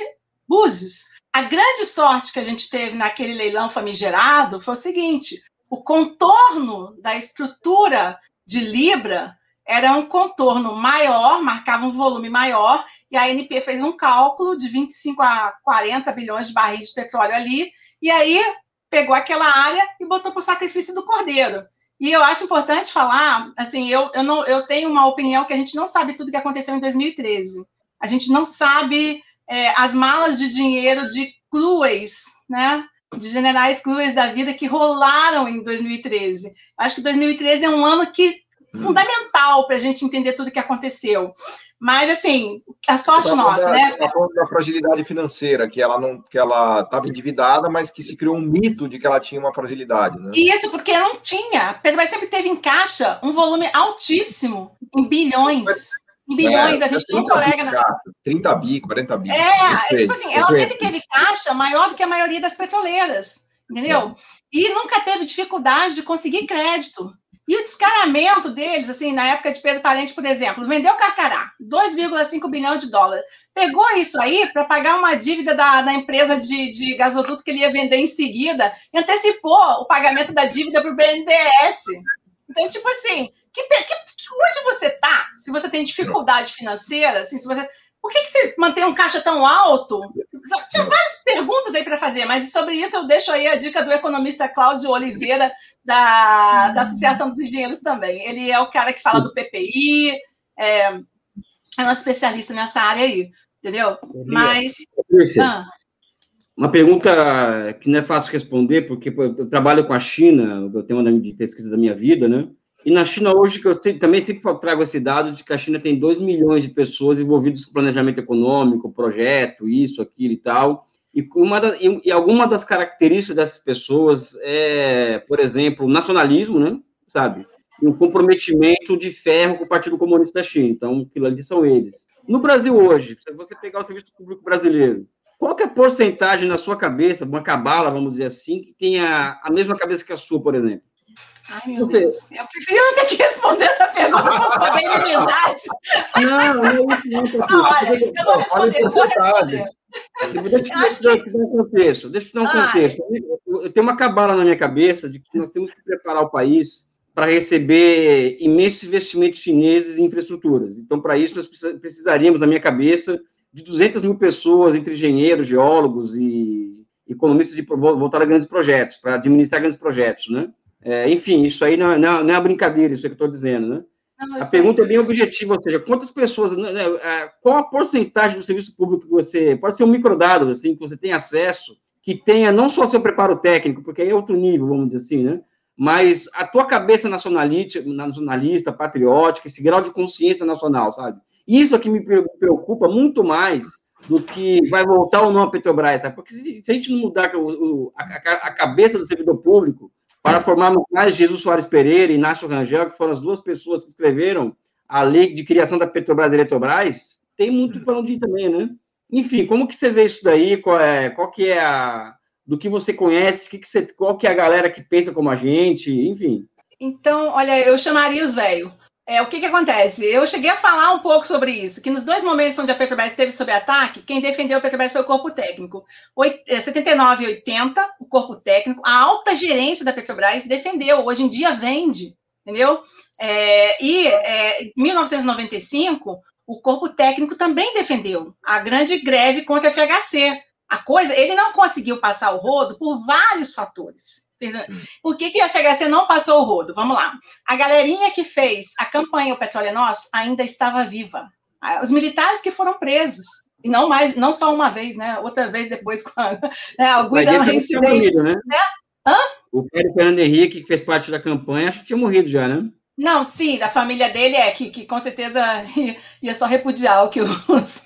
Búzios. A grande sorte que a gente teve naquele leilão famigerado foi o seguinte: o contorno da estrutura de Libra era um contorno maior, marcava um volume maior, e a ANP fez um cálculo de 25 a 40 bilhões de barris de petróleo ali, e aí pegou aquela área e botou para o sacrifício do cordeiro. E eu acho importante falar, assim, eu, eu, não, eu tenho uma opinião que a gente não sabe tudo que aconteceu em 2013. A gente não sabe é, as malas de dinheiro de cruéis, né? De generais cruéis da vida que rolaram em 2013. Acho que 2013 é um ano que fundamental para a gente entender tudo o que aconteceu. Mas, assim, a sorte tá nossa, da, né? Está falando da fragilidade financeira, que ela não que ela estava endividada, mas que se criou um mito de que ela tinha uma fragilidade. Né? Isso, porque não tinha. A Petrobras sempre teve em caixa um volume altíssimo, em bilhões. Em bilhões, é, a gente tem um colega. Bi, na... 30 bi, 40 bi. É, é tipo assim, ela sempre teve caixa maior do que a maioria das petroleiras, entendeu? É. E nunca teve dificuldade de conseguir crédito. E o descaramento deles, assim, na época de Pedro Parente, por exemplo, vendeu Carcará, 2,5 bilhões de dólares. Pegou isso aí para pagar uma dívida da, da empresa de, de, gasoduto que ele ia vender em seguida, e antecipou o pagamento da dívida para o BNDES. Então, tipo assim, que, que, onde você está? Se você tem dificuldade financeira, assim, se você por que, que você mantém um caixa tão alto? Tinha várias perguntas aí para fazer, mas sobre isso eu deixo aí a dica do economista Cláudio Oliveira, da, da Associação dos Engenheiros também. Ele é o cara que fala do PPI, é, é um especialista nessa área aí, entendeu? Mas. Ah. Uma pergunta que não é fácil responder, porque eu trabalho com a China, eu tenho uma de pesquisa da minha vida, né? E na China hoje, que eu também sempre trago esse dado de que a China tem 2 milhões de pessoas envolvidas com planejamento econômico, projeto, isso, aquilo e tal. E, uma da, e, e alguma das características dessas pessoas é, por exemplo, nacionalismo, né? Sabe? E um comprometimento de ferro com o Partido Comunista da China. Então, aquilo ali são eles. No Brasil hoje, se você pegar o serviço público brasileiro, qual é a porcentagem na sua cabeça, uma cabala, vamos dizer assim, que tenha a mesma cabeça que a sua, por exemplo? Ai, meu Deus. Eu prefiro ter que responder essa pergunta para responder em amizade. Não, não, não, não, não. olha, eu vou responder, eu vou responder. Deixa eu te dar um contexto. Deixa eu te dar um contexto. Eu tenho uma cabala na minha cabeça de que nós temos que preparar o país para receber imensos investimentos chineses em infraestruturas. Então, para isso, nós precisaríamos, na minha cabeça, de 200 mil pessoas, entre engenheiros, geólogos e economistas de, voltar a grandes projetos, para administrar grandes projetos, né? É, enfim, isso aí não, é, não, não é uma brincadeira, isso é que eu estou dizendo, né? Não, a pergunta é bem objetiva, ou seja, quantas pessoas, né, né é, qual a porcentagem do serviço público que você, pode ser um microdado, assim, que você tem acesso, que tenha não só seu preparo técnico, porque aí é outro nível, vamos dizer assim, né? Mas a tua cabeça nacionalista, nacionalista, patriótica, esse grau de consciência nacional, sabe? Isso é que me preocupa muito mais do que vai voltar ou não a Petrobras, sabe? Porque se, a gente não mudar a, a, cabeça do servidor público para formar mais Jesus Soares Pereira e Inácio Rangel, que foram as duas pessoas que escreveram a lei de criação da Petrobras e Eletrobras, tem muito para onde ir também, né? Enfim, como que você vê isso daí? Qual, é, qual que é a... Do que você conhece, que que você, qual que é a galera que pensa como a gente, enfim. Então, olha, eu chamaria os velhos. É, o que, que acontece? Eu cheguei a falar um pouco sobre isso, que nos dois momentos onde a Petrobras esteve sob ataque, quem defendeu a Petrobras foi o corpo técnico. 79 e 80, o corpo técnico, a alta gerência da Petrobras defendeu, hoje em dia vende, entendeu? É, e é, em 1995, o corpo técnico também defendeu a grande greve contra a FHC. A coisa, ele não conseguiu passar o rodo por vários fatores. Por que, que a FHC não passou o rodo? Vamos lá. A galerinha que fez a campanha O Petróleo é Nosso ainda estava viva. Os militares que foram presos, e não mais, não só uma vez, né? Outra vez depois, quando né? alguns eram reincidentes. Né? né? Hã? O Pedro Fernando Henrique, que fez parte da campanha, acho que tinha morrido já, né? Não, sim, da família dele é, que, que com certeza ia só repudiar o que os.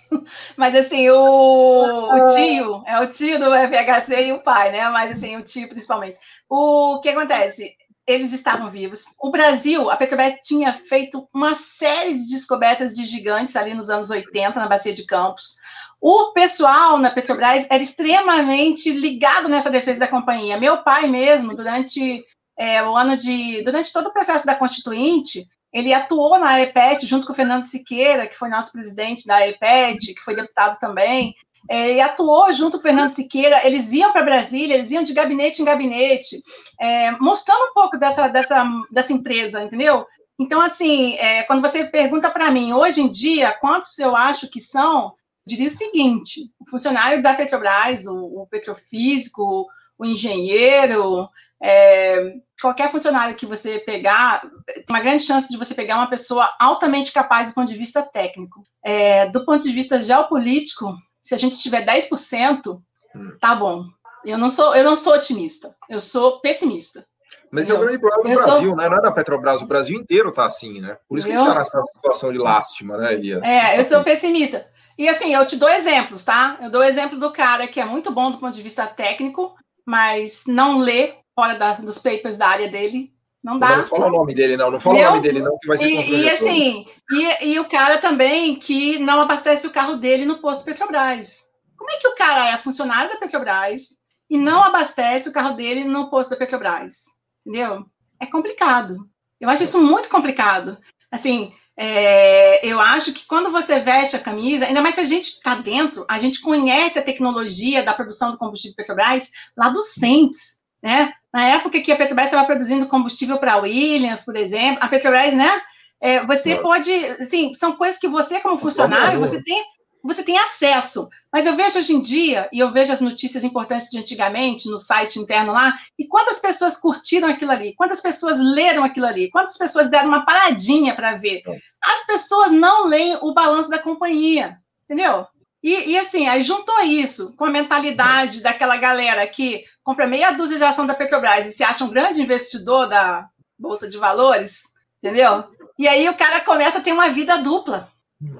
Mas assim, o, o, tio, é o tio do FHC e o pai, né? Mas assim, o tio principalmente. O que acontece? Eles estavam vivos. O Brasil, a Petrobras tinha feito uma série de descobertas de gigantes ali nos anos 80, na Bacia de Campos. O pessoal na Petrobras era extremamente ligado nessa defesa da companhia. Meu pai mesmo, durante é, o ano de. Durante todo o processo da Constituinte, ele atuou na EPET junto com o Fernando Siqueira, que foi nosso presidente da EPET, que foi deputado também. É, e atuou junto com o Fernando Siqueira, eles iam para Brasília, eles iam de gabinete em gabinete, é, mostrando um pouco dessa, dessa, dessa empresa, entendeu? Então, assim, é, quando você pergunta para mim, hoje em dia, quantos eu acho que são, diria o seguinte: o funcionário da Petrobras, o, o petrofísico, o engenheiro, é, qualquer funcionário que você pegar, tem uma grande chance de você pegar uma pessoa altamente capaz do ponto de vista técnico. É, do ponto de vista geopolítico, se a gente tiver 10%, hum. tá bom. Eu não sou, eu não sou otimista, eu sou pessimista. Mas esse é o grande problema do eu Brasil, sou... né? Não é da Petrobras, o Brasil inteiro tá assim, né? Por isso que eu... a gente está nessa situação de lástima, né, Elias? É, eu sou pessimista. E assim, eu te dou exemplos, tá? Eu dou o exemplo do cara que é muito bom do ponto de vista técnico, mas não lê fora da, dos papers da área dele. Não dá. Não fala o nome dele, não. Não fala o nome dele, não, que vai ser E, e assim, e, e, o cara também que não abastece o carro dele no posto Petrobras. Como é que o cara é funcionário da Petrobras e não abastece o carro dele no posto da Petrobras? Entendeu? É complicado. Eu acho isso muito complicado. Assim, é, eu acho que quando você veste a camisa, ainda mais se a gente está dentro, a gente conhece a tecnologia da produção do combustível Petrobras lá do CENTES, né? Na época que a Petrobras estava produzindo combustível para a Williams, por exemplo, a Petrobras, né? É, você pode, assim, são coisas que você, como funcionário, você tem, você tem acesso. Mas eu vejo hoje em dia, e eu vejo as notícias importantes de antigamente no site interno lá, e quantas pessoas curtiram aquilo ali, quantas pessoas leram aquilo ali, quantas pessoas deram uma paradinha para ver. As pessoas não leem o balanço da companhia, entendeu? E, e, assim, aí juntou isso com a mentalidade daquela galera que compra meia dúzia de ação da Petrobras e se acha um grande investidor da Bolsa de Valores, entendeu? E aí o cara começa a ter uma vida dupla.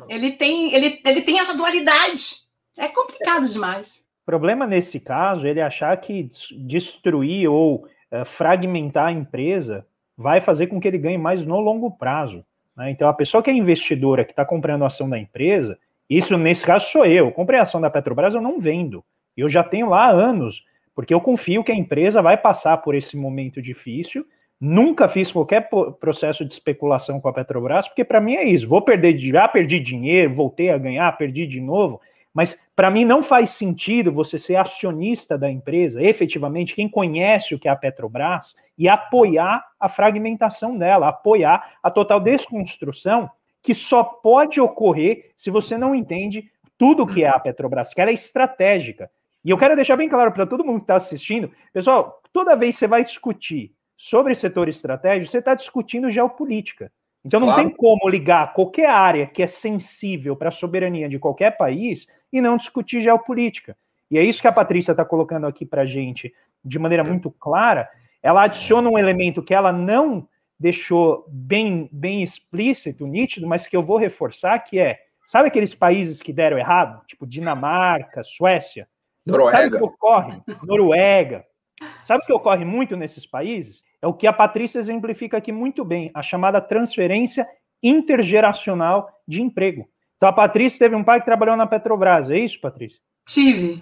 Ele tem, ele, ele tem essa dualidade. É complicado demais. O problema nesse caso é ele achar que destruir ou uh, fragmentar a empresa vai fazer com que ele ganhe mais no longo prazo. Né? Então, a pessoa que é investidora, que está comprando a ação da empresa, isso nesse caso sou eu. Comprei a ação da Petrobras, eu não vendo. Eu já tenho lá anos, porque eu confio que a empresa vai passar por esse momento difícil. Nunca fiz qualquer processo de especulação com a Petrobras, porque para mim é isso. Vou perder, já perdi dinheiro, voltei a ganhar, perdi de novo. Mas para mim não faz sentido você ser acionista da empresa, efetivamente, quem conhece o que é a Petrobras, e apoiar a fragmentação dela, apoiar a total desconstrução que só pode ocorrer se você não entende tudo que é a Petrobras, que ela é estratégica. E eu quero deixar bem claro para todo mundo que está assistindo, pessoal, toda vez que você vai discutir sobre setor estratégico, você está discutindo geopolítica. Então não claro. tem como ligar qualquer área que é sensível para a soberania de qualquer país e não discutir geopolítica. E é isso que a Patrícia está colocando aqui para a gente de maneira muito clara. Ela adiciona um elemento que ela não deixou bem, bem explícito, nítido, mas que eu vou reforçar, que é, sabe aqueles países que deram errado? Tipo Dinamarca, Suécia? Noruega. Sabe o que ocorre? Noruega. Sabe o que ocorre muito nesses países? É o que a Patrícia exemplifica aqui muito bem, a chamada transferência intergeracional de emprego. Então, a Patrícia teve um pai que trabalhou na Petrobras, é isso, Patrícia? Tive.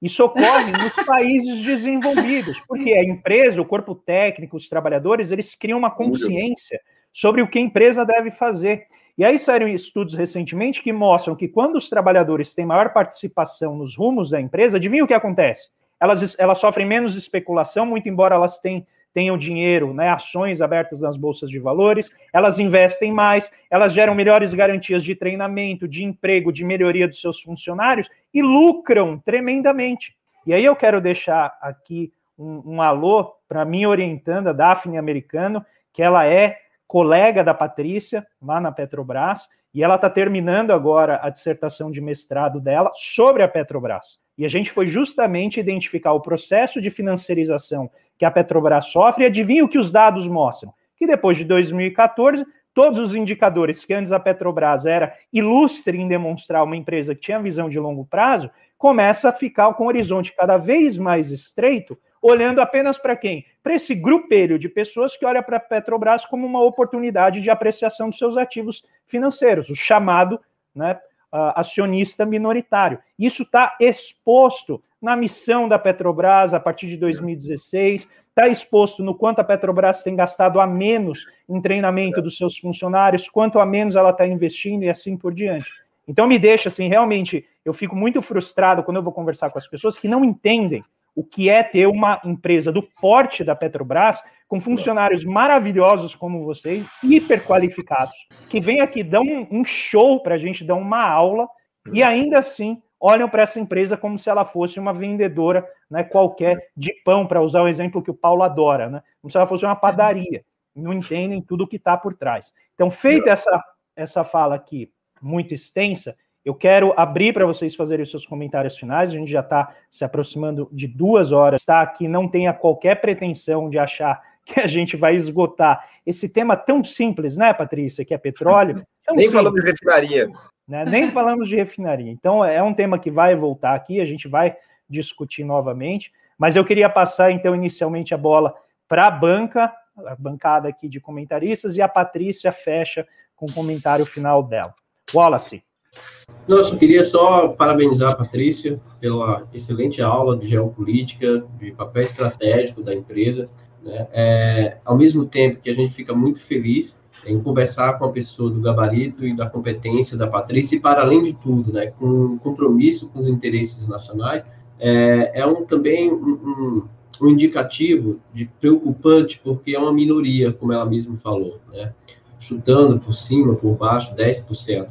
Isso ocorre nos países desenvolvidos, porque a empresa, o corpo técnico, os trabalhadores, eles criam uma consciência sobre o que a empresa deve fazer. E aí saíram estudos recentemente que mostram que quando os trabalhadores têm maior participação nos rumos da empresa, adivinha o que acontece? Elas, elas sofrem menos especulação, muito embora elas tenham tenham dinheiro, né, ações abertas nas bolsas de valores, elas investem mais, elas geram melhores garantias de treinamento, de emprego, de melhoria dos seus funcionários e lucram tremendamente. E aí eu quero deixar aqui um, um alô para minha orientanda, Daphne Americano, que ela é colega da Patrícia, lá na Petrobras, e ela está terminando agora a dissertação de mestrado dela sobre a Petrobras. E a gente foi justamente identificar o processo de financiarização que a Petrobras sofre, e adivinha o que os dados mostram? Que depois de 2014, todos os indicadores que antes a Petrobras era ilustre em demonstrar uma empresa que tinha visão de longo prazo, começa a ficar com o horizonte cada vez mais estreito, olhando apenas para quem? Para esse grupelho de pessoas que olha para a Petrobras como uma oportunidade de apreciação dos seus ativos financeiros, o chamado né, acionista minoritário. Isso está exposto na missão da Petrobras a partir de 2016, está exposto no quanto a Petrobras tem gastado a menos em treinamento dos seus funcionários, quanto a menos ela está investindo e assim por diante. Então me deixa assim, realmente, eu fico muito frustrado quando eu vou conversar com as pessoas que não entendem o que é ter uma empresa do porte da Petrobras, com funcionários maravilhosos como vocês, hiper qualificados, que vem aqui, dão um show para a gente, dão uma aula, e ainda assim olham para essa empresa como se ela fosse uma vendedora né, qualquer de pão, para usar o exemplo que o Paulo adora, né? como se ela fosse uma padaria. Não entendem tudo o que está por trás. Então, feita essa, essa fala aqui muito extensa, eu quero abrir para vocês fazerem os seus comentários finais. A gente já está se aproximando de duas horas. Está aqui, não tenha qualquer pretensão de achar que a gente vai esgotar esse tema tão simples, né, Patrícia, que é petróleo. Nem falando de refinaria. Né? Nem falamos de refinaria. Então, é um tema que vai voltar aqui, a gente vai discutir novamente. Mas eu queria passar, então, inicialmente a bola para a banca, a bancada aqui de comentaristas, e a Patrícia fecha com o comentário final dela. Wallace. Nossa, eu queria só parabenizar a Patrícia pela excelente aula de geopolítica, de papel estratégico da empresa. Né? É, ao mesmo tempo que a gente fica muito feliz em conversar com a pessoa do gabarito e da competência da Patrícia, e para além de tudo, né, com compromisso com os interesses nacionais, é, é um, também um, um, indicativo de preocupante, porque é uma minoria, como ela mesma falou, né, chutando por cima, por baixo, 10%.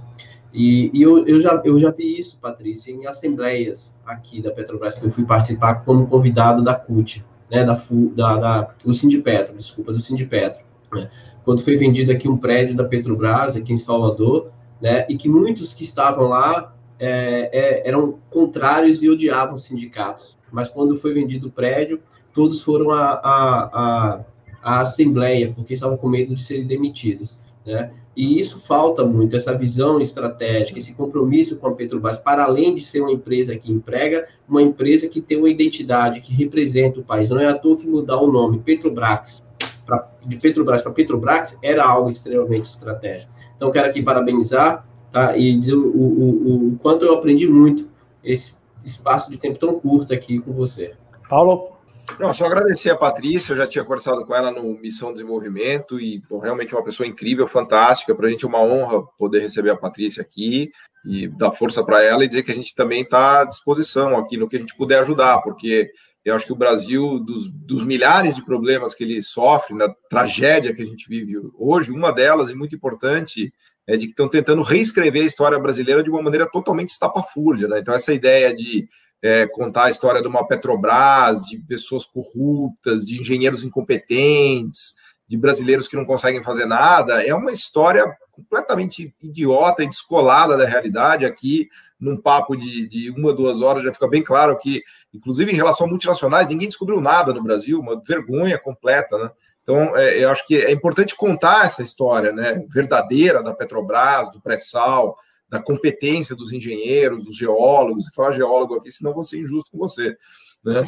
E, e eu, eu, já, eu já vi isso, Patrícia, em assembleias aqui da Petrobras, que eu fui participar como convidado da CUT, né, da, da, da, do Sindipetro, desculpa, do Sindipetro. Né? quando foi vendido aqui um prédio da Petrobras, aqui em Salvador, né, e que muitos que estavam lá é, é, eram contrários e odiavam sindicatos. Mas quando foi vendido o prédio, todos foram à, à, à, Assembleia, porque estavam com medo de serem demitidos. Né? E isso falta muito, essa visão estratégica, esse compromisso com a Petrobras, para além de ser uma empresa que emprega, uma empresa que tem uma identidade, que representa o país. Não é à toa que mudar o nome, Petrobras, pra, de Petrobras para Petrobras era algo extremamente estratégico. Então, quero aqui parabenizar tá, e dizer o, o, o quanto eu aprendi muito esse espaço de tempo tão curto aqui com você. Paulo? Não, só agradecer a Patrícia, eu já tinha conversado com ela no Missão Desenvolvimento e bom, realmente é uma pessoa incrível, fantástica. Para a gente é uma honra poder receber a Patrícia aqui e dar força para ela e dizer que a gente também está à disposição aqui no que a gente puder ajudar, porque eu acho que o Brasil, dos, dos, milhares de problemas que ele sofre, na tragédia que a gente vive hoje, uma delas, e muito importante, é de que estão tentando reescrever a história brasileira de uma maneira totalmente estapafúrdia. Né? Então, essa ideia de é, contar a história de uma Petrobras, de pessoas corruptas, de engenheiros incompetentes, de brasileiros que não conseguem fazer nada, é uma história completamente idiota e descolada da realidade. Aqui, num papo de, de uma, duas horas, já fica bem claro que, inclusive em relação a multinacionais, ninguém descobriu nada no Brasil, uma vergonha completa, né? Então, é, eu acho que é importante contar essa história né, verdadeira da Petrobras, do pré-sal, da competência dos engenheiros, dos geólogos, falar geólogo aqui, senão vou ser injusto com você, né?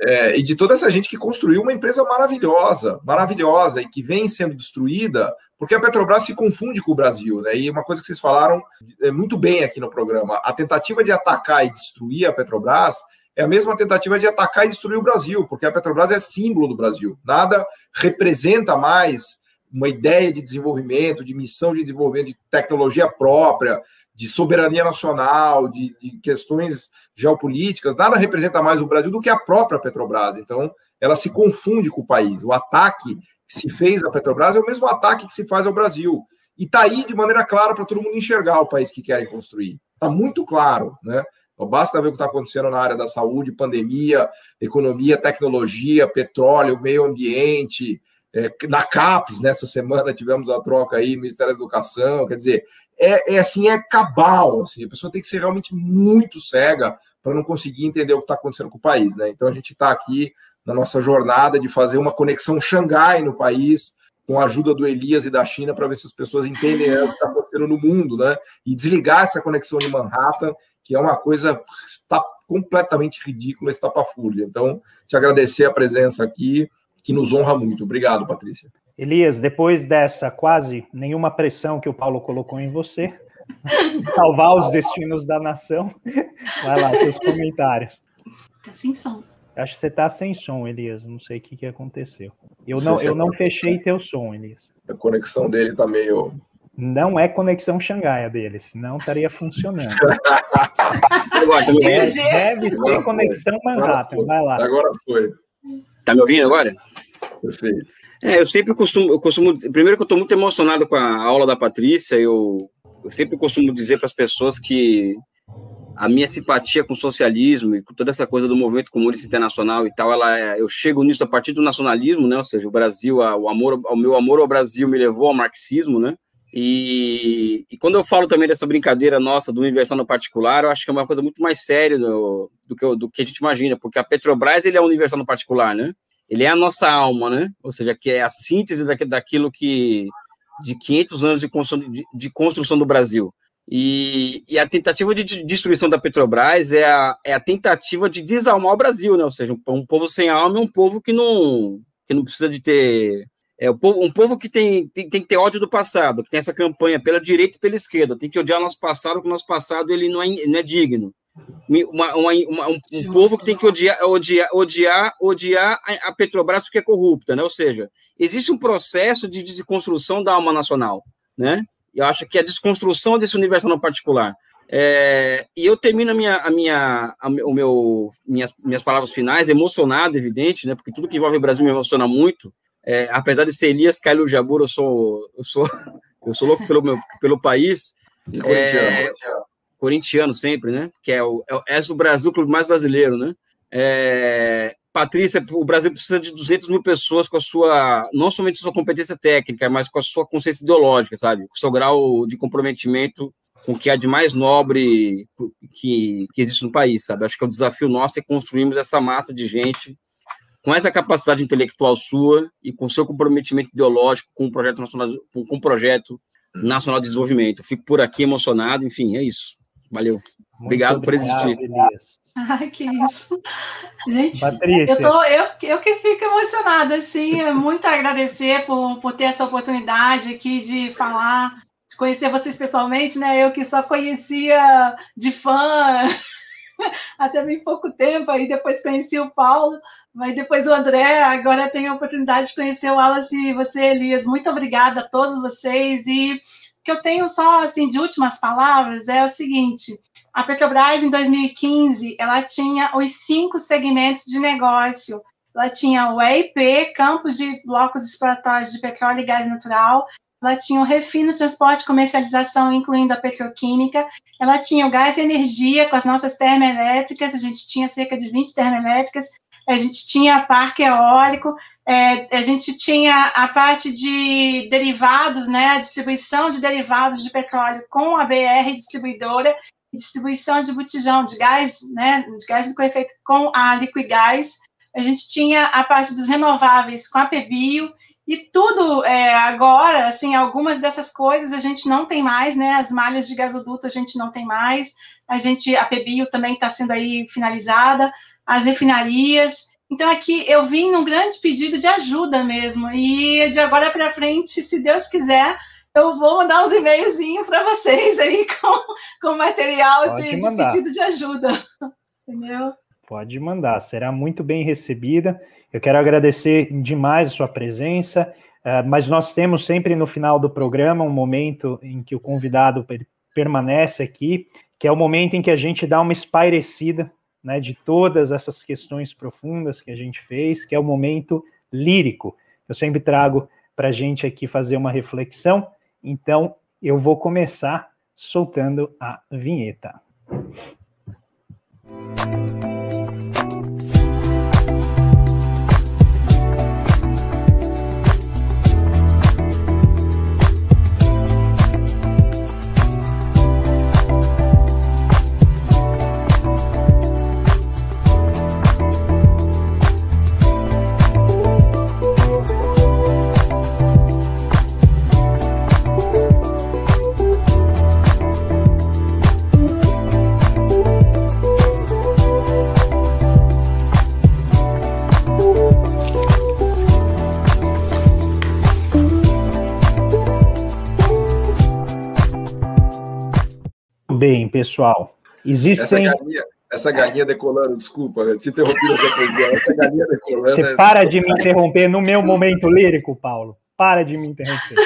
É, e de toda essa gente que construiu uma empresa maravilhosa, maravilhosa, e que vem sendo destruída, porque a Petrobras se confunde com o Brasil, né? E uma coisa que vocês falaram é, muito bem aqui no programa: a tentativa de atacar e destruir a Petrobras é a mesma tentativa de atacar e destruir o Brasil, porque a Petrobras é símbolo do Brasil. Nada representa mais uma ideia de desenvolvimento, de missão de desenvolvimento, de tecnologia própria, de soberania nacional, de, de, questões geopolíticas, nada representa mais o Brasil do que a própria Petrobras. Então, ela se confunde com o país. O ataque que se fez à Petrobras é o mesmo ataque que se faz ao Brasil. E está aí de maneira clara para todo mundo enxergar o país que querem construir. Está muito claro, né? Então, basta ver o que está acontecendo na área da saúde, pandemia, economia, tecnologia, petróleo, meio ambiente. É, na CAPES, nessa semana, tivemos a troca aí, Ministério da Educação, quer dizer, é, é assim, é cabal, assim, a pessoa tem que ser realmente muito cega para não conseguir entender o que está acontecendo com o país, né? Então a gente está aqui na nossa jornada de fazer uma conexão Xangai no país, com a ajuda do Elias e da China, para ver se as pessoas entendem o que está acontecendo no mundo, né? E desligar essa conexão de Manhattan, que é uma coisa está completamente ridícula, estapafúrdia. Então, te agradecer a presença aqui, que nos honra muito. Obrigado, Patrícia. Elias, depois dessa quase nenhuma pressão que o Paulo colocou em você, salvar os destinos da nação, vai lá, seus comentários. Tá sem som. Acho que você tá sem som, Elias. Não sei o que, que aconteceu. Eu não, eu não fechei teu som, Elias. A conexão dele tá meio. Não é conexão Xangai a dele, senão estaria funcionando. deve, deve ser conexão Manhattan. Vai lá. Agora foi. Tá me ouvindo agora? Perfeito. É, eu sempre costumo, eu costumo, primeiro que eu estou muito emocionado com a aula da Patrícia, eu, eu sempre costumo dizer para as pessoas que a minha simpatia com o socialismo e com toda essa coisa do movimento comunista internacional e tal, ela é, eu chego nisso a partir do nacionalismo, né? Ou seja, o Brasil, o amor, o meu amor ao Brasil me levou ao marxismo, né? E, e, quando eu falo também dessa brincadeira nossa do universal no particular, eu acho que é uma coisa muito mais séria do, do, que, do que a gente imagina, porque a Petrobras ele é universal no particular, né? Ele é a nossa alma, né? Ou seja, que é a síntese daquilo que de 500 anos de construção, de, de construção do Brasil. E, e, a tentativa de destruição da Petrobras é a, é a tentativa de desalmar o Brasil, né? Ou seja, um, um povo sem alma é um povo que não, que não precisa de ter. É um povo, um povo que tem, tem, tem que ter ódio do passado, que tem essa campanha pela direita e pela esquerda, tem que odiar o nosso passado, porque o nosso passado ele não é, não é digno uma, uma, uma, um, um, povo que tem que odiar, odiar, odiar, odiar a Petrobras porque é corrupta, né? Ou seja, existe um processo de desconstrução da alma nacional, né? Eu acho que a desconstrução desse universo no particular. É, e eu termino a minha, a minha, a, o meu, minhas, minhas palavras finais emocionado, evidente, né? Porque tudo que envolve o Brasil me emociona muito. É, apesar de ser Elias Caio Jabur, eu sou, eu sou, eu sou louco pelo meu, pelo país. E é, corintiano sempre, né? Que é o, é o Brasil, o clube mais brasileiro, né? É, Patrícia, o Brasil precisa de 200 mil pessoas com a sua, não somente sua competência técnica, mas com a sua consciência ideológica, sabe? Com o seu grau de comprometimento com o que há de mais nobre que, que existe no país, sabe? Acho que é o desafio nosso é construirmos essa massa de gente com essa capacidade intelectual sua e com seu comprometimento ideológico com o projeto nacional, com, com o projeto nacional de desenvolvimento. Fico por aqui emocionado, enfim, é isso. Valeu. Obrigado, obrigado, por existir. Elias. Ai, que isso. Gente, Patrícia. eu, tô, eu, eu que fico emocionada, assim, é muito agradecer por, por ter essa oportunidade aqui de falar, de conhecer vocês pessoalmente, né? Eu que só conhecia de fã, até bem pouco tempo, aí depois conheci o Paulo, mas depois o André, agora tenho a oportunidade de conhecer o Wallace e você, Elias. Muito obrigada a todos vocês e que eu tenho só assim de últimas palavras é o seguinte: a Petrobras em 2015 ela tinha os cinco segmentos de negócio. Ela tinha o EIP, campos de blocos exploratórios de petróleo e gás natural, ela tinha o refino, transporte e comercialização, incluindo a petroquímica, ela tinha o gás e energia com as nossas termoelétricas, a gente tinha cerca de 20 termoelétricas, a gente tinha parque eólico, é, a gente tinha a parte de derivados, né, a distribuição de derivados de petróleo com a BR distribuidora, e distribuição de botijão de gás, né, de gás com efeito com a Liquigás, a gente tinha a parte dos renováveis com a PBio, e tudo é, agora, assim, algumas dessas coisas a gente não tem mais, né? As malhas de gasoduto a gente não tem mais. A gente, a PBio também está sendo aí finalizada, as refinarias. Então aqui eu vim num grande pedido de ajuda mesmo. E de agora para frente, se Deus quiser, eu vou mandar uns e-mailzinhos para vocês aí com, com material de, de pedido de ajuda. Entendeu? Pode mandar, será muito bem recebida. Eu quero agradecer demais a sua presença, uh, mas nós temos sempre no final do programa um momento em que o convidado permanece aqui, que é o momento em que a gente dá uma espairecida né, de todas essas questões profundas que a gente fez, que é o momento lírico. Eu sempre trago para a gente aqui fazer uma reflexão, então eu vou começar soltando a vinheta. Bem, pessoal. Existem. Essa galinha, essa galinha decolando, desculpa, eu te interrompi. Essa galinha decolando. Você é... para de me interromper no meu momento lírico, Paulo. Para de me interromper.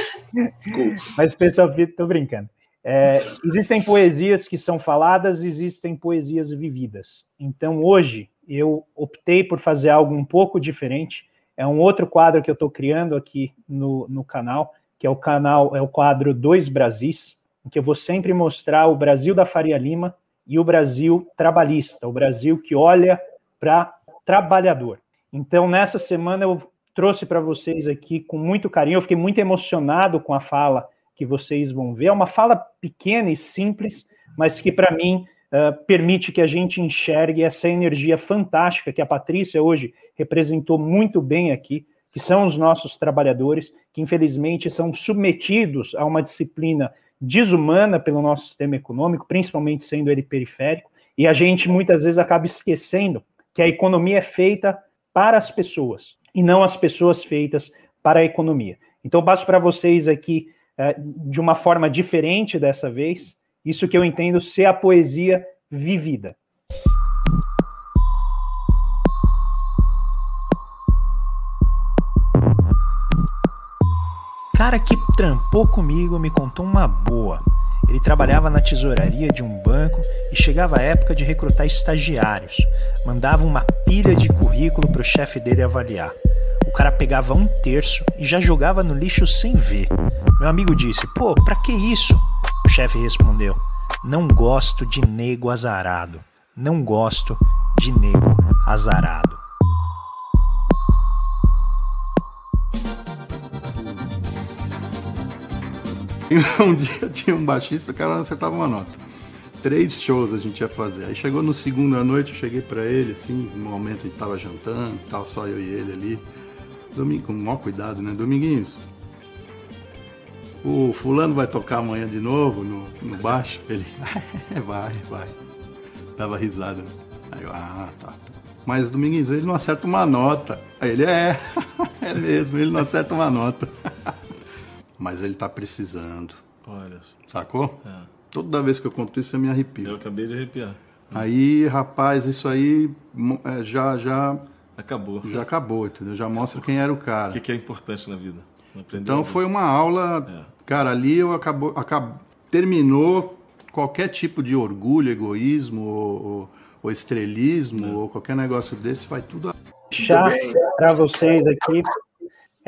Desculpa. Mas, pessoal, tô brincando. É, existem poesias que são faladas, existem poesias vividas. Então, hoje, eu optei por fazer algo um pouco diferente. É um outro quadro que eu estou criando aqui no, no canal, que é o canal, é o quadro Dois Brasis em que eu vou sempre mostrar o Brasil da Faria Lima e o Brasil trabalhista, o Brasil que olha para trabalhador. Então, nessa semana eu trouxe para vocês aqui com muito carinho, eu fiquei muito emocionado com a fala que vocês vão ver. É uma fala pequena e simples, mas que para mim uh, permite que a gente enxergue essa energia fantástica que a Patrícia hoje representou muito bem aqui, que são os nossos trabalhadores, que infelizmente são submetidos a uma disciplina desumana pelo nosso sistema econômico, principalmente sendo ele periférico, e a gente muitas vezes acaba esquecendo que a economia é feita para as pessoas e não as pessoas feitas para a economia. Então, eu passo para vocês aqui é, de uma forma diferente dessa vez, isso que eu entendo ser a poesia vivida. Cara que trampou comigo me contou uma boa. Ele trabalhava na tesouraria de um banco e chegava a época de recrutar estagiários. Mandava uma pilha de currículo para o chefe dele avaliar. O cara pegava um terço e já jogava no lixo sem ver. Meu amigo disse: Pô, pra que isso? O chefe respondeu: Não gosto de nego azarado. Não gosto de nego azarado. um dia tinha um baixista, o cara não acertava uma nota. Três shows a gente ia fazer. Aí chegou no segundo à noite, eu cheguei para ele, assim, no momento ele tava jantando, tal, só eu e ele ali. Domingo, com o maior cuidado, né? Dominguinhos, o fulano vai tocar amanhã de novo no, no baixo? Ele, vai, vai. Dava risada. Né? Aí eu, ah, tá. Mas Dominguinhos, ele não acerta uma nota. Aí ele, é, é mesmo, ele não acerta uma nota. Mas ele tá precisando. Olha. Sacou? É. Toda vez que eu conto isso, eu me arrepio. Eu acabei de arrepiar. Aí, rapaz, isso aí é, já já acabou. Já acabou, entendeu? Já mostra quem era o cara. O que, que é importante na vida. Então foi uma aula, é. cara, ali eu acabou, acabou terminou qualquer tipo de orgulho, egoísmo ou, ou estrelismo é. ou qualquer negócio desse, vai tudo. Deixar para vocês aqui,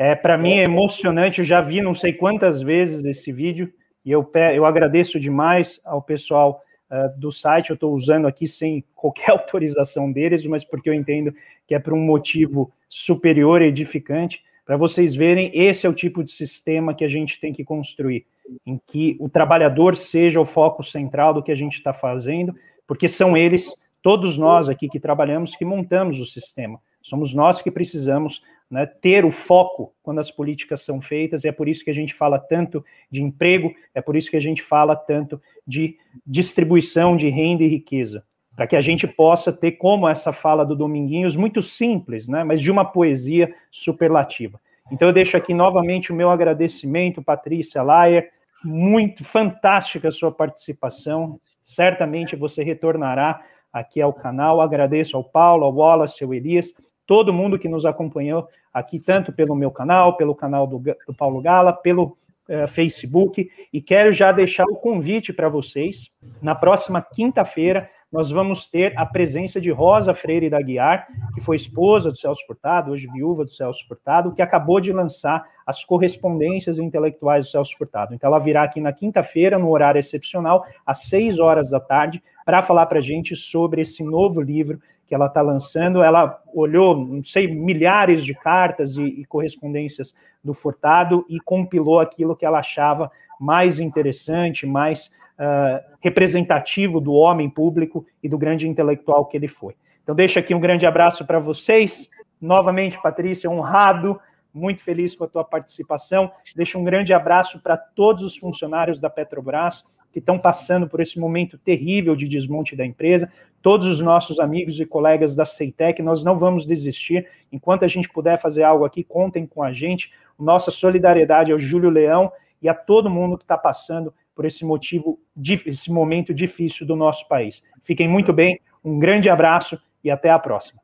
é para mim é emocionante. Eu já vi não sei quantas vezes esse vídeo e eu, eu agradeço demais ao pessoal uh, do site. Eu estou usando aqui sem qualquer autorização deles, mas porque eu entendo que é por um motivo superior e edificante. Para vocês verem, esse é o tipo de sistema que a gente tem que construir, em que o trabalhador seja o foco central do que a gente está fazendo, porque são eles, todos nós aqui que trabalhamos, que montamos o sistema. Somos nós que precisamos né, ter o foco quando as políticas são feitas, e é por isso que a gente fala tanto de emprego, é por isso que a gente fala tanto de distribuição de renda e riqueza, para que a gente possa ter, como essa fala do Dominguinhos, muito simples, né, mas de uma poesia superlativa. Então eu deixo aqui novamente o meu agradecimento, Patrícia Laier, muito fantástica a sua participação, certamente você retornará aqui ao canal, agradeço ao Paulo, ao Wallace, ao Elias, todo mundo que nos acompanhou aqui, tanto pelo meu canal, pelo canal do, do Paulo Gala, pelo uh, Facebook, e quero já deixar o convite para vocês. Na próxima quinta-feira, nós vamos ter a presença de Rosa Freire da Guiar, que foi esposa do Celso Furtado, hoje viúva do Celso Furtado, que acabou de lançar as correspondências intelectuais do Celso Furtado. Então, ela virá aqui na quinta-feira, no horário excepcional, às seis horas da tarde, para falar para a gente sobre esse novo livro que ela está lançando. Ela olhou, não sei, milhares de cartas e, e, correspondências do Furtado e compilou aquilo que ela achava mais interessante, mais uh, representativo do homem público e do grande intelectual que ele foi. Então, deixo aqui um grande abraço para vocês. Novamente, Patrícia, honrado, muito feliz com a tua participação. Deixo um grande abraço para todos os funcionários da Petrobras que estão passando por esse momento terrível de desmonte da empresa todos os nossos amigos e colegas da Ceitec, nós não vamos desistir. Enquanto a gente puder fazer algo aqui, contem com a gente. Nossa solidariedade ao Júlio Leão e a todo mundo que está passando por esse motivo, esse momento difícil do nosso país. Fiquem muito bem, um grande abraço e até a próxima.